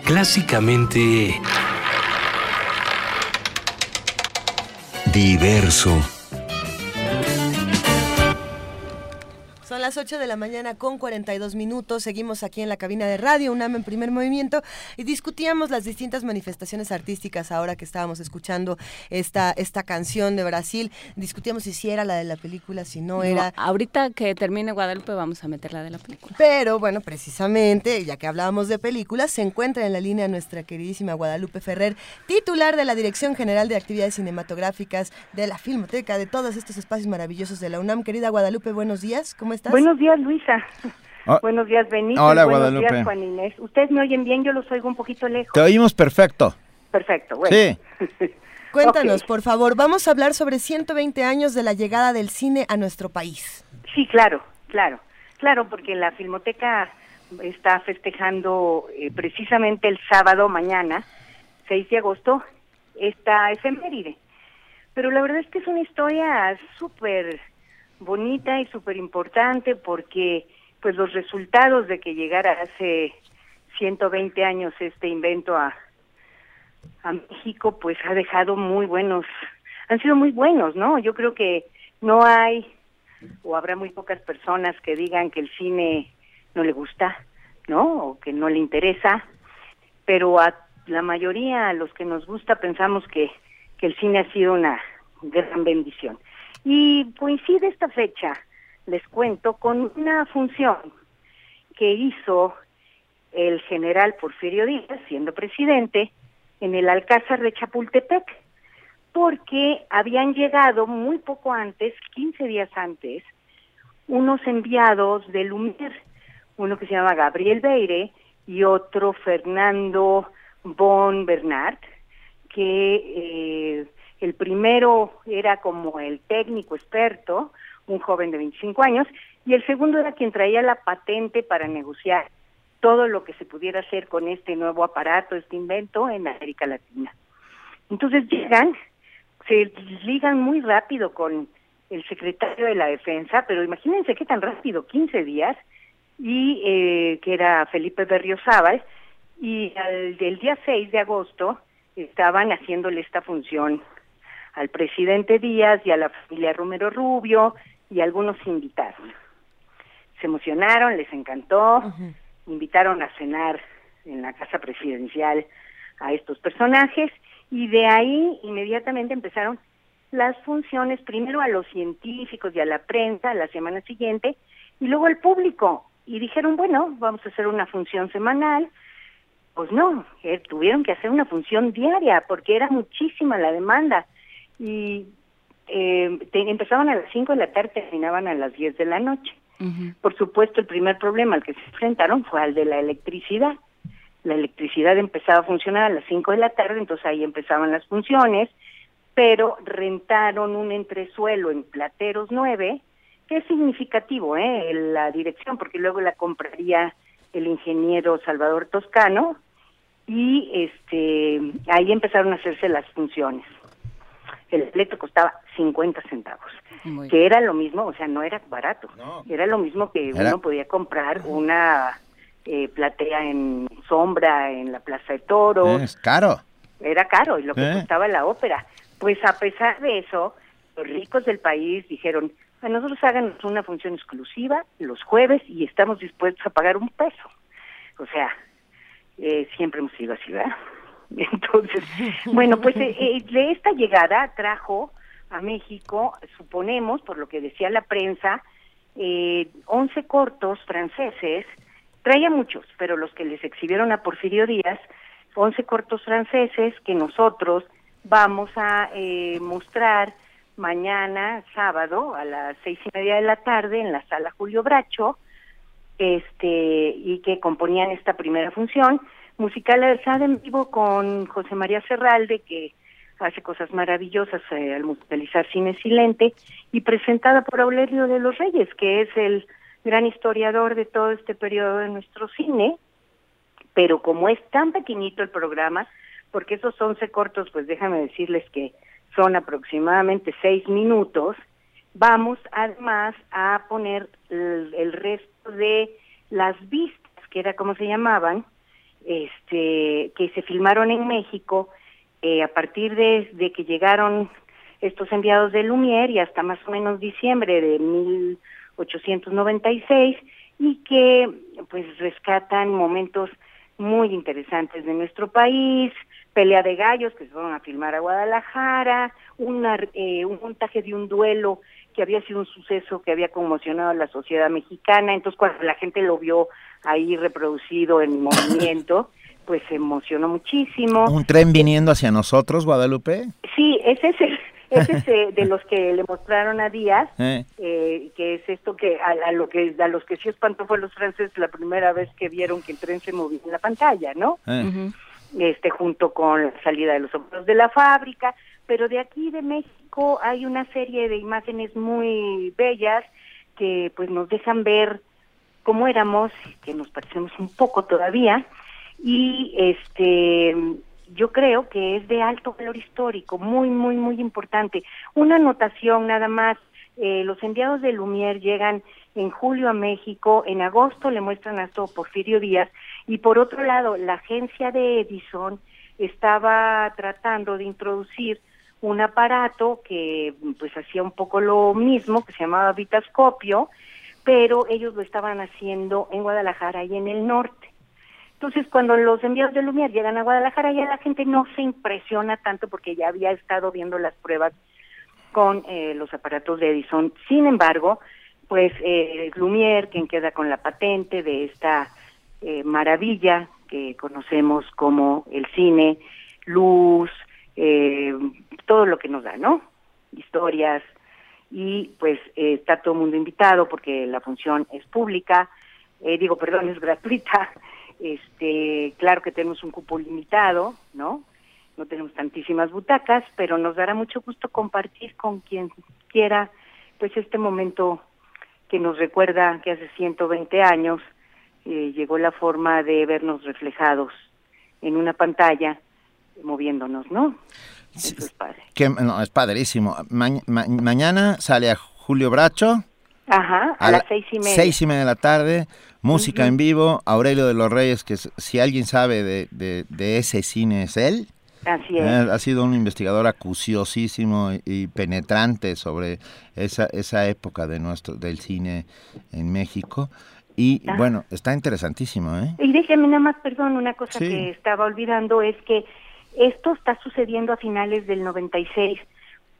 Clásicamente... Diverso. Son las 8 de la mañana con 42 minutos. Seguimos aquí en la cabina de radio UNAM en primer movimiento y discutíamos las distintas manifestaciones artísticas ahora que estábamos escuchando esta, esta canción de Brasil. Discutíamos si era la de la película, si no, era. Ahorita que termine Guadalupe vamos a meter la de la película. Pero bueno, precisamente, ya que hablábamos de películas, se encuentra en la línea nuestra queridísima Guadalupe Ferrer, titular de la Dirección General de Actividades Cinematográficas de la Filmoteca, de todos estos espacios maravillosos de la UNAM. Querida Guadalupe, buenos días. ¿Cómo estás? Buenos días, Luisa. Ah. Buenos días, Benito. Hola, Buenos Guadalupe. días, Juan Inés. ¿Ustedes me oyen bien? Yo los oigo un poquito lejos. Te oímos perfecto. Perfecto, bueno. Sí. Cuéntanos, por favor. Vamos a hablar sobre 120 años de la llegada del cine a nuestro país. Sí, claro, claro. Claro, porque la Filmoteca está festejando eh, precisamente el sábado mañana, 6 de agosto, esta efeméride. Pero la verdad es que es una historia súper bonita y súper importante porque pues los resultados de que llegara hace 120 años este invento a, a México pues ha dejado muy buenos, han sido muy buenos, ¿no? Yo creo que no hay o habrá muy pocas personas que digan que el cine no le gusta, ¿no? O que no le interesa, pero a la mayoría, a los que nos gusta, pensamos que, que el cine ha sido una gran bendición. Y coincide esta fecha, les cuento, con una función que hizo el general Porfirio Díaz, siendo presidente, en el Alcázar de Chapultepec, porque habían llegado muy poco antes, 15 días antes, unos enviados de Lumière, uno que se llama Gabriel Beire y otro Fernando Bon Bernard, que eh, el primero era como el técnico experto, un joven de 25 años, y el segundo era quien traía la patente para negociar todo lo que se pudiera hacer con este nuevo aparato, este invento en América Latina. Entonces llegan, se ligan muy rápido con el secretario de la Defensa, pero imagínense qué tan rápido, 15 días, y eh, que era Felipe Berriozábal, y al, el día 6 de agosto estaban haciéndole esta función al presidente Díaz y a la familia Romero Rubio y algunos invitados. Se emocionaron, les encantó, invitaron a cenar en la casa presidencial a estos personajes y de ahí inmediatamente empezaron las funciones primero a los científicos y a la prensa la semana siguiente y luego al público. Y dijeron bueno vamos a hacer una función semanal. Pues no eh, tuvieron que hacer una función diaria porque era muchísima la demanda y eh, empezaban a las 5 de la tarde, terminaban a las 10 de la noche. Por supuesto, el primer problema al que se enfrentaron fue al de la electricidad. La electricidad empezaba a funcionar a las 5 de la tarde, entonces ahí empezaban las funciones, pero rentaron un entresuelo en Plateros 9, que es significativo, ¿eh? La dirección, porque luego la compraría el ingeniero Salvador Toscano, y este ahí empezaron a hacerse las funciones el boleto costaba 50 centavos, que era lo mismo, o sea, no era barato, era lo mismo que uno podía comprar una eh, platea en sombra en la Plaza de Toros. Es caro. Era caro, y lo que ¿Eh? costaba la ópera. Pues a pesar de eso, los ricos del país dijeron, a nosotros háganos una función exclusiva los jueves y estamos dispuestos a pagar un peso. O sea, eh, siempre hemos sido así, ¿verdad? Entonces, bueno, pues eh, eh, de esta llegada trajo a México, suponemos, por lo que decía la prensa, eh, 11 cortos franceses, traía muchos, pero los que les exhibieron a Porfirio Díaz, 11 cortos franceses que nosotros vamos a eh, mostrar mañana, sábado, a las seis y media de la tarde en la sala Julio Bracho, este, y que componían esta primera función musical alzada en vivo con José María Serralde, que hace cosas maravillosas eh, al musicalizar cine silente, y presentada por Aurelio de los Reyes, que es el gran historiador de todo este periodo de nuestro cine, pero como es tan pequeñito el programa, porque esos 11 cortos, pues déjame decirles que son aproximadamente seis minutos, vamos además a poner el, el resto de las vistas que era como se llamaban, este, que se filmaron en México eh, a partir de, que llegaron estos enviados de Lumière y hasta más o menos diciembre de 1896 y que pues rescatan momentos muy interesantes de nuestro país, pelea de gallos que se fueron a filmar a Guadalajara, eh, un montaje de un duelo que había sido un suceso que había conmocionado a la sociedad mexicana, entonces cuando la gente lo vio ahí reproducido en movimiento, pues se emocionó muchísimo. ¿Un tren viniendo hacia nosotros, Guadalupe? Sí, ese es el, ese es eh, de los que le mostraron a Díaz, eh. eh. que es esto que a, lo que a los que sí espantó fue los franceses la primera vez que vieron que el tren se movía en la pantalla, ¿no? Este junto con la salida de los obreros de la fábrica, pero de aquí de México hay una serie de imágenes muy bellas que pues nos dejan ver cómo éramos, que nos parecemos un poco todavía, y este yo creo que es de alto valor histórico, muy, muy, muy importante. Una anotación nada más, eh, los enviados de Lumière llegan en julio a México, en agosto le muestran a todo Porfirio Díaz, y por otro lado, la agencia de Edison estaba tratando de introducir un aparato que pues hacía un poco lo mismo, que se llamaba Vitascopio, pero ellos lo estaban haciendo en Guadalajara y en el norte. Entonces, cuando los enviados de Lumière llegan a Guadalajara, ya la gente no se impresiona tanto porque ya había estado viendo las pruebas con eh, los aparatos de Edison. Sin embargo, pues eh, Lumière, quien queda con la patente de esta eh, maravilla que conocemos como el cine, luz, eh, todo lo que nos da, ¿no? Historias, y pues está todo el mundo invitado porque la función es pública, digo, perdón, es gratuita, este, claro que tenemos un cupo limitado, ¿no? No tenemos tantísimas butacas, pero nos dará mucho gusto compartir con quien quiera, pues este momento que nos recuerda que hace 120 años eh, llegó la forma de vernos reflejados en una pantalla moviéndonos, ¿no? Eso es padre. Que, no, es padrísimo. mañana sale a Julio Bracho. Ajá, a, las seis y media. Seis y media de la tarde Música en vivo, Aurelio de los Reyes, que si alguien sabe de, de, ese cine es él. Así es. ha sido un investigador acuciosísimo y, penetrante sobre esa, esa época de nuestro del cine en México. Y ah. bueno, está interesantísimo, ¿eh? Y déjeme nada más, perdón, una cosa que estaba olvidando es que esto está sucediendo a finales del 96.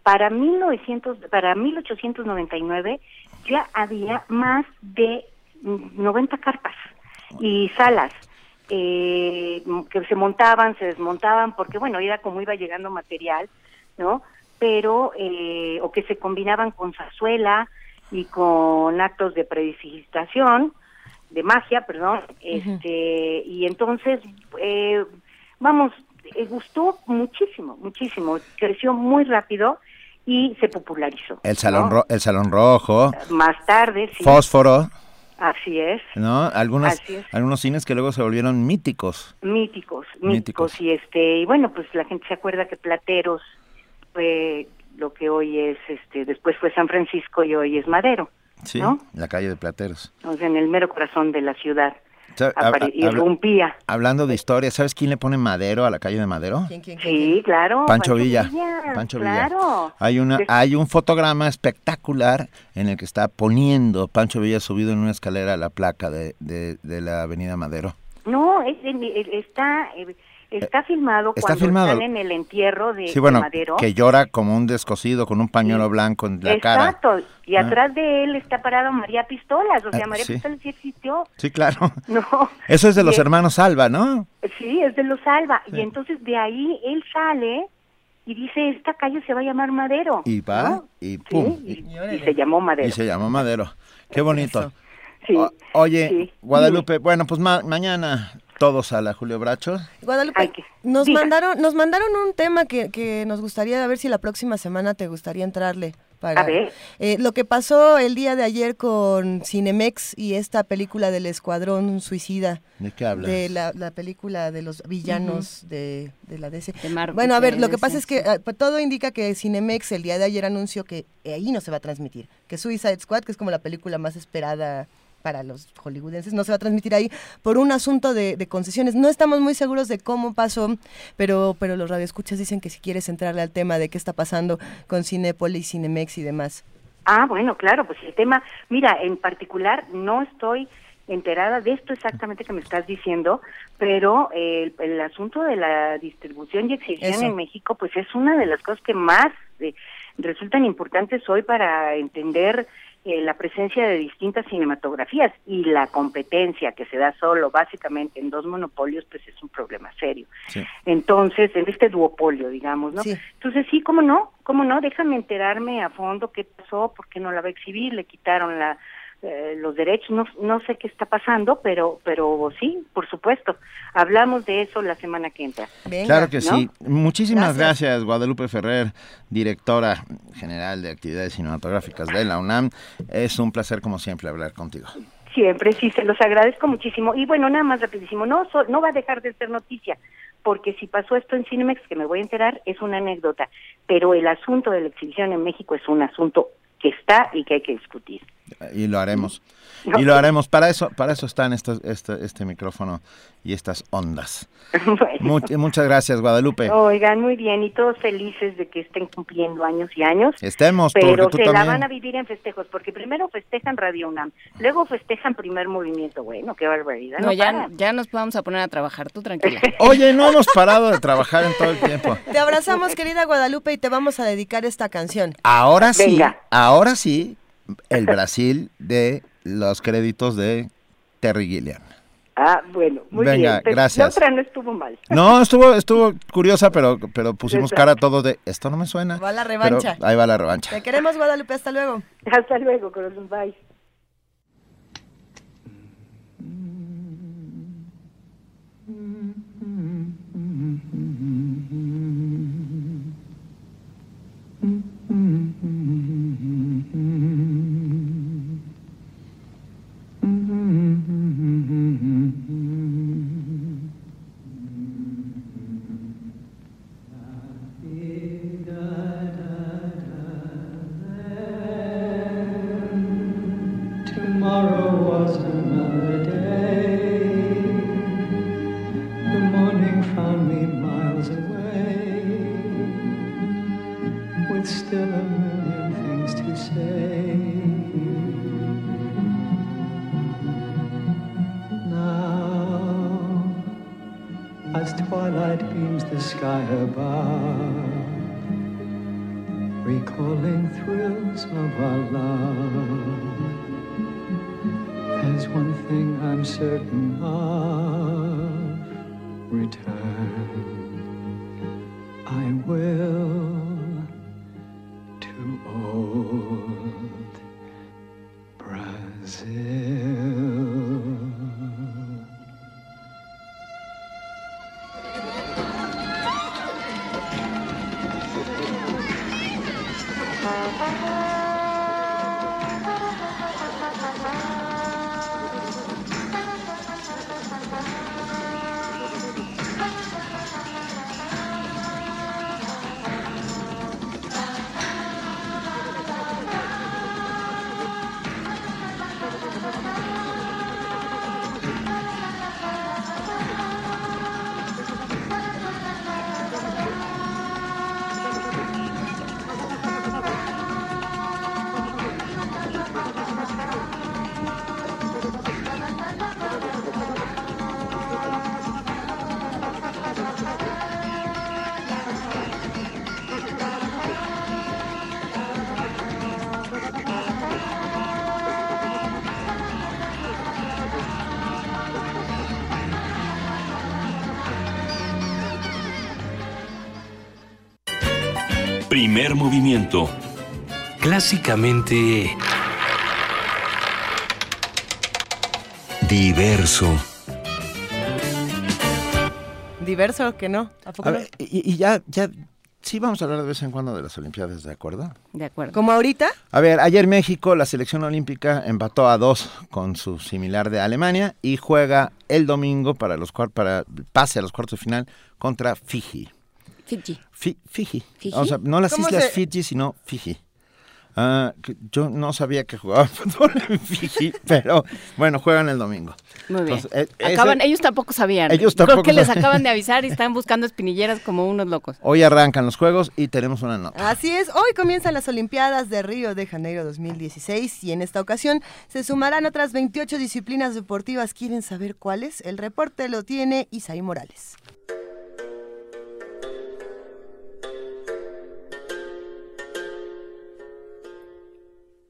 Para 1900, para 1899 ya había más de 90 carpas y salas eh, que se montaban, se desmontaban, porque bueno, era como iba llegando material, ¿no? Pero, eh, o que se combinaban con zazuela y con actos de predigitación, de magia, perdón, este, y entonces, eh, vamos, gustó muchísimo, muchísimo, creció muy rápido y se popularizó. El salón, el salón rojo. Más tarde, sí. Fósforo. Así es. ¿No? Algunos, algunos cines que luego se volvieron míticos. Míticos, míticos, Y este, y bueno, pues la gente se acuerda que Plateros fue lo que hoy es, este, después fue San Francisco y hoy es Madero. Sí, la calle de Plateros. O sea, en el mero corazón de la ciudad. Y rompía. Hablando de historia, ¿sabes quién le pone Madero a la calle de Madero? sí, claro. Pancho, Villa. Pancho Villa. Hay una, hay un fotograma espectacular en el que está poniendo Pancho Villa subido en una escalera a la placa de, de, la Avenida Madero. No, es, está eh, Está filmado Está cuando filmado. están en el entierro de, sí, bueno, Madero. Que llora como un descosido con un pañuelo blanco en la cara. Exacto. Y ah. atrás de él está parado María Pistolas. O sea, ah, María Pistolas sí existió. Sí, claro. No. Eso es de los hermanos Alba, ¿no? Sí, es de los Alba. Y entonces de ahí él sale y dice, esta calle se va a llamar Madero. Y va, y pum. y, se llamó Madero. Y se llamó Madero. Qué bonito. Sí, oye, Guadalupe, bueno, pues mañana todos a la Julio Bracho. Guadalupe, nos mandaron, nos mandaron un tema que, que nos gustaría a ver si la próxima semana te gustaría entrarle. Para, a ver. Eh, lo que pasó el día de ayer con Cinemex y esta película del Escuadrón Suicida. ¿De qué hablas? De la, película de los villanos de, la DC. bueno, a ver, lo que pasa es que eh, pues, todo indica que Cinemex el día de ayer anunció que ahí no se va a transmitir. Que Suicide Squad, que es como la película más esperada para los hollywoodenses, no se va a transmitir ahí por un asunto de, concesiones. No estamos muy seguros de cómo pasó, pero, pero los radioescuchas dicen que si quieres entrarle al tema de qué está pasando con Cinepolis, Cinemex y demás. Ah, bueno, claro, pues el tema, mira, en particular no estoy enterada de esto exactamente que me estás diciendo, pero el, asunto de la distribución y exhibición en México, pues es una de las cosas que más eh, resultan importantes hoy para entender eh, la presencia de distintas cinematografías y la competencia que se da solo básicamente en dos monopolios, pues es un problema serio. Entonces, en este duopolio, digamos, ¿no? Entonces, sí, ¿cómo no? ¿Cómo no? Déjame enterarme a fondo qué pasó, por qué no la va a exhibir, le quitaron la eh, los derechos, no, no sé qué está pasando, pero, pero sí, por supuesto. Hablamos de eso la semana que entra. claro que sí. Muchísimas gracias. Guadalupe Ferrer, directora general de actividades cinematográficas de la UNAM. Es un placer, como siempre, hablar contigo. Siempre, sí, se los agradezco muchísimo. Y bueno, nada más rapidísimo, no, no va a dejar de ser noticia, porque si pasó esto en Cinemex, que me voy a enterar, es una anécdota, pero el asunto de la exhibición en México es un asunto que está y que hay que discutir. Y lo haremos. Y lo haremos. Para eso, para eso están estos, este, este micrófono y estas ondas. muchas gracias, Guadalupe. Oigan, muy bien. Y todos felices de que estén cumpliendo años y años. Estemos, Pero se la van a vivir en festejos, porque primero festejan Radio UNAM, luego festejan Primer Movimiento. Bueno, qué barbaridad. No, ya, ya nos vamos a poner a trabajar. Tú tranquila. Oye, no hemos parado de trabajar en todo el tiempo. Te abrazamos, querida Guadalupe, y te vamos a dedicar esta canción. Ahora sí, ahora sí, el Brasil de los créditos de Terry Gilliam. Ah, bueno, muy Venga, bien. gracias. La otra no estuvo mal. No, estuvo, estuvo curiosa, pero, pero pusimos cara a todos de esto no me suena. Va la revancha. ahí va la revancha. Te queremos, Guadalupe. Hasta luego. Hasta luego, corazón. Bye. Mm-hmm. still a million things to say. Now, as twilight beams the sky above, recalling thrills of our love, there's one thing I'm certain of. Movimiento. Clásicamente... Diverso. Diverso que no. y, ya, ya sí vamos a hablar de vez en cuando de las Olimpiadas, ¿de acuerdo? De acuerdo. ¿Como ahorita? A ver, ayer México, la selección olímpica empató a dos con su similar de Alemania y juega el domingo para los para pase a los cuartos de final contra Fiji. Fiji. Fiji. O sea, no las islas Fiji, sino Fiji. Ah, yo no sabía que jugaban fútbol en Fiji, pero bueno, juegan el domingo. Muy bien. Eh, acaban, ellos tampoco sabían. Ellos tampoco Creo que les acaban de avisar y están buscando espinilleras como unos locos. Hoy arrancan los juegos y tenemos una nota. Así es, hoy comienzan las Olimpiadas de Río de Janeiro 2016 y en esta ocasión se sumarán otras 28 disciplinas deportivas. ¿Quieren saber cuáles? El reporte lo tiene Isaí Morales.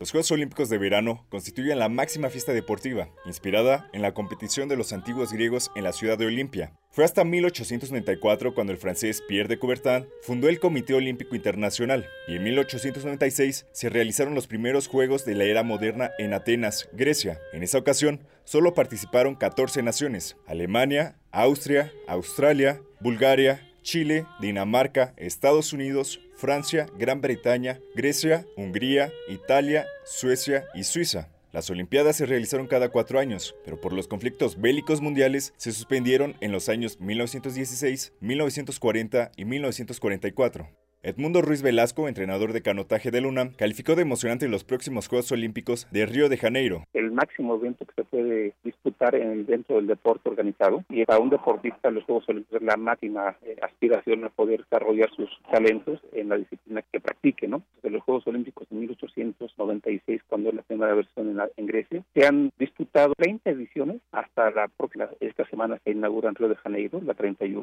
Los Juegos Olímpicos de verano constituyen la máxima fiesta deportiva, inspirada en la competición de los antiguos griegos en la ciudad de Olimpia. Fue hasta 1894 cuando el francés Pierre de Coubertin fundó el Comité Olímpico Internacional y en 1896 se realizaron los primeros Juegos de la era moderna en Atenas, Grecia. En esa ocasión solo participaron 14 naciones, Alemania, Austria, Australia, Bulgaria, Chile, Dinamarca, Estados Unidos, Francia, Gran Bretaña, Grecia, Hungría, Italia, Suecia y Suiza. Las Olimpiadas se realizaron cada cuatro años, pero por los conflictos bélicos mundiales se suspendieron en los años 1916, 1940 y 1944. Edmundo Ruiz Velasco, entrenador de canotaje del UNAM, calificó de emocionante los próximos Juegos Olímpicos de Río de Janeiro. El máximo evento que se puede disputar en, dentro del deporte organizado y para un deportista los Juegos Olímpicos es la máxima eh, aspiración a poder desarrollar sus talentos en la disciplina que practique. ¿no? Desde los Juegos Olímpicos de 1896, cuando es la primera versión en, en Grecia, se han disputado 30 ediciones hasta la próxima, esta semana se inaugura en Río de Janeiro, la 31.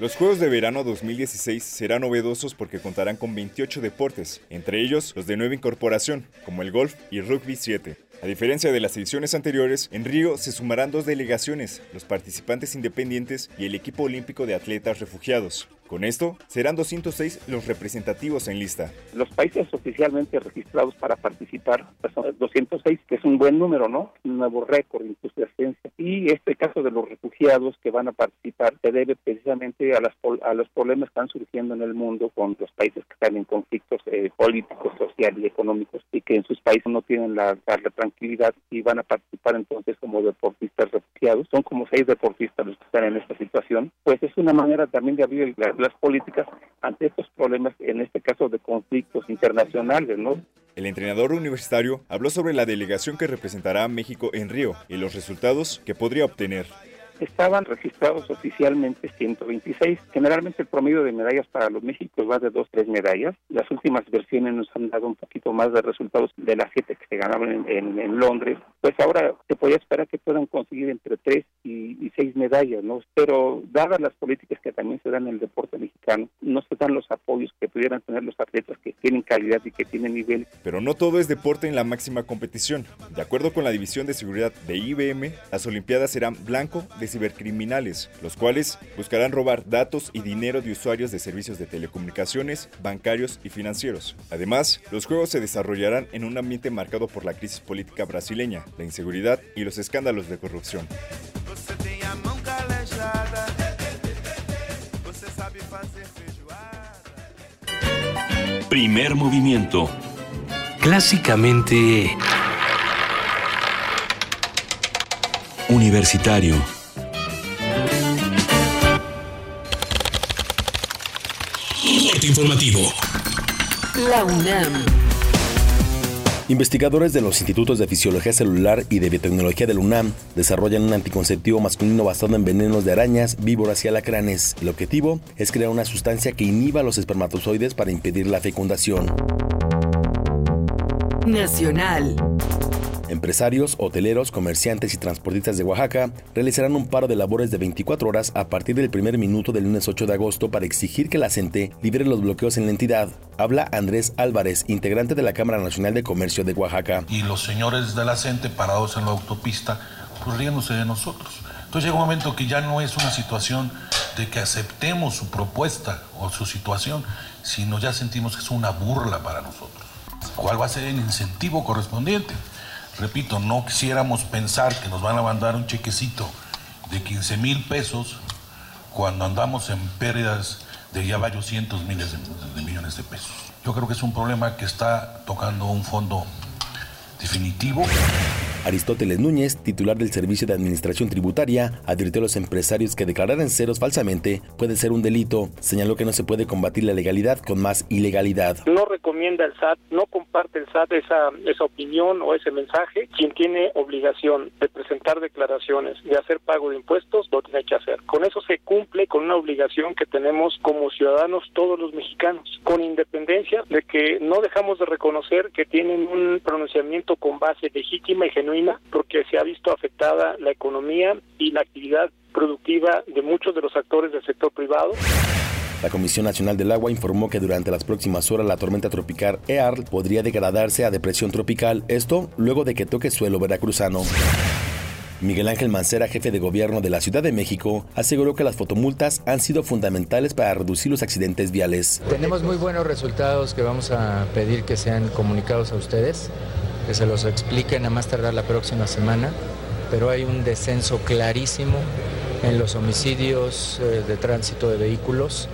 Los Juegos de Verano 2016 serán novedosos porque contarán con 28 deportes, entre ellos los de nueva incorporación, como el golf y rugby 7. A diferencia de las ediciones anteriores, en Río se sumarán dos delegaciones, los participantes independientes y el equipo olímpico de atletas refugiados. Con esto, serán 206 los representativos en lista. Los países oficialmente registrados para participar pues, son 206, que es un buen número, ¿no? Un nuevo récord incluso de asistencia. Y este caso de los refugiados que van a participar se debe precisamente a, las, a los problemas que están surgiendo en el mundo con los países que están en conflictos eh, políticos, sociales y económicos y que en sus países no tienen la, la, tranquilidad y van a participar entonces como deportistas refugiados. Son como seis deportistas los que están en esta situación. Pues es una manera también de abrir la, las políticas ante estos problemas, en este caso de conflictos internacionales, ¿no? El entrenador universitario habló sobre la delegación que representará a México en Río y los resultados que podría obtener. Estaban registrados oficialmente 126. Generalmente el promedio de medallas para los Méxicos va de 2, 3 medallas. Las últimas versiones nos han dado un poquito más de resultados de las 7 que se ganaban en, Londres. Pues ahora se podría esperar que puedan conseguir entre 3 y, y 6 medallas, ¿no? Pero dadas las políticas que también se dan en el deporte mexicano, no se dan los apoyos que pudieran tener los atletas que tienen calidad y que tienen nivel. Pero no todo es deporte en la máxima competición. De acuerdo con la División de Seguridad de IBM, las Olimpiadas serán blanco de cibercriminales, los cuales buscarán robar datos y dinero de usuarios de servicios de telecomunicaciones, bancarios y financieros. Además, los juegos se desarrollarán en un ambiente marcado por la crisis política brasileña, la inseguridad y los escándalos de corrupción. Primer movimiento. Clásicamente... Universitario. Informativo. La UNAM. Investigadores de los Institutos de Fisiología Celular y de Biotecnología del UNAM desarrollan un anticonceptivo masculino basado en venenos de arañas, víboras y alacranes. El objetivo es crear una sustancia que inhiba los espermatozoides para impedir la fecundación. Nacional. Empresarios, hoteleros, comerciantes y transportistas de Oaxaca realizarán un paro de labores de 24 horas a partir del primer minuto del lunes 8 de agosto para exigir que la CENTE libere los bloqueos en la entidad. Habla Andrés Álvarez, integrante de la Cámara Nacional de Comercio de Oaxaca. Y los señores de la CENTE parados en la autopista, pues riéndose de nosotros. Entonces llega un momento que ya no es una situación de que aceptemos su propuesta o su situación, sino ya sentimos que es una burla para nosotros. ¿Cuál va a ser el incentivo correspondiente? Repito, no quisiéramos pensar que nos van a mandar un chequecito de 15 mil pesos cuando andamos en pérdidas de ya varios cientos miles de, millones de pesos. Yo creo que es un problema que está tocando un fondo definitivo. Aristóteles Núñez, titular del Servicio de Administración Tributaria, advirtió a los empresarios que declarar en ceros falsamente puede ser un delito. Señaló que no se puede combatir la legalidad con más ilegalidad. No recomienda el SAT, no comparte el SAT esa, esa opinión o ese mensaje. Quien tiene obligación de presentar declaraciones, de hacer pago de impuestos, lo tiene que hacer. Con eso se cumple con una obligación que tenemos como ciudadanos todos los mexicanos, con independencia de que no dejamos de reconocer que tienen un pronunciamiento con base legítima y genuina porque se ha visto afectada la economía y la actividad productiva de muchos de los actores del sector privado. La Comisión Nacional del Agua informó que durante las próximas horas la tormenta tropical EAR podría degradarse a depresión tropical, esto luego de que toque suelo veracruzano. Miguel Ángel Mancera, jefe de gobierno de la Ciudad de México, aseguró que las fotomultas han sido fundamentales para reducir los accidentes viales. Tenemos muy buenos resultados que vamos a pedir que sean comunicados a ustedes que se los expliquen a más tardar la próxima semana, pero hay un descenso clarísimo en los homicidios eh, de tránsito de vehículos,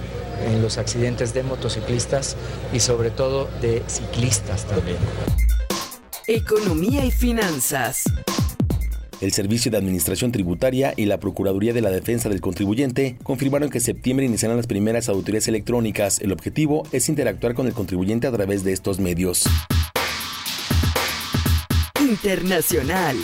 en los accidentes de motociclistas y sobre todo de ciclistas también. Economía y finanzas. El Servicio de Administración Tributaria y la Procuraduría de la Defensa del Contribuyente confirmaron que en septiembre iniciarán las primeras auditorías electrónicas. El objetivo es interactuar con el contribuyente a través de estos medios. Internacional.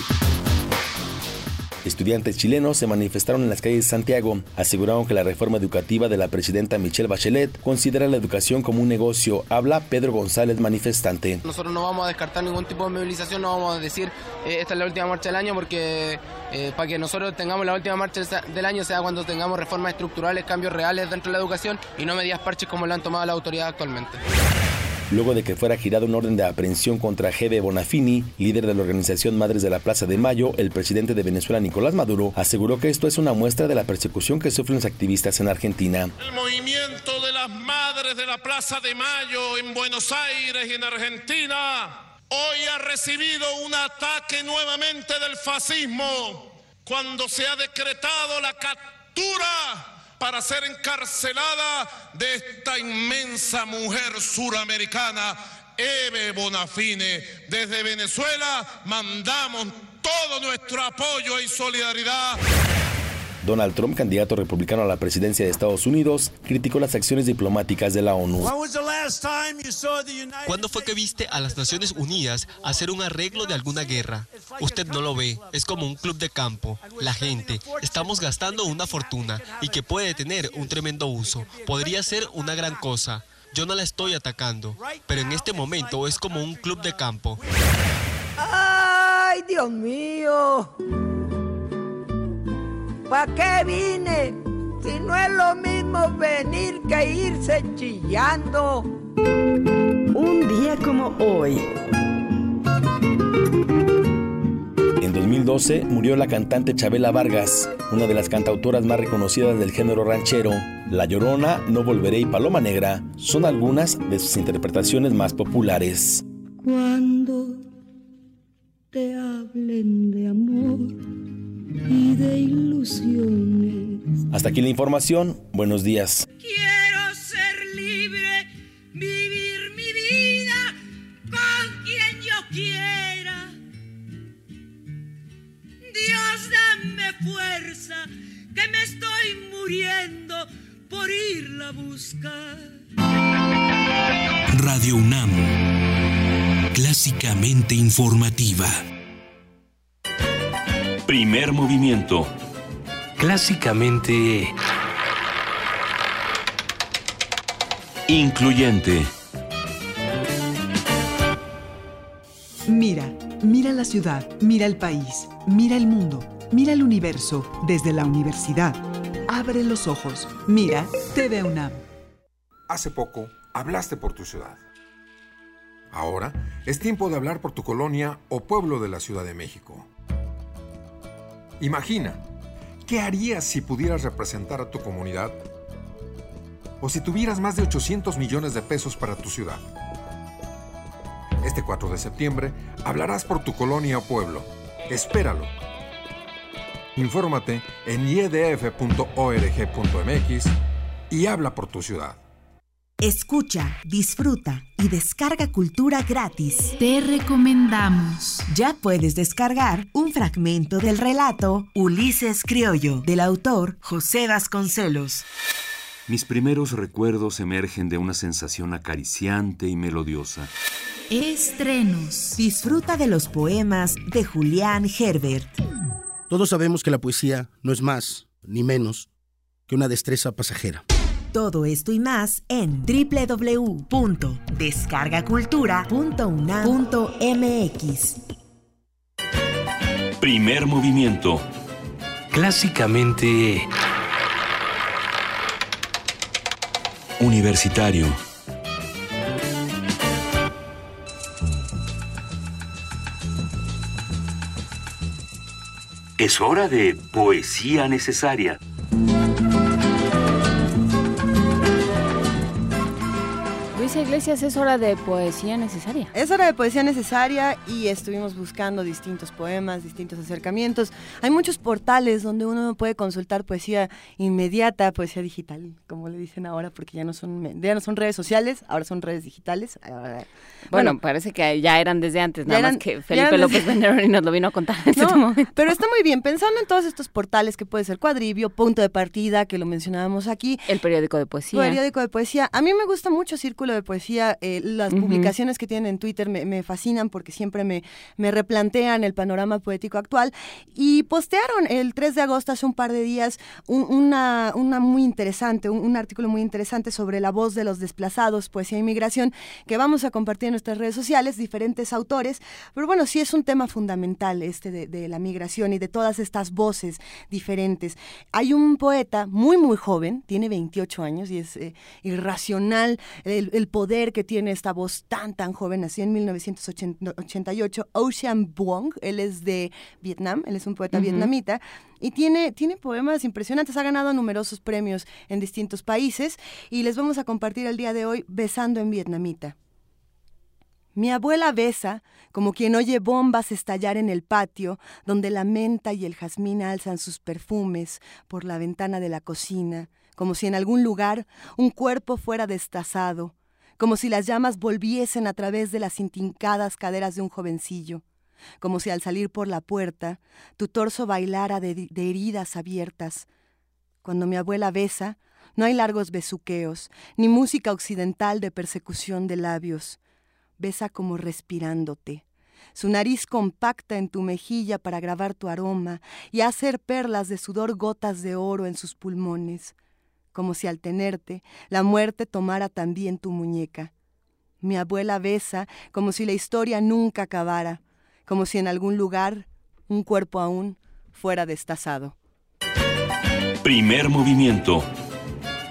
Estudiantes chilenos se manifestaron en las calles de Santiago. Aseguraron que la reforma educativa de la presidenta Michelle Bachelet considera la educación como un negocio. Habla Pedro González, manifestante. Nosotros no vamos a descartar ningún tipo de movilización, no vamos a decir eh, esta es la última marcha del año porque eh, para que nosotros tengamos la última marcha del año sea cuando tengamos reformas estructurales, cambios reales dentro de la educación y no medidas parches como lo han tomado la autoridad actualmente luego de que fuera girado un orden de aprehensión contra Gebe Bonafini, líder de la organización Madres de la Plaza de Mayo, el presidente de Venezuela Nicolás Maduro aseguró que esto es una muestra de la persecución que sufren los activistas en Argentina. El movimiento de las Madres de la Plaza de Mayo en Buenos Aires y en Argentina hoy ha recibido un ataque nuevamente del fascismo cuando se ha decretado la captura para ser encarcelada de esta inmensa mujer suramericana, Eve Bonafine. Desde Venezuela mandamos todo nuestro apoyo y solidaridad. Donald Trump, candidato republicano a la presidencia de Estados Unidos, criticó las acciones diplomáticas de la ONU. ¿Cuándo fue que viste a las Naciones Unidas hacer un arreglo de alguna guerra? Usted no lo ve, es como un club de campo. La gente, estamos gastando una fortuna y que puede tener un tremendo uso. Podría ser una gran cosa. Yo no la estoy atacando, pero en este momento es como un club de campo. ¡Ay, Dios mío! ¿Para qué vine? Si no es lo mismo venir que irse chillando. Un día como hoy. En 2012 murió la cantante Chabela Vargas, una de las cantautoras más reconocidas del género ranchero. La Llorona, No Volveré y Paloma Negra son algunas de sus interpretaciones más populares. Cuando te hablen de amor y de ilusiones. Hasta aquí la información. Buenos días. Quiero ser libre, vivir mi vida con quien yo quiera. Dios, dame fuerza, que me estoy muriendo por irla a buscar. Radio UNAM, clásicamente informativa. Primer movimiento. Clásicamente... Incluyente. Mira, mira la ciudad, mira el país, mira el mundo, mira el universo desde la universidad. Abre los ojos, mira TV UNAM. Hace poco hablaste por tu ciudad. Ahora es tiempo de hablar por tu colonia o pueblo de la Ciudad de México. Imagina, ¿qué harías si pudieras representar a tu comunidad? O si tuvieras más de 800 millones de pesos para tu ciudad. Este 4 de septiembre hablarás por tu colonia o pueblo. Espéralo. Infórmate en iedf.org.mx y habla por tu ciudad. Escucha, disfruta y descarga cultura gratis. Te recomendamos. Ya puedes descargar un fragmento del relato Ulises Criollo, del autor José Vasconcelos. Mis primeros recuerdos emergen de una sensación acariciante y melodiosa. Estrenos. Disfruta de los poemas de Julián Herbert. Todos sabemos que la poesía no es más ni menos que una destreza pasajera. Todo esto y más en www.descargacultura.unam.mx. Primer movimiento. Clásicamente... Universitario. Es hora de poesía necesaria. Iglesias, es hora de poesía necesaria. Es hora de poesía necesaria y estuvimos buscando distintos poemas, distintos acercamientos. Hay muchos portales donde uno puede consultar poesía inmediata, poesía digital, como le dicen ahora, porque ya no son, ya no son redes sociales, ahora son redes digitales. bueno, parece que ya eran desde antes, nada más que Felipe López y nos lo vino a contar en este momento. Pero está muy bien, pensando en todos estos portales que puede ser Cuadribio, Punto de Partida, que lo mencionábamos aquí. El periódico de poesía. Periódico de poesía. A mí me gusta mucho Círculo de poesía, eh, las publicaciones que tienen en Twitter me, fascinan porque siempre me, me, replantean el panorama poético actual. Y postearon el 3 de agosto, hace un par de días, una, una muy interesante, un, artículo muy interesante sobre la voz de los desplazados, poesía e inmigración, que vamos a compartir en nuestras redes sociales, diferentes autores. Pero bueno, sí es un tema fundamental este de, la migración y de todas estas voces diferentes. Hay un poeta muy, muy joven, tiene 28 años y es eh, irracional el, el poder que tiene esta voz tan, tan joven. Nació en 1988, Ocean Vuong, él es de Vietnam, él es un poeta vietnamita. Y tiene, tiene poemas impresionantes, ha ganado numerosos premios en distintos países y les vamos a compartir el día de hoy Besando en Vietnamita. Mi abuela besa como quien oye bombas estallar en el patio, donde la menta y el jazmín alzan sus perfumes por la ventana de la cocina, como si en algún lugar un cuerpo fuera destazado, como si las llamas volviesen a través de las intincadas caderas de un jovencillo, como si al salir por la puerta tu torso bailara de, heridas abiertas. Cuando mi abuela besa, no hay largos besuqueos, ni música occidental de persecución de labios. Besa como respirándote. Su nariz compacta en tu mejilla para grabar tu aroma y hacer perlas de sudor gotas de oro en sus pulmones como si al tenerte la muerte tomara también tu muñeca. Mi abuela besa como si la historia nunca acabara, como si en algún lugar un cuerpo aún fuera destazado. Primer movimiento.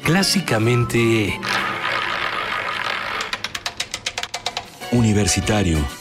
Clásicamente... Universitario.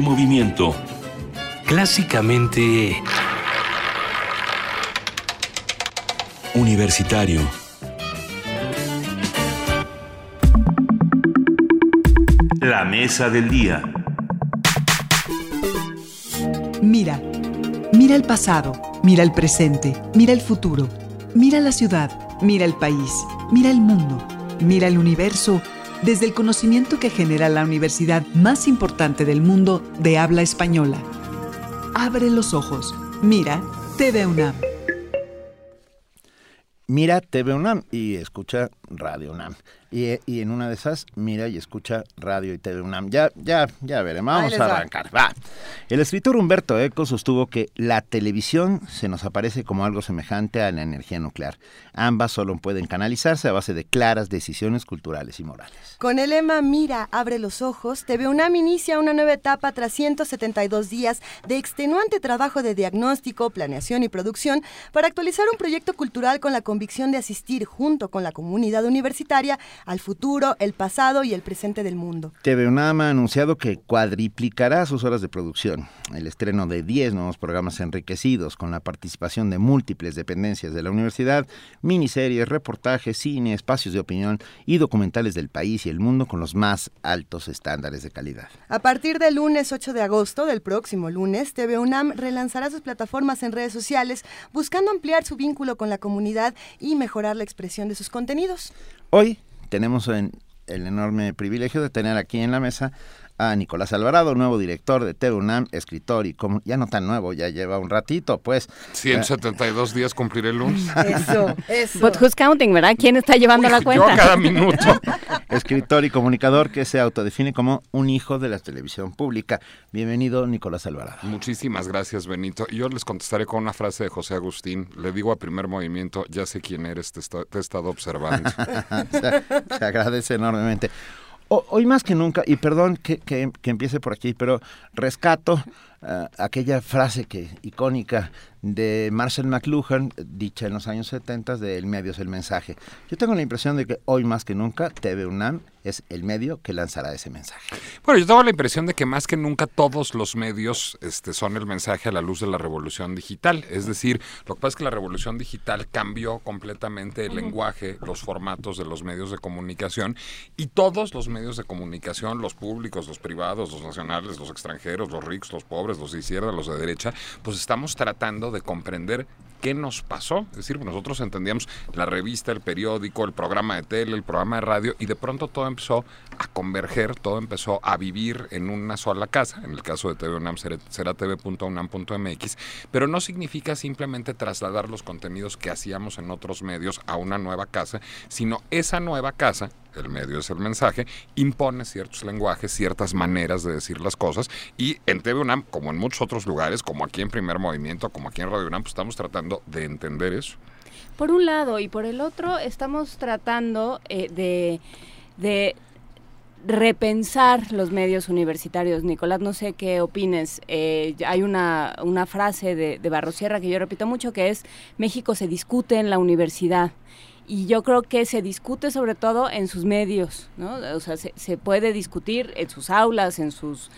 Primer movimiento. Clásicamente... Universitario. La mesa del día. Mira, mira el pasado, mira el presente, mira el futuro, mira la ciudad, mira el país, mira el mundo, mira el universo desde el conocimiento que genera la universidad más importante del mundo de habla española. Abre los ojos, mira TV UNAM. Mira TV UNAM y escucha Radio UNAM. Y, en una de esas, mira y escucha Radio y TV UNAM. Ya, ya, ya veremos. Vamos a arrancar. Va. El escritor Humberto Eco sostuvo que la televisión se nos aparece como algo semejante a la energía nuclear. Ambas solo pueden canalizarse a base de claras decisiones culturales y morales. Con el lema Mira, abre los ojos, TV UNAM inicia una nueva etapa tras 172 días de extenuante trabajo de diagnóstico, planeación y producción para actualizar un proyecto cultural con la convicción de asistir junto con la comunidad universitaria al futuro, el pasado y el presente del mundo. TV UNAM ha anunciado que cuadriplicará sus horas de producción. El estreno de 10 nuevos programas enriquecidos con la participación de múltiples dependencias de la universidad, miniseries, reportajes, cine, espacios de opinión y documentales del país y el mundo con los más altos estándares de calidad. A partir del lunes 8 de agosto, del próximo lunes, TV UNAM relanzará sus plataformas en redes sociales buscando ampliar su vínculo con la comunidad y mejorar la expresión de sus contenidos. Hoy tenemos el enorme privilegio de tener aquí en la mesa a Nicolás Alvarado, nuevo director de TV UNAM, escritor y como ya no tan nuevo, ya lleva un ratito, pues. 172 días cumplir el lunes. Eso, eso. But who's counting, ¿verdad? ¿Quién está llevando la cuenta? Yo cada minuto. escritor y comunicador que se autodefine como un hijo de la televisión pública. Bienvenido, Nicolás Alvarado. Muchísimas gracias, Benito. Yo les contestaré con una frase de José Agustín. Le digo a primer movimiento, ya sé quién eres, te, he estado observando. se agradece enormemente hoy más que nunca, y perdón que, que, empiece por aquí, pero rescato eh, aquella frase que icónica de Marcel McLuhan, dicha en los años 70 de El medio es el mensaje. Yo tengo la impresión de que hoy más que nunca TV UNAM es el medio que lanzará ese mensaje. Bueno, yo tengo la impresión de que más que nunca todos los medios este, son el mensaje a la luz de la revolución digital. Es decir, lo que pasa es que la revolución digital cambió completamente el lenguaje, los formatos de los medios de comunicación y todos los medios de comunicación, los públicos, los privados, los nacionales, los extranjeros, los ricos, los pobres, los de izquierda, los de derecha, pues estamos tratando de comprender qué nos pasó. Es decir, nosotros entendíamos la revista, el periódico, el programa de tele, el programa de radio, y de pronto todo empezó a converger, todo empezó a vivir en una sola casa. En el caso de TV UNAM será tv.unam.mx, pero no significa simplemente trasladar los contenidos que hacíamos en otros medios a una nueva casa, sino esa nueva casa el medio es el mensaje, impone ciertos lenguajes, ciertas maneras de decir las cosas y en TV UNAM, como en muchos otros lugares, como aquí en Primer Movimiento, como aquí en Radio UNAM, pues estamos tratando de entender eso. Por un lado y por el otro estamos tratando eh, de, de repensar los medios universitarios. Nicolás, no sé qué opines. Eh, hay una, una frase de, de Barrosierra que yo repito mucho que es México se discute en la universidad y yo creo que se discute sobre todo en sus medios, ¿no? O sea, se, se puede discutir en sus aulas, en sus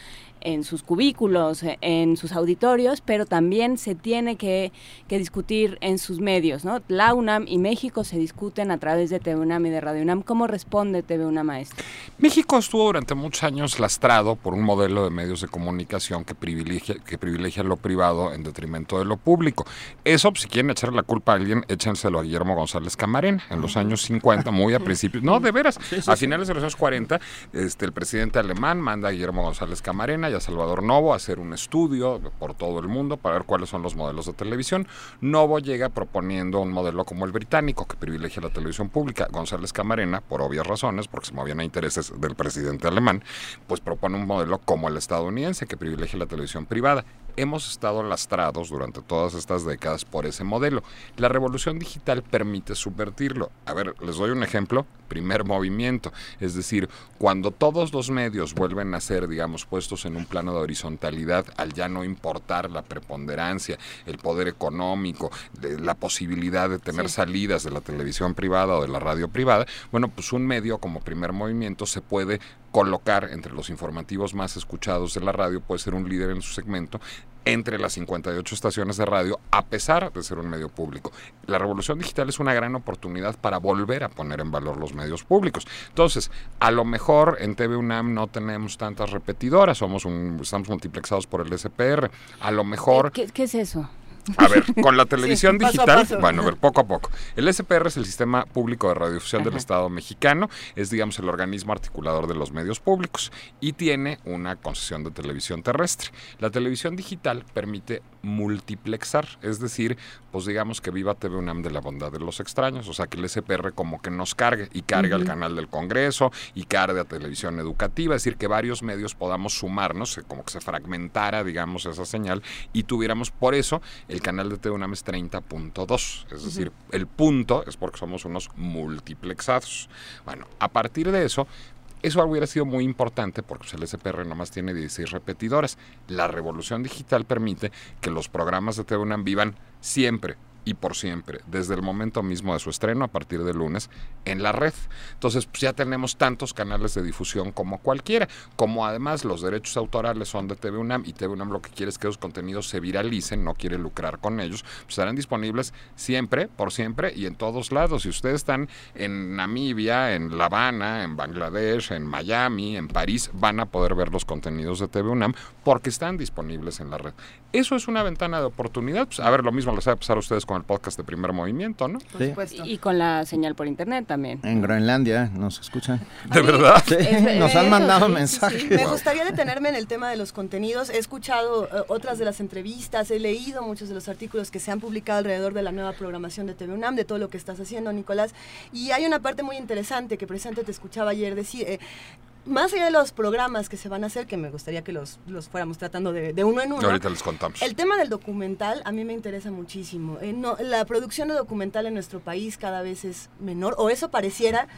en sus cubículos, en sus auditorios, pero también se tiene que, discutir en sus medios, ¿no? La UNAM y México se discuten a través de TV UNAM y de Radio UNAM. ¿Cómo responde TV UNAM a esto? México estuvo durante muchos años lastrado por un modelo de medios de comunicación que privilegia, que privilegia lo privado en detrimento de lo público. Eso, pues, si quieren echarle la culpa a alguien, échenselo a Guillermo González Camarena. En los años 50, muy a principios, no, de veras, a finales de los años 40, este, el presidente alemán manda a Guillermo González Camarena a Salvador Novo a hacer un estudio por todo el mundo para ver cuáles son los modelos de televisión. Novo llega proponiendo un modelo como el británico, que privilegia la televisión pública. González Camarena, por obvias razones, porque se movían a intereses del presidente alemán, pues propone un modelo como el estadounidense, que privilegia la televisión privada. Hemos estado lastrados durante todas estas décadas por ese modelo. La revolución digital permite subvertirlo. A ver, les doy un ejemplo. Primer movimiento. Es decir, cuando todos los medios vuelven a ser, digamos, puestos en un plano de horizontalidad, al ya no importar la preponderancia, el poder económico, la posibilidad de tener salidas de la televisión privada o de la radio privada, bueno, pues un medio como primer movimiento se puede colocar entre los informativos más escuchados de la radio, puede ser un líder en su segmento entre las 58 estaciones de radio, a pesar de ser un medio público. La revolución digital es una gran oportunidad para volver a poner en valor los medios públicos. Entonces, a lo mejor en TV UNAM no tenemos tantas repetidoras, somos un, estamos multiplexados por el SPR. A lo mejor... ¿Qué, qué es eso? A ver, con la televisión digital, bueno, a ver, poco a poco. El SPR es el Sistema Público de Radiodifusión del Estado mexicano, es, digamos, el organismo articulador de los medios públicos y tiene una concesión de televisión terrestre. La televisión digital permite multiplexar, es decir, pues digamos que viva TV UNAM de la bondad de los extraños, o sea, que el SPR como que nos cargue y cargue al canal del Congreso y cargue a televisión educativa, es decir, que varios medios podamos sumarnos, como que se fragmentara, digamos, esa señal y tuviéramos por eso el canal de TV UNAM es 30.2, es decir, el punto es porque somos unos multiplexados. Bueno, a partir de eso, eso hubiera sido muy importante porque pues, el SPR nomás tiene 16 repetidoras. La revolución digital permite que los programas de TV UNAM vivan siempre y por siempre, desde el momento mismo de su estreno, a partir de lunes, en la red. Entonces, pues ya tenemos tantos canales de difusión como cualquiera. Como además los derechos autorales son de TV UNAM y TV UNAM lo que quiere es que los contenidos se viralicen, no quiere lucrar con ellos, pues estarán disponibles siempre, por siempre y en todos lados. Si ustedes están en Namibia, en La Habana, en Bangladesh, en Miami, en París, van a poder ver los contenidos de TV UNAM porque están disponibles en la red. Eso es una ventana de oportunidad. Pues, a ver, lo mismo les va a pasar a ustedes con el podcast de primer movimiento, ¿no? Por supuesto. Y con la señal por internet también. En Groenlandia nos escuchan. ¿De verdad? Sí, nos han mandado mensajes. Me gustaría detenerme en el tema de los contenidos. He escuchado eh, otras de las entrevistas, he leído muchos de los artículos que se han publicado alrededor de la nueva programación de TV UNAM, de todo lo que estás haciendo, Nicolás. Y hay una parte muy interesante que precisamente te escuchaba ayer decir. Eh, más allá de los programas que se van a hacer, que me gustaría que los, los fuéramos tratando de, de, uno en uno. Ahorita les contamos. El tema del documental a mí me interesa muchísimo. Eh, no, la producción de documental en nuestro país cada vez es menor, o eso pareciera,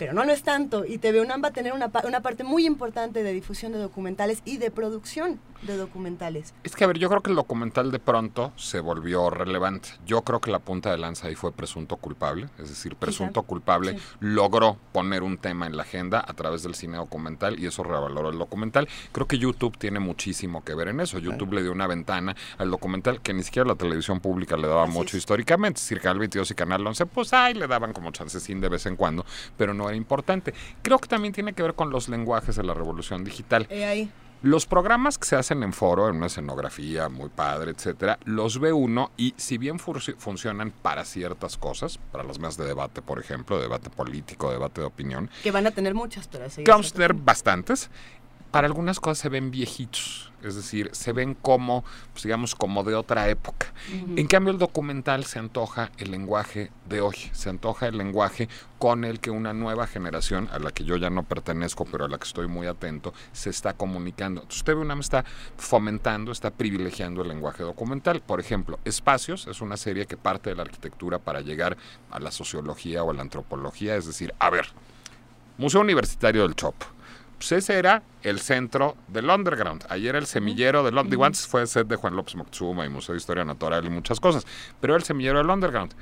pero no lo es tanto. Y TV UNAM va a tener una, una parte muy importante de difusión de documentales y de producción de documentales. Es que, a ver, yo creo que el documental de pronto se volvió relevante. Yo creo que la punta de lanza ahí fue presunto culpable, es decir, presunto culpable sí. logró poner un tema en la agenda a través del cine documental y eso revaloró el documental. Creo que YouTube tiene muchísimo que ver en eso. YouTube le dio una ventana al documental que ni siquiera la televisión pública le daba Así mucho es. históricamente. Es decir, Canal 22 y Canal 11, pues ahí le daban como chancecín de vez en cuando, pero no importante. Creo que también tiene que ver con los lenguajes de la revolución digital. Eh, ahí. Los programas que se hacen en foro, en una escenografía muy padre, etcétera, los ve uno y si bien funcionan para ciertas cosas, para las más de debate, por ejemplo, debate político, debate de opinión. Que van a tener muchas, pero sí. Que vamos a tener bastantes. Para algunas cosas se ven viejitos, es decir, se ven como, pues digamos, como de otra época. Uh -huh. En cambio, el documental se antoja el lenguaje de hoy, se antoja el lenguaje con el que una nueva generación, a la que yo ya no pertenezco, pero a la que estoy muy atento, se está comunicando. Entonces, usted UNAM está fomentando, está privilegiando el lenguaje documental. Por ejemplo, Espacios es una serie que parte de la arquitectura para llegar a la sociología o a la antropología, es decir, a ver, Museo Universitario del Chopo pues ese era el centro del underground. Ayer el semillero del underground. Antes fue set de Juan López Moctezuma y Museo de Historia Natural y muchas cosas. Pero el semillero del underground.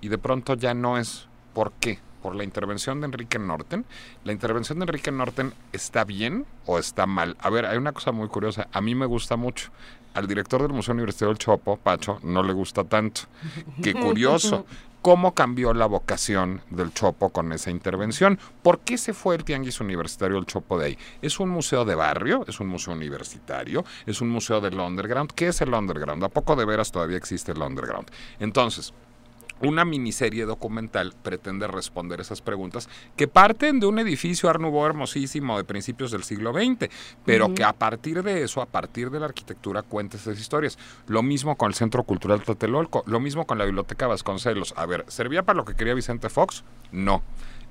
Y de pronto ya no es. ¿Por qué? Por la intervención de Enrique Norten. La intervención de Enrique Norten está bien o está mal. A ver, hay una cosa muy curiosa. A mí me gusta mucho. Al director del Museo Universitario del Chopo, Pacho, no le gusta tanto. Qué curioso cómo cambió la vocación del Chopo con esa intervención. ¿Por qué se fue el Tianguis Universitario del Chopo de ahí? ¿Es un museo de barrio? ¿Es un museo universitario? ¿Es un museo del underground? ¿Qué es el underground? ¿A poco de veras todavía existe el underground? Entonces, una miniserie documental pretende responder esas preguntas que parten de un edificio Art Nouveau hermosísimo de principios del siglo XX, pero uh -huh. que a partir de eso, a partir de la arquitectura, cuenta esas historias. Lo mismo con el Centro Cultural Tlatelolco, lo mismo con la Biblioteca Vasconcelos. A ver, ¿servía para lo que quería Vicente Fox? No.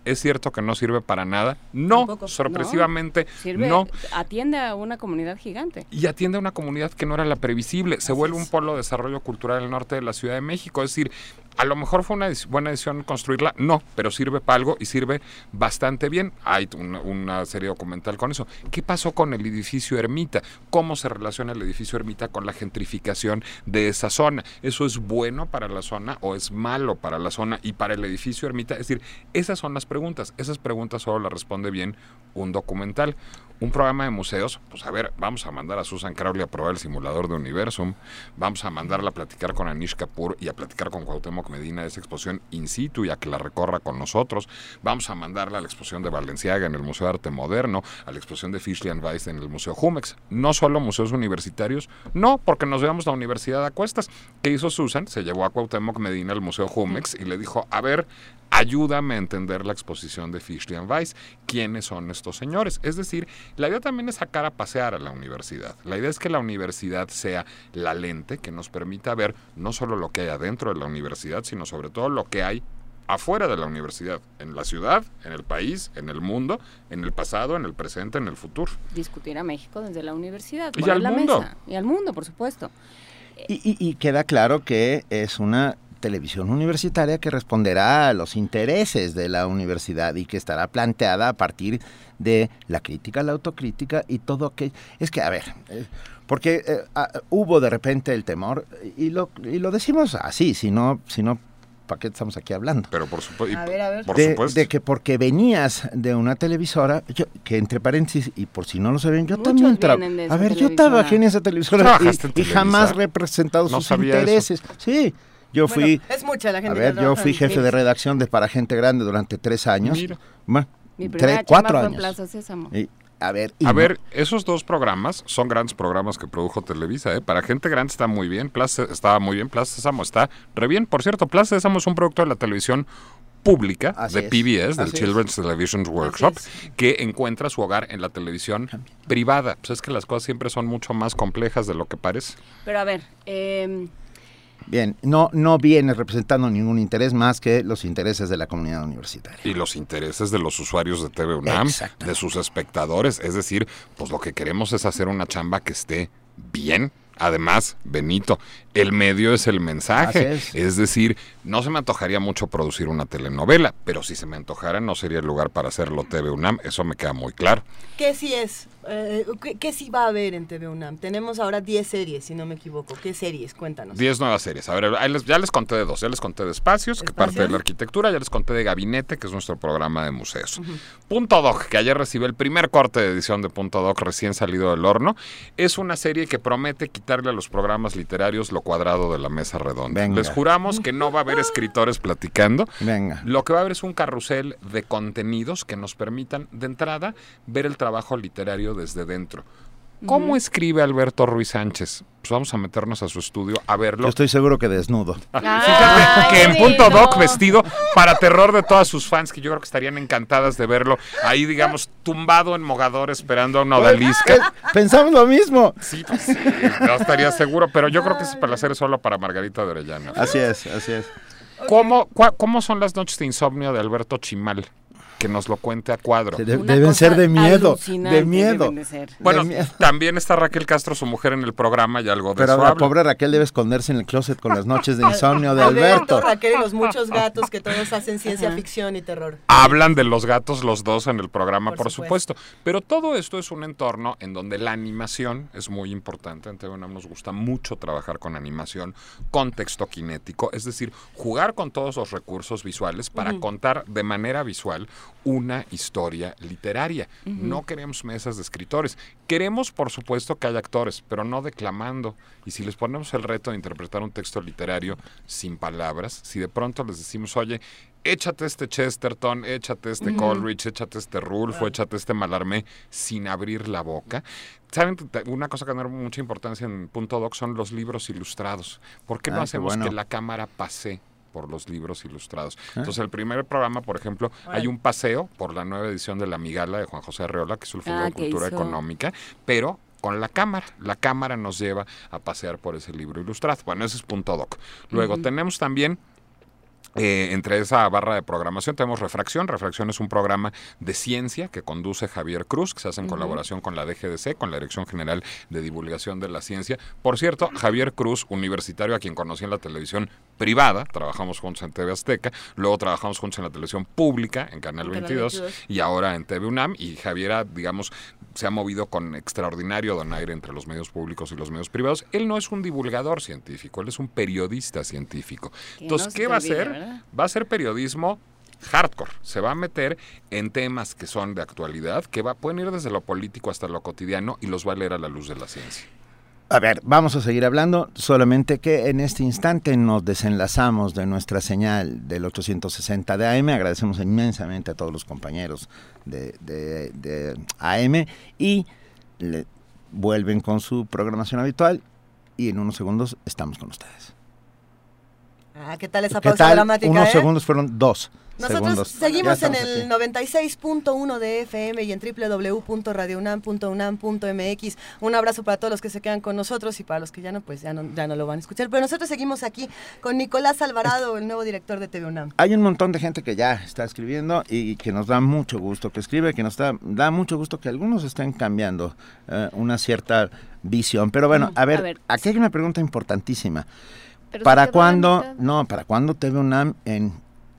¿Es cierto que no sirve para nada? No, Tampoco, sorpresivamente no. Sirve, no. Atiende a una comunidad gigante. Y atiende a una comunidad que no era la previsible. Se Así vuelve es. un polo de desarrollo cultural en el norte de la Ciudad de México. Es decir, a lo mejor fue una buena decisión construirla, no, pero sirve para algo y sirve bastante bien. Hay una, serie documental con eso. ¿Qué pasó con el edificio Ermita? ¿Cómo se relaciona el edificio Ermita con la gentrificación de esa zona? ¿Eso es bueno para la zona o es malo para la zona y para el edificio Ermita? Es decir, esas son las preguntas. Esas preguntas solo las responde bien un documental un programa de museos, pues a ver, vamos a mandar a Susan Crowley a probar el simulador de Universum, vamos a mandarla a platicar con Anish Kapoor y a platicar con Cuauhtémoc Medina de esa exposición in situ y a que la recorra con nosotros, vamos a mandarla a la exposición de Valenciaga en el Museo de Arte Moderno, a la exposición de Fischli and Weiss en el Museo Jumex, no solo museos universitarios, no, porque nos veamos la universidad a cuestas. ¿Qué hizo Susan? Se llevó a Cuauhtémoc Medina al Museo Jumex y le dijo, a ver, ayúdame a entender la exposición de Fischli and Weiss. ¿Quiénes son estos señores? Es decir, la idea también es sacar a pasear a la universidad. La idea es que la universidad sea la lente que nos permita ver no solo lo que hay adentro de la universidad, sino sobre todo lo que hay afuera de la universidad, en la ciudad, en el país, en el mundo, en el pasado, en el presente, en el futuro. Discutir a México desde la universidad, y al la mundo. Mesa, y al mundo, por supuesto. y, queda claro que es una televisión universitaria que responderá a los intereses de la universidad y que estará planteada a partir de la crítica, la autocrítica y todo que es que a ver, eh, porque eh, ah, hubo de repente el temor y lo y lo decimos así, si no si no ¿para qué estamos aquí hablando? Pero por, supuesto, de, que porque venías de una televisora, que entre paréntesis, y por si no lo saben, yo también trabajé. A ver, yo trabajé en esa televisora y, jamás representado sus intereses. Sí, yo fui. es mucha la gente. A ver, yo fui jefe de redacción de Para Gente Grande durante tres años. Bueno, tres, cuatro años. a ver, a ver, esos dos programas son grandes programas que produjo Televisa, ¿eh? Para gente grande está muy bien, Plaza estaba muy bien, Plaza Sésamo está re bien. Por cierto, Plaza Sésamo es un producto de la televisión pública de PBS, del Children's Television Workshop, que encuentra su hogar en la televisión privada. Pues es que las cosas siempre son mucho más complejas de lo que parece. Pero a ver, eh, Bien, no, no viene representando ningún interés más que los intereses de la comunidad universitaria. Y los intereses de los usuarios de TV UNAM, de sus espectadores. Es decir, pues lo que queremos es hacer una chamba que esté bien. Además, Benito, el medio es el mensaje. Es. decir, no se me antojaría mucho producir una telenovela, pero si se me antojara no sería el lugar para hacerlo TV UNAM, eso me queda muy claro. ¿Qué sí es? Eh, ¿qué, sí va a haber en TV UNAM? Tenemos ahora 10 series, si no me equivoco. ¿Qué series? Cuéntanos. 10 nuevas series. A ver, ya les conté de dos. Ya les conté de Espacios, que parte de la arquitectura. Ya les conté de Gabinete, que es nuestro programa de museos. Punto Doc, que ayer recibió el primer corte de edición de Punto Doc recién salido del horno. Es una serie que promete quitarle a los programas literarios lo cuadrado de la mesa redonda. Les juramos que no va a haber escritores platicando. Venga. Lo que va a haber es un carrusel de contenidos que nos permitan, de entrada, ver el trabajo literario desde dentro. ¿Cómo escribe Alberto Ruiz Sánchez? Pues vamos a meternos a su estudio a verlo. Yo estoy seguro que desnudo. Fíjate que en punto doc vestido para terror de todas sus fans, que yo creo que estarían encantadas de verlo ahí, digamos, tumbado en mogador esperando a una odalisca. Eh, pensamos lo mismo. Sí, pues sí, no estaría seguro, pero yo creo que ese placer es solo para Margarita de Orellana. Así es, así es. ¿Cómo, ¿Cómo son las noches de insomnio de Alberto Chimal? Que nos lo cuente a cuadro. deben ser de miedo, de miedo. Bueno, también está Raquel Castro, su mujer, en el programa y algo de Pero la pobre Raquel debe esconderse en el closet con las noches de insomnio de Alberto. Raquel y los muchos gatos que todos hacen ciencia ficción y terror. Hablan de los gatos los dos en el programa, por, supuesto. Pero todo esto es un entorno en donde la animación es muy importante. En TV nos gusta mucho trabajar con animación, con texto kinético, es decir, jugar con todos los recursos visuales para contar de manera visual una historia literaria. No queremos mesas de escritores. Queremos, por supuesto, que haya actores, pero no declamando. Y si les ponemos el reto de interpretar un texto literario sin palabras, si de pronto les decimos, oye, échate este Chesterton, échate este Coleridge, échate este Rulfo, échate este Malarmé, sin abrir la boca. ¿Saben? Una cosa que tiene mucha importancia en Punto Doc son los libros ilustrados. ¿Por qué no ah, hacemos que la cámara pase por los libros ilustrados. Ah. Entonces, el primer programa, por ejemplo, hay un paseo por la nueva edición de La Migala de Juan José Arreola, que es el Fondo ah, de Cultura Económica, pero con la cámara. La cámara nos lleva a pasear por ese libro ilustrado. Bueno, ese es punto doc. Luego tenemos también eh, entre esa barra de programación tenemos Refracción. Refracción es un programa de ciencia que conduce Javier Cruz, que se hace en colaboración con la DGDC, con la Dirección General de Divulgación de la Ciencia. Por cierto, Javier Cruz, universitario a quien conocí en la televisión, privada, trabajamos juntos en TV Azteca, luego trabajamos juntos en la televisión pública, en Canal, 22, y ahora en TV UNAM, y Javiera, digamos, se ha movido con extraordinario donaire entre los medios públicos y los medios privados. Él no es un divulgador científico, él es un periodista científico. Entonces, ¿qué va a hacer? Va a ser periodismo hardcore. Se va a meter en temas que son de actualidad, que va, pueden ir desde lo político hasta lo cotidiano y los va a leer a la luz de la ciencia. A ver, vamos a seguir hablando, solamente que en este instante nos desenlazamos de nuestra señal del 860 de AM. Agradecemos inmensamente a todos los compañeros de, de AM y le vuelven con su programación habitual y en unos segundos estamos con ustedes. Ah, ¿qué tal esa pausa dramática? Unos eh? segundos fueron dos. Nosotros seguimos en el 96.1 de FM y en www.radiounam.unam.mx. Un abrazo para todos los que se quedan con nosotros y para los que ya no, pues ya no, ya no lo van a escuchar. Pero nosotros seguimos aquí con Nicolás Alvarado, el nuevo director de TV UNAM. Hay un montón de gente que ya está escribiendo y que nos da mucho gusto que escribe, que nos da, da mucho gusto que algunos estén cambiando eh, una cierta visión. Pero bueno, a ver, aquí hay una pregunta importantísima. ¿Para cuándo, no, para cuándo TV UNAM en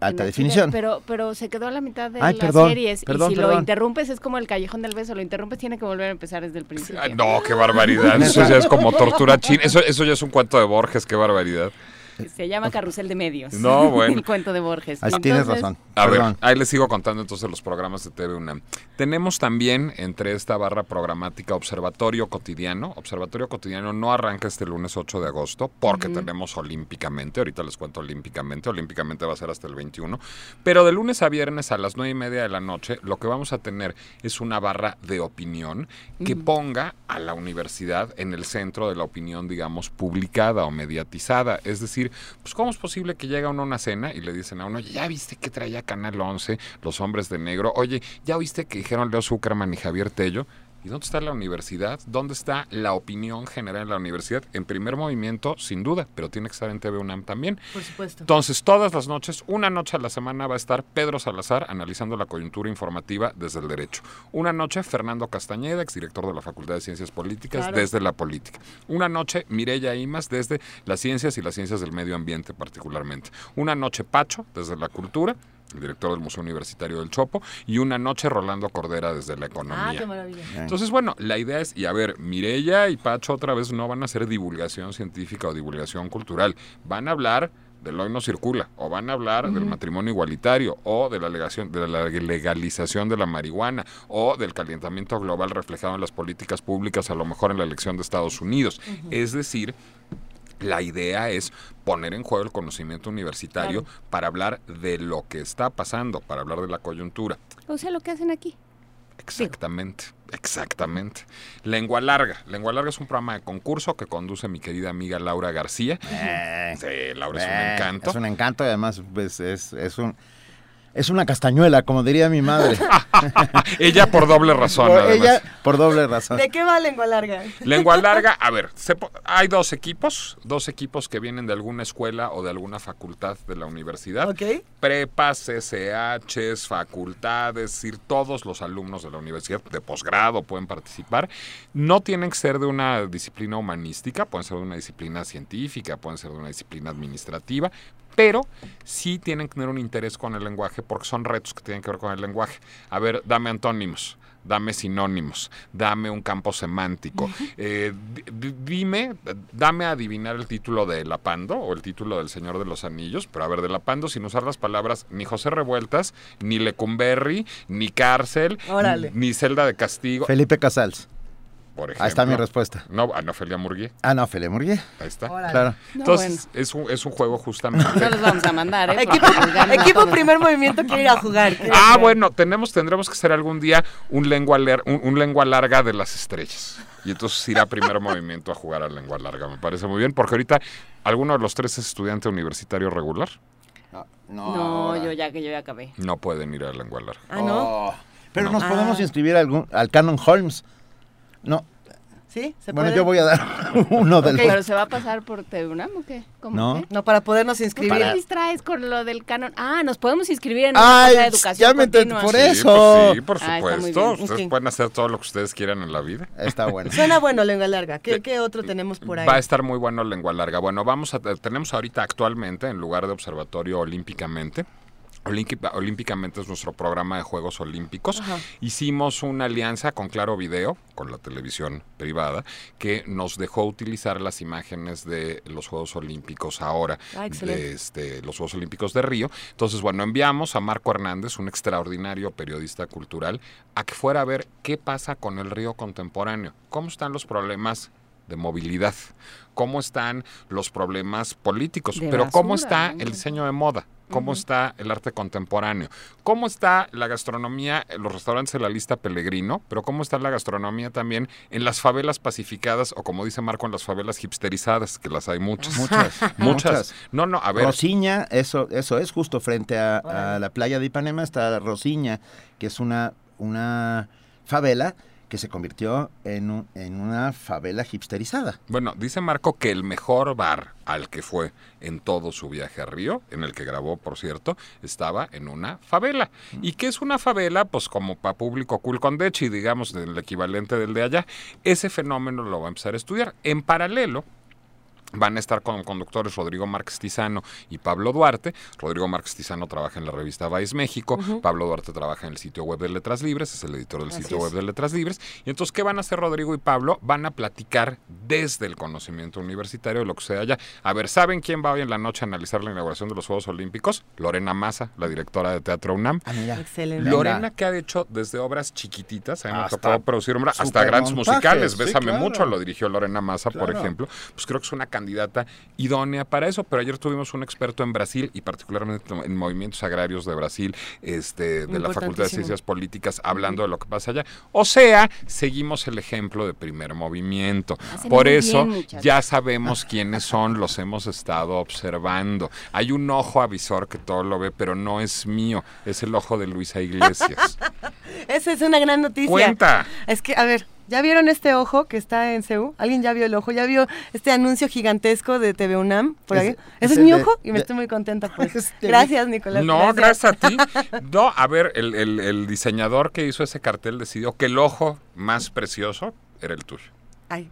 alta definición? Pero, pero se quedó a la mitad de las series y si lo interrumpes es como el callejón del beso, lo interrumpes tiene que volver a empezar desde el principio. no, qué barbaridad, eso ya es como tortura china, eso, eso ya es un cuento de Borges, qué barbaridad. Se llama Carrusel de Medios. No, bueno. El cuento de Borges. Ahí tienes razón. A ver, ahí les sigo contando entonces los programas de TV UNAM. Tenemos también entre esta barra programática Observatorio Cotidiano. Observatorio Cotidiano no arranca este lunes 8 de agosto porque tenemos Olímpicamente. Ahorita les cuento Olímpicamente. Olímpicamente va a ser hasta el 21. Pero de lunes a viernes a las 9 y media de la noche lo que vamos a tener es una barra de opinión que ponga a la universidad en el centro de la opinión, digamos, publicada o mediatizada. Es decir, pues ¿cómo es posible que llega uno a una cena y le dicen a uno, ya viste que traía Canal 11, los hombres de negro? Oye, ¿ya oíste que dijeron Leo Zuckerman y Javier Tello? ¿Y dónde está la universidad? ¿Dónde está la opinión general en la universidad? En primer movimiento, sin duda, pero tiene que estar en TV UNAM también. Por supuesto. Entonces, todas las noches, una noche a la semana va a estar Pedro Salazar analizando la coyuntura informativa desde el derecho. Una noche, Fernando Castañeda, exdirector de la Facultad de Ciencias Políticas, desde la política. Una noche, Mireya Imas, desde las ciencias y las ciencias del medio ambiente particularmente. Una noche, Pacho, desde la cultura el director del Museo Universitario del Chopo, y una noche Rolando Cordera desde la economía. Ah, qué maravilla. Entonces, bueno, la idea es, y a ver, Mirella y Pacho otra vez no van a hacer divulgación científica o divulgación cultural, van a hablar del hoy no circula, o van a hablar del matrimonio igualitario, o de la, legación, de la legalización de la marihuana, o del calentamiento global reflejado en las políticas públicas, a lo mejor en la elección de Estados Unidos. Es decir, la idea es poner en juego el conocimiento universitario para hablar de lo que está pasando, para hablar de la coyuntura. O sea, lo que hacen aquí. Exactamente, exactamente. Lengua Larga. Lengua Larga es un programa de concurso que conduce mi querida amiga Laura García. Eh, sí, Laura es un eh, encanto. Es un encanto y además pues, es, es un es una castañuela, como diría mi madre. Ella por doble razón. Ella por doble razón. ¿De qué va lengua larga? Lengua larga, a ver, hay dos equipos, dos equipos que vienen de alguna escuela o de alguna facultad de la universidad. Ok. Prepas, SHs, facultades, es decir, todos los alumnos de la universidad de posgrado pueden participar. No tienen que ser de una disciplina humanística, pueden ser de una disciplina científica, pueden ser de una disciplina administrativa, pero sí tienen que tener un interés con el lenguaje porque son retos que tienen que ver con el lenguaje. A ver, dame antónimos, dame sinónimos, dame un campo semántico. Eh, dime, dame a adivinar el título de Lapando o el título del Señor de los Anillos, pero a ver, de Lapando sin usar las palabras ni José Revueltas, ni Lecumberri, ni cárcel, ni celda de castigo. Felipe Casals por ejemplo. Ahí está mi respuesta. No, Anofelia Murguía. Anofelia Murguía. Ahí está. Claro. Entonces, es, un, es un juego justamente. No los vamos a mandar, ¿eh? Equipo, equipo primer movimiento quiere ir a jugar. Ah, bueno, tenemos, tendremos que hacer algún día un lengua, un, lengua larga de las estrellas. Y entonces irá primer movimiento a jugar a lengua larga. Me parece muy bien, porque ahorita, ¿alguno de los tres es estudiante universitario regular? No, no, yo ya que yo ya acabé. No pueden ir a lengua larga. Ah, no. Pero nos podemos inscribir algún, al Canon Holmes. No. ¿Sí? ¿Se bueno, yo voy a dar uno del okay. ¿Pero se va a pasar por TEUNAM o qué? ¿Cómo no. Qué? No, para podernos inscribir. ¿Por qué distraes con lo del canon? Ah, nos podemos inscribir en una Ay, de educación ya me continua. por Sí, eso. pues sí, por Ah, supuesto. bien. ustedes Ok. pueden hacer todo lo que ustedes quieran en la vida. Está bueno. Suena bueno, lengua larga. ¿Qué, qué otro tenemos por ahí? Va a estar muy bueno lengua larga. Bueno, vamos a tenemos ahorita actualmente en lugar de observatorio olímpicamente. Olímpica- Olímpicamente es nuestro programa de Juegos Olímpicos. Ajá. Hicimos una alianza con Claro Video, con la televisión privada, que nos dejó utilizar las imágenes de los Juegos Olímpicos ahora, Ah, de este, los Juegos Olímpicos de Río. Entonces, bueno, enviamos a Marco Hernández, un extraordinario periodista cultural, a que fuera a ver qué pasa con el río contemporáneo, cómo están los problemas de movilidad, cómo están los problemas políticos, De pero cómo está ¿no? el diseño de moda, cómo está el arte contemporáneo, cómo está la gastronomía, los restaurantes de la lista Pellegrino, pero cómo está la gastronomía también en las favelas pacificadas o como dice Marco, en las favelas hipsterizadas, que las hay muchas. Muchas, muchas. muchas. No, no, a ver. Rosiña, eso, eso es justo frente a, a la playa de Ipanema está Rosiña, que es una, una favela que se convirtió en, un- en una favela hipsterizada. Bueno, dice Marco que el mejor bar al que fue en todo su viaje a Río, en el que grabó, por cierto, estaba en una favela. ¿Y qué es una favela? Pues como para público cool con dechi, digamos, el equivalente del de allá. Ese fenómeno lo va a empezar a estudiar. En paralelo, Van a estar con conductores Rodrigo Márquez Tizano y Pablo Duarte. Rodrigo Márquez Tizano trabaja en la revista Vice México. Pablo Duarte trabaja en el sitio web de Letras Libres, es el editor del Así sitio es. web de Letras Libres. Y entonces, ¿qué van a hacer Rodrigo y Pablo? Van a platicar desde el conocimiento universitario de lo que sea allá. A ver, ¿saben quién va hoy en la noche a analizar la inauguración de los Juegos Olímpicos? Lorena Massa, la directora de Teatro UNAM. Excelente. Lorena que ha hecho desde obras chiquititas, a mí me tocó producir obras, hasta grandes musicales. sí, Bésame claro. mucho, lo dirigió Lorena Massa, por ejemplo. Pues creo que es una candidata idónea para eso. Pero ayer tuvimos un experto en Brasil y particularmente en movimientos agrarios de Brasil, este, de la Facultad de. Ciencias Políticas, hablando de lo que pasa allá. O sea, seguimos el ejemplo de primer movimiento. Hacen Por eso bien, ya sabemos quiénes son, los hemos estado observando. Hay un ojo avisor que todo lo ve, pero no es mío, es el ojo de Luisa Iglesias. Esa es una gran noticia. Cuenta. Es que, a ver, ¿ya vieron este ojo que está en CEU? ¿Alguien ya vio el ojo? ¿Ya vio este anuncio gigantesco de TV UNAM? Por Es- Ese es mi de- ojo y me de- estoy muy contenta por eso. Gracias, Nicolás. No, gracias a ti. No, a ver, el, el- el diseñador que hizo ese cartel decidió que el ojo más precioso era el tuyo. Ay.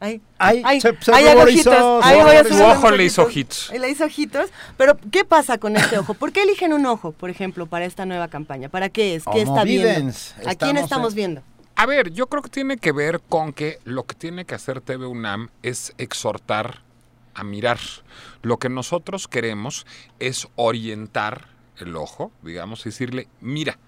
Ay, Ay, ay, se- se ay, ojitos. Ahí voy a unos ojo le hizo ojitos. Le hizo ojitos. Pero, ¿qué pasa con este ojo? ¿Por qué eligen un ojo, por ejemplo, para esta nueva campaña? ¿Para qué es? ¿Qué Homo está viendo? ¿A quién Estamos estamos en- viendo? A ver, yo creo que tiene que ver con que lo que tiene que hacer TV UNAM es exhortar a mirar. Lo que nosotros queremos es orientar el ojo, digamos, decirle, mira,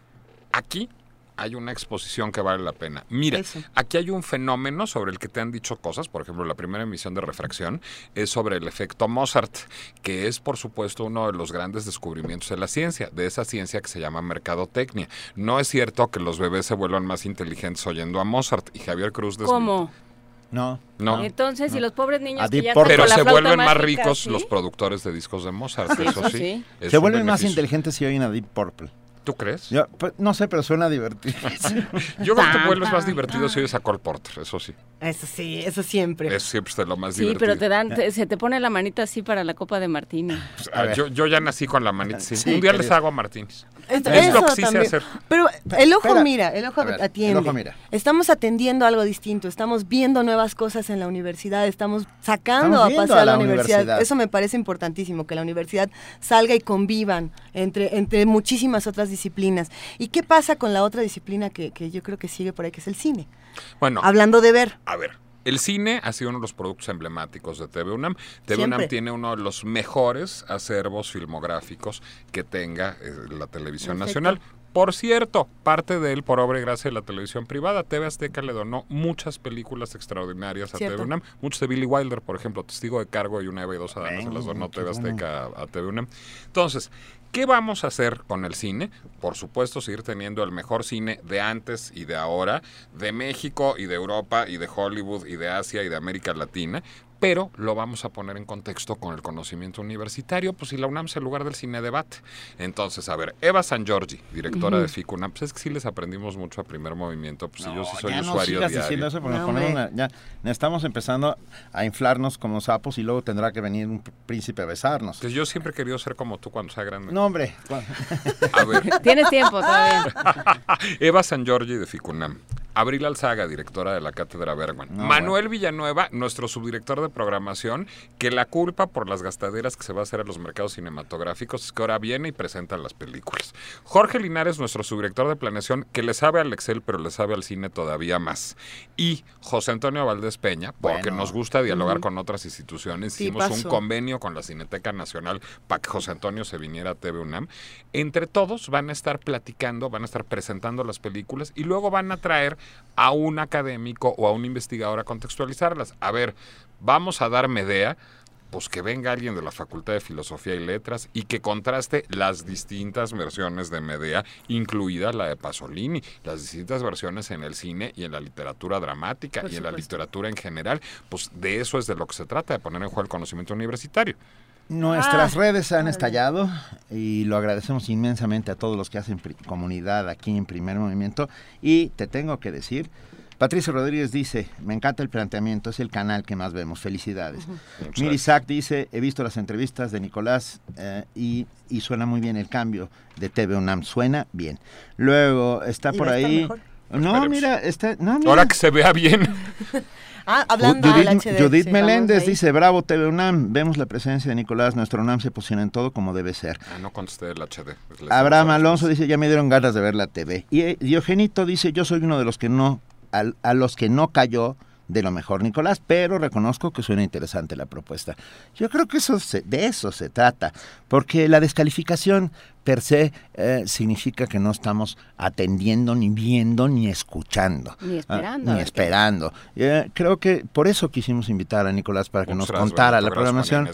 aquí hay una exposición que vale la pena. Mira, Eso. aquí hay un fenómeno sobre el que te han dicho cosas. Por ejemplo, la primera emisión de refracción es sobre el efecto Mozart, que es, por supuesto, uno de los grandes descubrimientos de la ciencia, de esa ciencia que se llama mercadotecnia. No es cierto que los bebés se vuelvan más inteligentes oyendo a Mozart y Javier Cruz. desmi- ¿Cómo? No. No. Entonces, y los pobres niños A que Deep ya Pero con la se vuelven más ricos ¿sí? los productores de discos de Mozart, Sí, eso sí. sí. es Se vuelven más inteligentes si oyen a Deep Purple. ¿Tú crees? Yo, pues, no sé, pero suena divertido. Yo creo que te vuelves más divertido si oyes a Cole Porter, eso sí. Eso sí, eso siempre. Es siempre de lo más Sí, divertido. pero te dan, te- se te pone la manita así para la copa de martini. Ah, yo, yo ya nací con la manita. sí. Sí, Un día querido. les hago a Martínez. Esto- es lo eso que sí sé también. hacer. Pero el ojo Espera. mira, el ojo ver, el atiende. ojo mira. Estamos atendiendo algo distinto, estamos viendo nuevas cosas en la universidad, estamos sacando Estamos a pasear a la la universidad. universidad. Eso me parece importantísimo, que la universidad salga y convivan entre, entre muchísimas otras disciplinas. ¿Y qué pasa con la otra disciplina que, que yo creo que sigue por ahí, que es el cine? Bueno, Hablando de ver. a ver. El cine ha sido uno de los productos emblemáticos de TV UNAM. TV Siempre. UNAM tiene uno de los mejores acervos filmográficos que tenga eh, la televisión Perfecto. nacional. Por cierto, parte de él por obra y gracia de la televisión privada. TV Azteca le donó muchas películas extraordinarias a Cierto. TV UNAM. Muchos de Billy Wilder, por ejemplo, Testigo de Cargo y Una Eva y dos Adamas se las donó TV. Azteca a, a TV UNAM. Entonces, ¿Qué vamos a hacer con el cine? Por supuesto, seguir teniendo el mejor cine de antes y de ahora, de México y de Europa y de Hollywood y de Asia y de América Latina, pero lo vamos a poner en contexto con el conocimiento universitario, pues si la UNAM es el lugar del cine debate. Entonces, a ver, Eva San Giorgi, directora de FICUNAM, pues es que sí les aprendimos mucho a primer movimiento, pues yo sí soy ya usuario no diario. Eso ya estamos empezando a inflarnos como sapos y luego tendrá que venir un príncipe a besarnos. Pues yo siempre he querido ser como tú cuando sea grande. No, hombre. A ver. Tienes tiempo todavía. Eva San Giorgi de FICUNAM. Abril Alzaga, directora de la Cátedra Bergman. Manuel Villanueva, nuestro subdirector de programación, que la culpa por las gastaderas que se va a hacer a los mercados cinematográficos es que ahora viene y presenta las películas. Jorge Linares, nuestro subdirector de planeación, que le sabe al Excel, pero le sabe al cine todavía más. Y José Antonio Valdés Peña, porque nos gusta dialogar con otras instituciones. Hicimos un convenio con la Cineteca Nacional para que José Antonio se viniera a TV UNAM. Entre todos van a estar platicando, van a estar presentando las películas y luego van a traer a un académico o a un investigador a contextualizarlas. A ver, vamos a dar Medea, pues que venga alguien de la Facultad de Filosofía y Letras y que contraste las distintas versiones de Medea, incluida la de Pasolini, las distintas versiones en el cine y en la literatura dramática y en la literatura en general. Pues de eso es de lo que se trata, de poner en juego el conocimiento universitario. Nuestras ah, redes han estallado y lo agradecemos inmensamente a todos los que hacen comunidad aquí en Primer Movimiento. Y te tengo que decir, Patricia Rodríguez dice, me encanta el planteamiento, es el canal que más vemos, felicidades. Miri dice, he visto las entrevistas de Nicolás eh, y, suena muy bien el cambio de TV UNAM, suena bien. Luego está por ahí... No, mira, está... Ahora que se vea bien. Ah, hablando Judith, Judith Meléndez dice, bravo TV UNAM, vemos la presencia de Nicolás, nuestro UNAM se posiciona en todo como debe ser. Ah, no contesté el HD. Abraham Alonso dice, ya me dieron ganas de ver la TV. Y eh, Diogenito dice, yo soy uno de los que no, a los que no cayó de lo mejor Nicolás, pero reconozco que suena interesante la propuesta. Yo creo que eso de eso se trata, porque la descalificación per se eh, significa que no estamos atendiendo, ni viendo, ni escuchando. Ni ah, esperando. ni esperando. Eh, creo que por eso quisimos invitar a Nicolás para que nos contara la programación.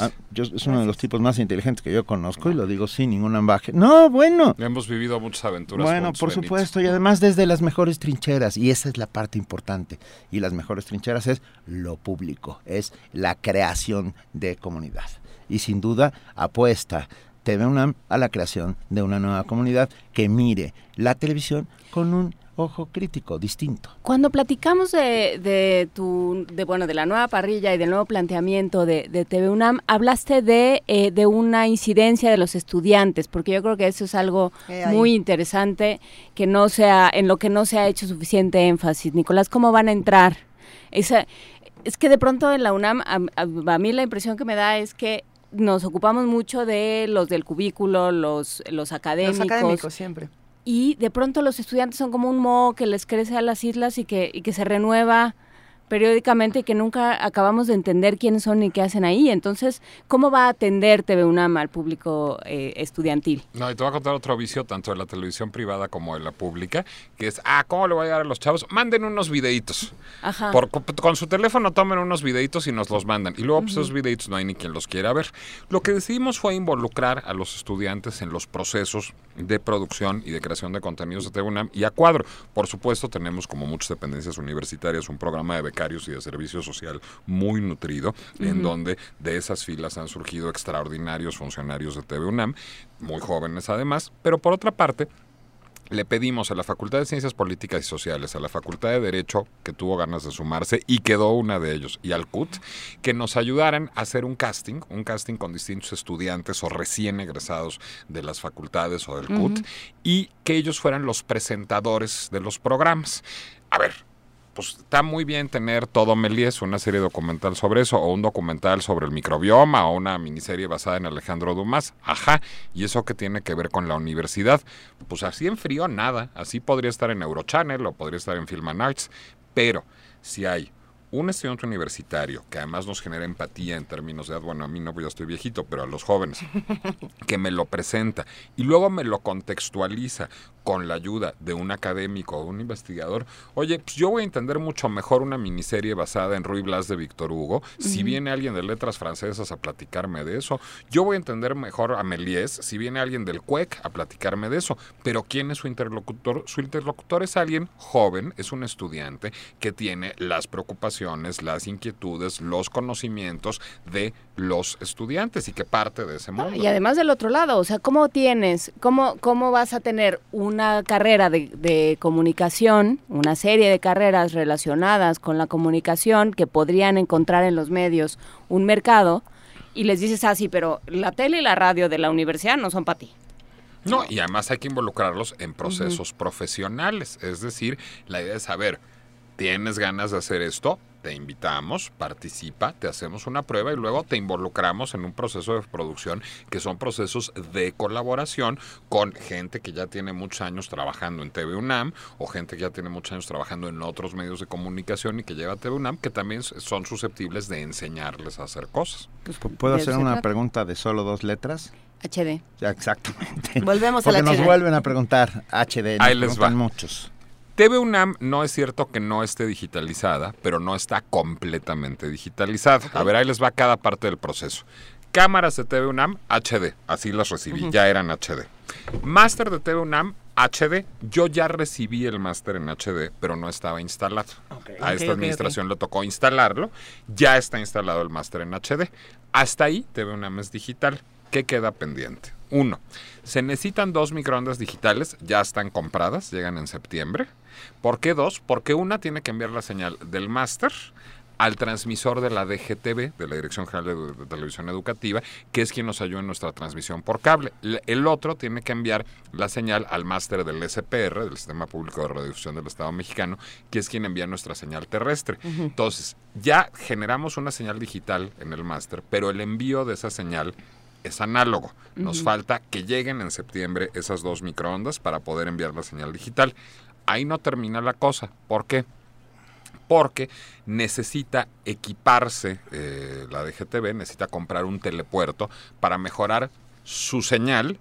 Ah, es uno de los tipos más inteligentes que yo conozco y lo digo sin ningún ambaje. No, bueno. Hemos vivido muchas aventuras. Bueno, por supuesto, y además desde las mejores trincheras, y esa es la parte importante. Y las mejores trincheras es lo público, es la creación de comunidad. Y sin duda apuesta TV UNAM a la creación de una nueva comunidad que mire la televisión con un ojo crítico distinto. Cuando platicamos de, de tu, de bueno, de la nueva parrilla y del nuevo planteamiento de, de TV UNAM, hablaste de, eh, de una incidencia de los estudiantes, porque yo creo que eso es algo muy interesante que no sea, en lo que no se ha hecho suficiente énfasis. Nicolás, ¿cómo van a entrar? Esa, es que de pronto en la UNAM, a mí la impresión que me da es que nos ocupamos mucho de los del cubículo, los, los académicos. Los académicos siempre. Y de pronto los estudiantes son como un moho que les crece a las islas y que, y que se renueva periódicamente que nunca acabamos de entender quiénes son y qué hacen ahí. Entonces, ¿cómo va a atender TV UNAM al público eh, estudiantil? No, y te voy a contar otro vicio, tanto de la televisión privada como de la pública, que es, ah, ¿cómo le voy a dar a los chavos? Manden unos videitos. Ajá. con su teléfono tomen unos videitos y nos los mandan. Y luego, pues, esos videitos no hay ni quien los quiera ver. Lo que decidimos fue involucrar a los estudiantes en los procesos de producción y de creación de contenidos de TV UNAM y a cuadro. Por supuesto, tenemos, como muchas dependencias universitarias, un programa de y de servicio social muy nutrido, en donde de esas filas han surgido extraordinarios funcionarios de TV UNAM, muy jóvenes además, pero por otra parte, le pedimos a la Facultad de Ciencias Políticas y Sociales, a la Facultad de Derecho, que tuvo ganas de sumarse y quedó una de ellos, y al CUT, que nos ayudaran a hacer un casting, un casting con distintos estudiantes o recién egresados de las facultades o del CUT, y que ellos fueran los presentadores de los programas. A ver, pues está muy bien tener todo Melies, una serie documental sobre eso, o un documental sobre el microbioma, o una miniserie basada en Alejandro Dumas. Ajá, ¿y eso qué tiene que ver con la universidad? Pues así en frío nada, así podría estar en Eurochannel o podría estar en Film and Arts, pero si hay un estudiante universitario que además nos genera empatía en términos de, bueno, a mí no, estoy viejito, pero a los jóvenes, que me lo presenta y luego me lo contextualiza con la ayuda de un académico o un investigador, oye, pues yo voy a entender mucho mejor una miniserie basada en Ruy Blas de Víctor Hugo, si viene alguien de letras francesas a platicarme de eso, yo voy a entender mejor a Méliès, si viene alguien del CUEC a platicarme de eso, pero ¿quién es su interlocutor? Su interlocutor es alguien joven, es un estudiante que tiene las preocupaciones, las inquietudes, los conocimientos de los estudiantes y que parte de ese mundo. Y además del otro lado, o sea, ¿cómo tienes, cómo, cómo vas a tener un una carrera de, comunicación, una serie de carreras relacionadas con la comunicación que podrían encontrar en los medios un mercado y les dices así, ah, pero la tele y la radio de la universidad no son para ti. No, y además hay que involucrarlos en procesos profesionales. Es decir, la idea es saber, ¿tienes ganas de hacer esto? Te invitamos, participa, te hacemos una prueba y luego te involucramos en un proceso de producción que son procesos de colaboración con gente que ya tiene muchos años trabajando en TV UNAM o gente que ya tiene muchos años trabajando en otros medios de comunicación y que lleva a TV UNAM que también son susceptibles de enseñarles a hacer cosas. Pues, ¿Puedo hacer una pregunta de solo dos letras? HD. Ya, exactamente. Volvemos a la nos vuelven a preguntar HD. Ahí les van muchos. TV UNAM no es cierto que no esté digitalizada, pero no está completamente digitalizada. A ver, ahí les va cada parte del proceso. Cámaras de TV UNAM HD, así las recibí, ya eran HD. Máster de TV UNAM HD, yo ya recibí el máster en HD, pero no estaba instalado. A esta administración le tocó instalarlo, ya está instalado el máster en HD. Hasta ahí TV UNAM es digital. ¿Qué queda pendiente? Uno, se necesitan dos microondas digitales, ya están compradas, llegan en septiembre. ¿Por qué dos? Porque una tiene que enviar la señal del máster al transmisor de la DGTV, de la Dirección General de, Televisión Educativa, que es quien nos ayuda en nuestra transmisión por cable. El otro tiene que enviar la señal al máster del SPR, del Sistema Público de Radiodifusión del Estado Mexicano, que es quien envía nuestra señal terrestre. Entonces, ya generamos una señal digital en el máster, pero el envío de esa señal es análogo. Nos falta que lleguen en septiembre esas dos microondas para poder enviar la señal digital ahí no termina la cosa. ¿Por qué? Porque necesita equiparse eh, la DGTV, necesita comprar un telepuerto para mejorar su señal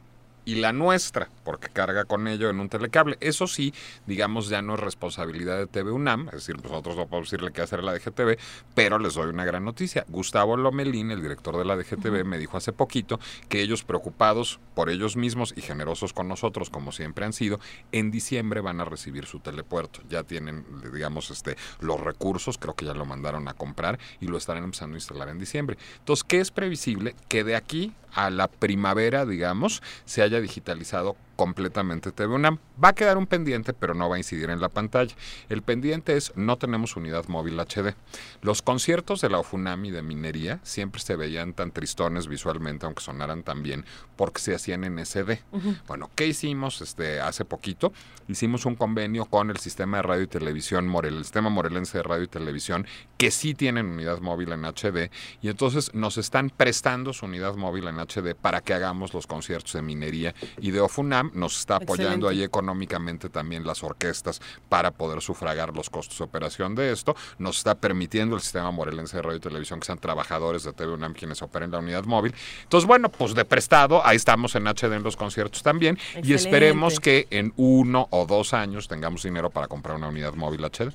y la nuestra, porque carga con ello en un telecable. Eso sí, digamos, ya no es responsabilidad de TV UNAM, es decir, nosotros no podemos decirle qué hacer a la DGTV, pero les doy una gran noticia. Gustavo Lomelín, el director de la DGTV, me dijo hace poquito que ellos preocupados por ellos mismos y generosos con nosotros, como siempre han sido, en diciembre van a recibir su telepuerto. Ya tienen, digamos, este, los recursos, creo que ya lo mandaron a comprar y lo estarán empezando a instalar en diciembre. Entonces, ¿qué es previsible? Que de aquí a la primavera, digamos, se haya digitalizado completamente TV UNAM. Va a quedar un pendiente, pero no va a incidir en la pantalla. El pendiente es no tenemos unidad móvil HD. Los conciertos de la OFUNAMI de minería siempre se veían tan tristones visualmente, aunque sonaran tan bien, porque se hacían en SD. Bueno, ¿qué hicimos este, hace poquito? Hicimos un convenio con el sistema de radio y televisión, Morel, el sistema morelense de radio y televisión, que sí tienen unidad móvil en HD, y entonces nos están prestando su unidad móvil en HD para que hagamos los conciertos de minería y de OFUNAM nos está apoyando ahí económicamente también las orquestas para poder sufragar los costos de operación de esto, nos está permitiendo el sistema morelense de radio y televisión que sean trabajadores de TV UNAM quienes operen la unidad móvil. Entonces, bueno, pues de prestado, ahí estamos en HD en los conciertos también y esperemos que en uno o dos años tengamos dinero para comprar una unidad móvil HD.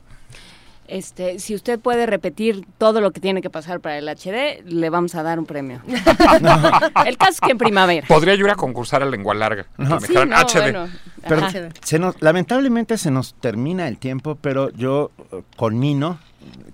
Este, si usted puede repetir todo lo que tiene que pasar para el HD, le vamos a dar un premio. el caso es que en primavera. Podría yo ir a concursar a lengua larga. HD. se nos, lamentablemente se nos termina el tiempo, pero yo eh, con Nino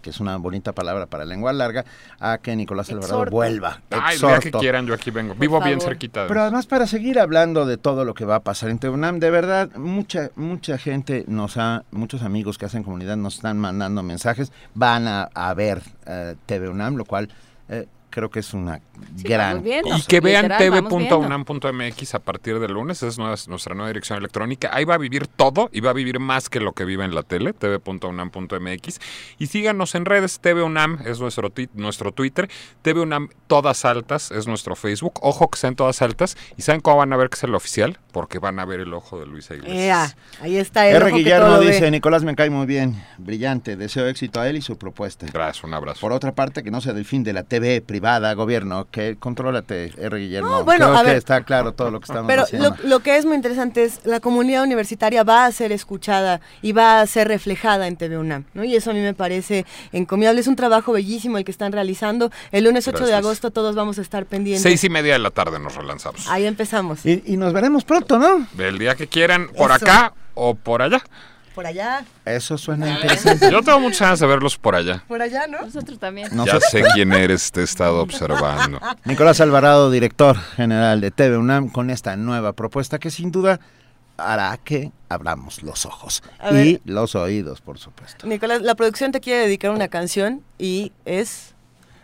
que es una bonita palabra para lengua larga, a que Nicolás Alvarado vuelva. Ay, que quieran, yo aquí vengo. Vivo bien cerquita. Pero además para seguir hablando de todo lo que va a pasar en TEUNAM, de verdad, mucha, mucha gente nos ha, muchos amigos que hacen comunidad nos están mandando mensajes, van a, ver eh, TV UNAM, lo cual eh, creo que es una gran Y que vean tv.unam.mx a partir del lunes, esa es nuestra nueva dirección electrónica. Ahí va a vivir todo y va a vivir más que lo que vive en la tele, tv.unam.mx. Y síganos en redes, tvunam es nuestro, nuestro Twitter, tvunam todas altas es nuestro Facebook. Ojo que sean todas altas. ¿Y saben cómo van a ver que es el oficial? Porque van a ver el ojo de Luisa Iglesias. ahí está el R. Guillermo dice, Nicolás me cae muy bien, brillante, deseo éxito a él y su propuesta. Gracias, un abrazo. Por otra parte, que no sea del fin de la TV privada, gobierno, que contrólate, R. Guillermo. bueno, Creo que está claro todo lo que estamos pero haciendo. Pero lo, que es muy interesante es la comunidad universitaria va a ser escuchada y va a ser reflejada en TV UNAM, ¿no? Y eso a mí me parece encomiable. Es un trabajo bellísimo el que están realizando. El lunes 8 de agosto todos vamos a estar pendientes. Seis y media de la tarde nos relanzamos. Ahí empezamos. Y, nos veremos pronto, ¿no? El día que quieran, por acá o por allá por allá. Eso suena interesante. Yo tengo muchas ganas de verlos por allá. Por allá, ¿no? Nosotros también. Ya sé quién eres, te he estado observando. Nicolás Alvarado, director general de TV UNAM, con esta nueva propuesta que sin duda hará que abramos los ojos y los oídos, por supuesto. Nicolás, la producción te quiere dedicar una canción y es...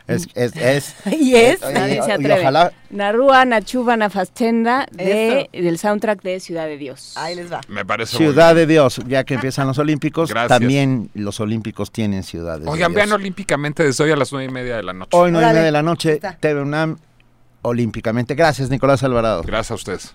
Es, es, es. y es. Nadie se atreve. Ojalá. Narúa Nachuba Nafastenda de, del soundtrack de Ciudad de Dios. Ahí les va. Me parece Ciudad de Dios, ya que empiezan los Olímpicos, también los Olímpicos tienen ciudades. Oigan, vean olímpicamente desde hoy a las nueve y media de la noche. Hoy nueve y media de la noche, TV UNAM olímpicamente. Gracias, Nicolás Alvarado. Gracias a ustedes.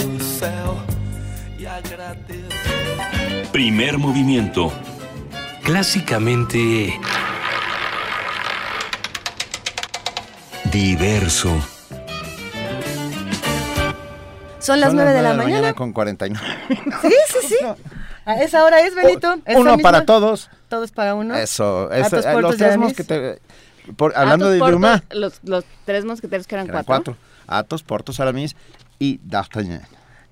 agradeça. Primer movimiento. Clásicamente diverso. Son las nueve de la, mañana. con 49. Sí, sí, sí. A esa hora es, Benito. uno para todos. Todos para uno. Eso. eso eh, los tres mosqueteros. hablando de idioma. Los, los tres mosqueteros que eran, eran cuatro. cuatro. Athos, Portos, Aramis y D'Artagnan.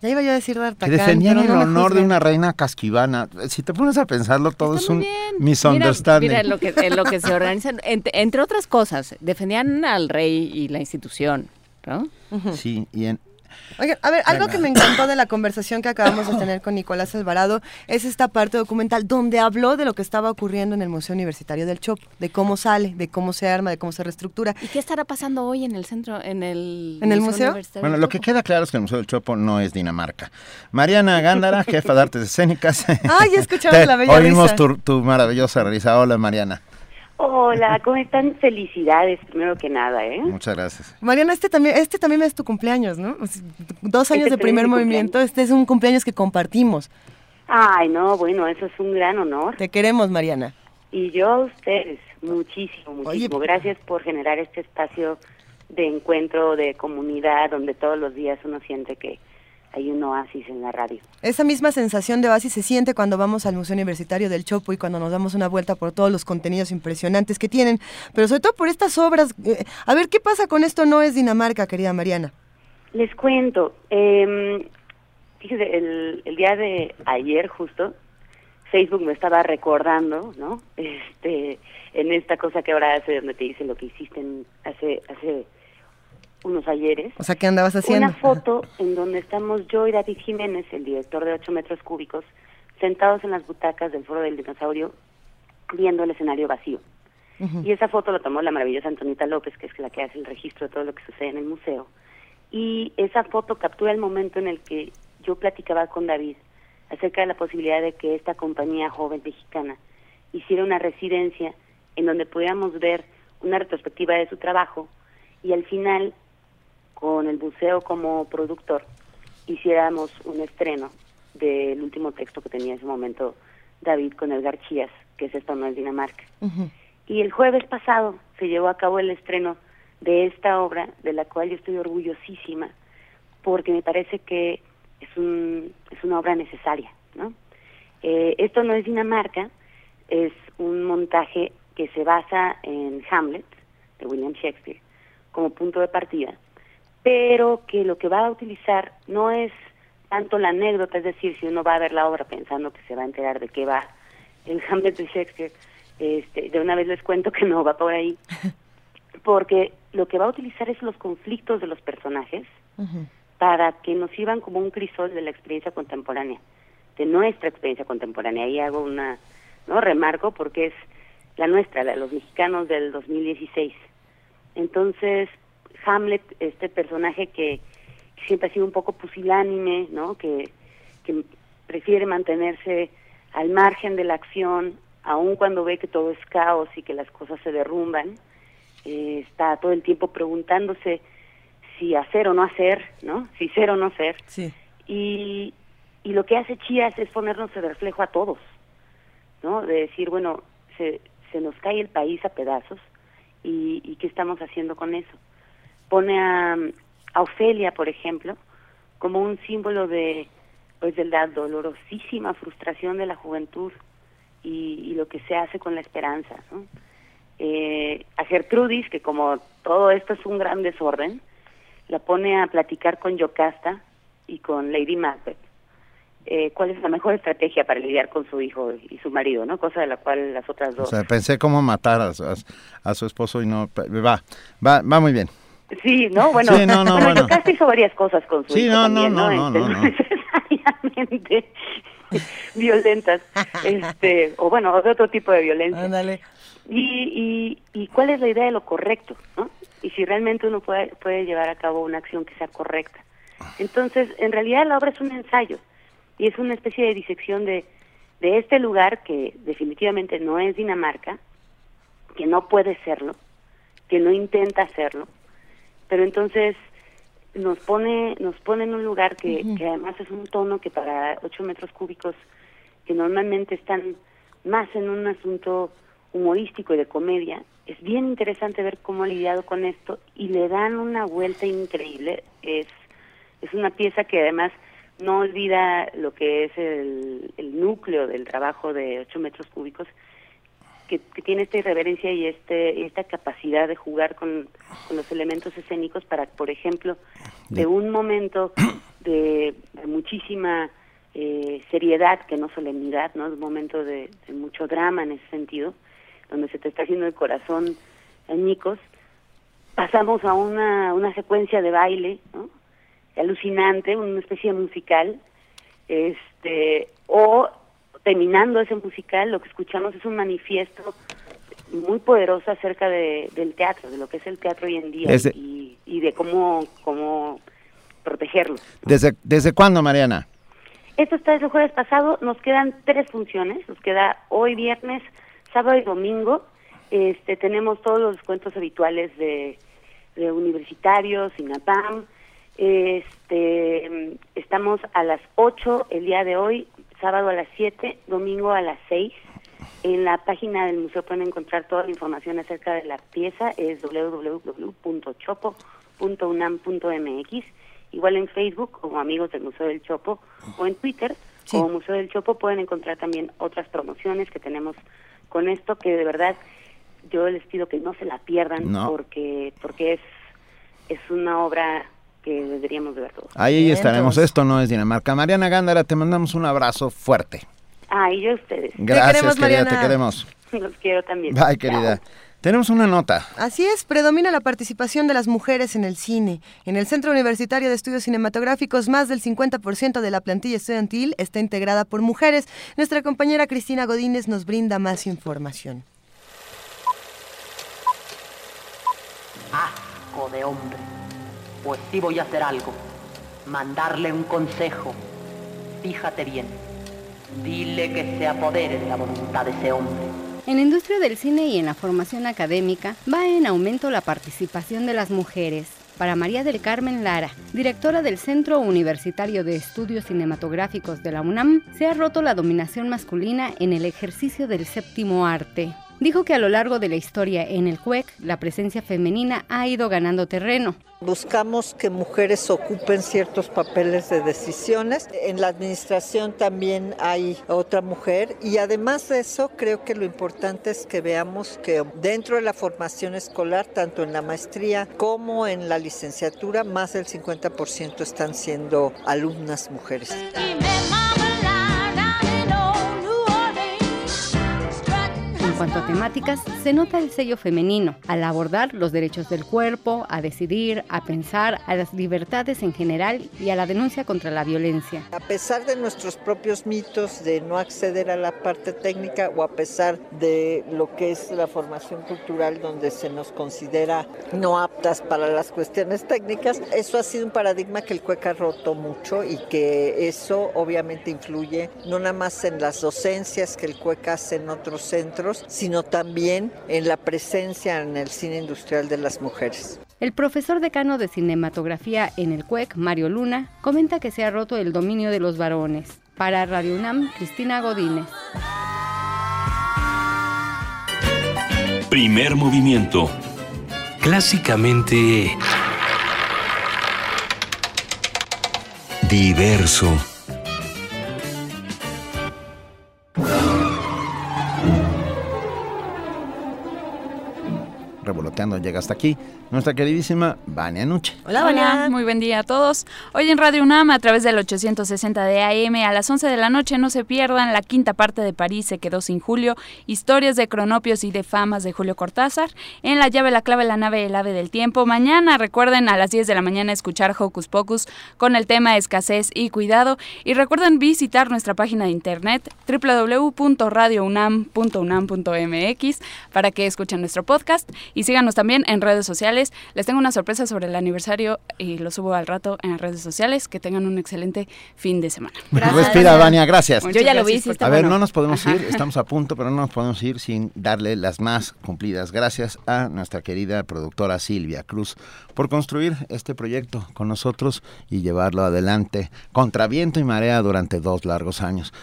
Ya iba yo a decir D'Artagnan. Que defendían el honor de una reina casquivana. Si te pones a pensarlo, todo es un misunderstanding. Mira, mira, lo que, lo que se organizan, entre, entre, otras cosas, defendían al rey y la institución, ¿no? Sí, y en, Oigan, a ver, algo que me encantó de la conversación que acabamos de tener con Nicolás Alvarado es esta parte documental donde habló de lo que estaba ocurriendo en el Museo Universitario del Chopo, de cómo sale, de cómo se arma, de cómo se reestructura. ¿Y qué estará pasando hoy en el centro, en el, ¿En el museo? Bueno, lo que queda claro es que el Museo del Chopo no es Dinamarca. Mariana Gándara, jefa de artes escénicas. Ay, escuchamos la bella Oímos tu, tu maravillosa risa. Hola, Mariana. Hola, ¿cómo están? Felicidades, primero que nada, ¿eh? Muchas gracias. Mariana, este también, este también es tu cumpleaños, ¿no? Dos años Este de primer es movimiento, este es un cumpleaños que compartimos. Ay, no, bueno, eso es un gran honor. Te queremos, Mariana. Y yo a ustedes, muchísimo, muchísimo. Gracias por generar este espacio de encuentro, de comunidad, donde todos los días uno siente que hay un oasis en la radio. Esa misma sensación de oasis se siente cuando vamos al Museo Universitario del Chopo y cuando nos damos una vuelta por todos los contenidos impresionantes que tienen, pero sobre todo por estas obras. Eh, a ver, ¿qué pasa con esto? No es Dinamarca, querida Mariana. Les cuento, eh, el, el día de ayer justo, Facebook me estaba recordando, ¿no? Este, en esta cosa que ahora hace donde te dice lo que hiciste hace hace unos ayeres. O sea, ¿qué andabas haciendo? Una foto en donde estamos yo y David Jiménez, el director de 8 metros cúbicos, sentados en las butacas del Foro del Dinosaurio, viendo el escenario vacío. Y esa foto la tomó la maravillosa Antonita López, que es la que hace el registro de todo lo que sucede en el museo. Y esa foto captura el momento en el que yo platicaba con David acerca de la posibilidad de que esta compañía joven mexicana hiciera una residencia en donde pudiéramos ver una retrospectiva de su trabajo y al final con el buceo como productor hiciéramos un estreno del último texto que tenía en ese momento David con el Garcías, que es Esto no es Dinamarca. Y el jueves pasado se llevó a cabo el estreno de esta obra, de la cual yo estoy orgullosísima, porque me parece que es, un, es una obra necesaria. ¿no? Eh, esto no es Dinamarca, es un montaje que se basa en Hamlet, de William Shakespeare, como punto de partida, pero que lo que va a utilizar no es tanto la anécdota, es decir, si uno va a ver la obra pensando que se va a enterar de qué va el Hamlet de Shakespeare, este, de una vez les cuento que no va por ahí, porque lo que va a utilizar es los conflictos de los personajes para que nos sirvan como un crisol de la experiencia contemporánea, de nuestra experiencia contemporánea. Ahí hago una, no remarco porque es la nuestra, la de los mexicanos del 2016. Entonces, Hamlet, este personaje que siempre ha sido un poco pusilánime, ¿no? Que, que prefiere mantenerse al margen de la acción, aun cuando ve que todo es caos y que las cosas se derrumban, eh, está todo el tiempo preguntándose si hacer o no hacer, ¿no? Si ser o no ser. Sí. Y, y lo que hace Chías es ponernos de reflejo a todos, ¿no? De decir, bueno, se, se nos cae el país a pedazos y, y qué estamos haciendo con eso pone a, Ofelia, por ejemplo, como un símbolo de pues de la dolorosísima frustración de la juventud y, lo que se hace con la esperanza. Eh, a Gertrudis, que como todo esto es un gran desorden, la pone a platicar con Yocasta y con Lady Macbeth. Eh, cuál es la mejor estrategia para lidiar con su hijo y su marido, ¿no? Cosa de la cual las otras dos... O sea, pensé cómo matar a, a su esposo y no... Va, va, va muy bien. Sí, ¿no? Bueno, sí, no, bueno, hizo varias cosas con su sí, hijo no, también, no, no, no, no, necesariamente violentas, este, o bueno, de otro tipo de violencia. Ándale. Y, y, y cuál es la idea de lo correcto, ¿no? Y si realmente uno puede, puede llevar a cabo una acción que sea correcta. Entonces, en realidad la obra es un ensayo y es una especie de disección de, de este lugar que definitivamente no es Dinamarca, que no puede serlo, que no intenta serlo, pero entonces nos pone nos pone en un lugar que, que además es un tono que para 8 metros cúbicos que normalmente están más en un asunto humorístico y de comedia es bien interesante ver cómo ha lidiado con esto y le dan una vuelta increíble. Es es una pieza que además no olvida lo que es el, el núcleo del trabajo de 8 metros cúbicos que, tiene esta irreverencia y este esta capacidad de jugar con, los elementos escénicos para, por ejemplo, de un momento de, muchísima eh, seriedad, que no solemnidad, ¿no? Un momento de, mucho drama en ese sentido, donde se te está haciendo el corazón añicos, pasamos a una, una secuencia de baile, ¿no? alucinante, una especie de musical, este, o terminando ese musical, lo que escuchamos es un manifiesto muy poderoso acerca de, del teatro, de lo que es el teatro hoy en día y, y, de cómo, cómo protegerlo. ¿Desde, ¿Desde cuándo, Mariana? Esto está desde el jueves pasado, nos quedan tres funciones, nos queda hoy viernes, sábado y domingo. Este, tenemos todos los cuentos habituales de, de universitarios, INAPAM. Este, estamos a las 8 el día de hoy, sábado a las 7, domingo a las 6. En la página del museo pueden encontrar toda la información acerca de la pieza, es www.chopo.unam.mx igual en Facebook como Amigos del Museo del Chopo o en Twitter como Museo del Chopo pueden encontrar también otras promociones que tenemos con esto que de verdad yo les pido que no se la pierdan porque porque es es una obra que deberíamos de ver todos. Ahí estaremos. Esto no es Dinamarca. Mariana Gándara, te mandamos un abrazo fuerte. Ah, y yo a ustedes. Gracias, querida, te queremos. Los quiero también. Bye, querida. Tenemos una nota. Así es, predomina la participación de las mujeres en el cine. En el Centro Universitario de Estudios Cinematográficos, más del 50% de la plantilla estudiantil está integrada por mujeres. Nuestra compañera Cristina Godínez nos brinda más información. Asco de hombre. Pues sí voy a hacer algo. Mandarle un consejo. Fíjate bien. Dile que se apodere de la voluntad de ese hombre en la industria del cine y en la formación académica va en aumento la participación de las mujeres. Para María del Carmen Lara, directora del Centro Universitario de Estudios Cinematográficos de la UNAM, se ha roto la dominación masculina en el ejercicio del séptimo arte dijo que a lo largo de la historia en el CUEC la presencia femenina ha ido ganando terreno. Buscamos que mujeres ocupen ciertos papeles de decisiones. En la administración también hay otra mujer y además de eso creo que lo importante es que veamos que dentro de la formación escolar, tanto en la maestría como en la licenciatura, más del 50% están siendo alumnas mujeres. Cuanto a temáticas, se nota el sello femenino al abordar los derechos del cuerpo, a decidir, a pensar, a las libertades en general y a la denuncia contra la violencia. A pesar de nuestros propios mitos de no acceder a la parte técnica o a pesar de lo que es la formación cultural donde se nos considera no aptas para las cuestiones técnicas, eso ha sido un paradigma que el CUECA ha roto mucho y que eso obviamente influye no nada más en las docencias que el CUECA hace en otros centros, sino también en la presencia en el cine industrial de las mujeres. El profesor decano de cinematografía en el CUEC, Mario Luna, comenta que se ha roto el dominio de los varones. Para Radio UNAM, Cristina Godínez. Primer movimiento. Clásicamente... Diverso. Revoloteando llega hasta aquí nuestra queridísima Vania Nuche. Hola, Vania. Muy buen día a todos. Hoy en Radio UNAM, a través del 860 de AM, a las 11 de la noche, no se pierdan la quinta parte de París se quedó sin Julio, historias de cronopios y de famas de Julio Cortázar. En La llave, la clave, la nave, el ave del tiempo. Mañana, recuerden, a las 10 de la mañana escuchar Hocus Pocus con el tema escasez y cuidado. Y recuerden visitar nuestra página de internet www.radiounam.unam.mx para que escuchen nuestro podcast y síganos también en redes sociales. Les tengo una sorpresa sobre el aniversario y lo subo al rato en las redes sociales. Que tengan un excelente fin de semana. Respira, Vania, gracias. Yo ya lo vi. a ver, no nos podemos ir, estamos a punto, pero no nos podemos ir sin darle las más cumplidas gracias a nuestra querida productora Silvia Cruz por construir este proyecto con nosotros y llevarlo adelante contra viento y marea durante dos largos años.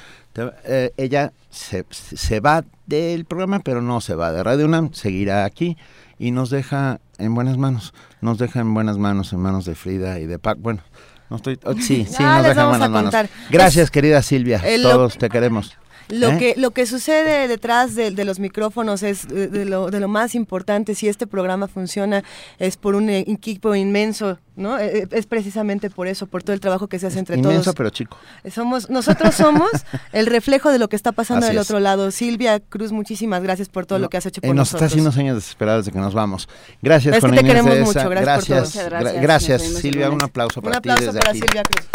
Eh, ella se, se, va del programa, pero no se va de Radio UNAM, seguirá aquí y nos deja en buenas manos, nos deja en buenas manos, en manos de Frida y de Pac. Bueno, no estoy, oh, sí, sí, nos deja en buenas manos. Gracias, querida Silvia, todos te queremos. Lo, ¿Eh? que, lo que sucede detrás de, los micrófonos es de, lo, de lo más importante. Si este programa funciona es por un equipo inmenso, ¿no? E, e, es precisamente por eso, por todo el trabajo que se hace entre inmenso, todos. pero chico. Somos, nosotros somos el reflejo de lo que está pasando del otro lado. Silvia Cruz, muchísimas gracias por todo lo que has hecho por nos nosotros. Nos está haciendo señas desesperadas de que nos vamos. Gracias, es que te queremos mucho. Gracias, gracias, gracias, Silvia. Un aplauso para ti desde para Silvia Cruz.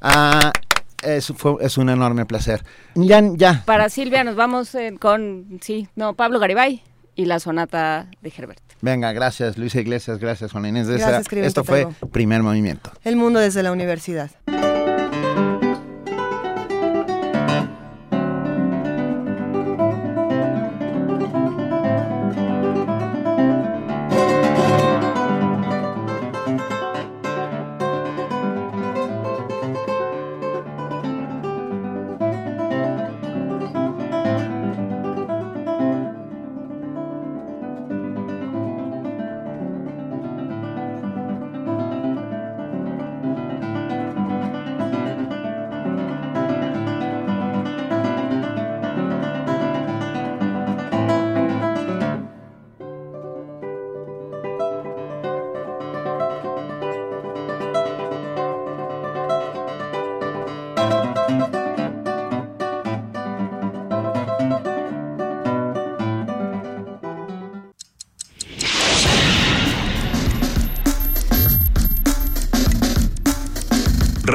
Ah, es, fue, es un enorme placer. Ya, ya. Para Silvia nos vamos eh, con, sí, no, Pablo Garibay y la sonata de Herbert. Venga, gracias Luisa Iglesias, gracias Juan Inés. Gracias, Esto fue Primer Movimiento. El mundo desde la universidad.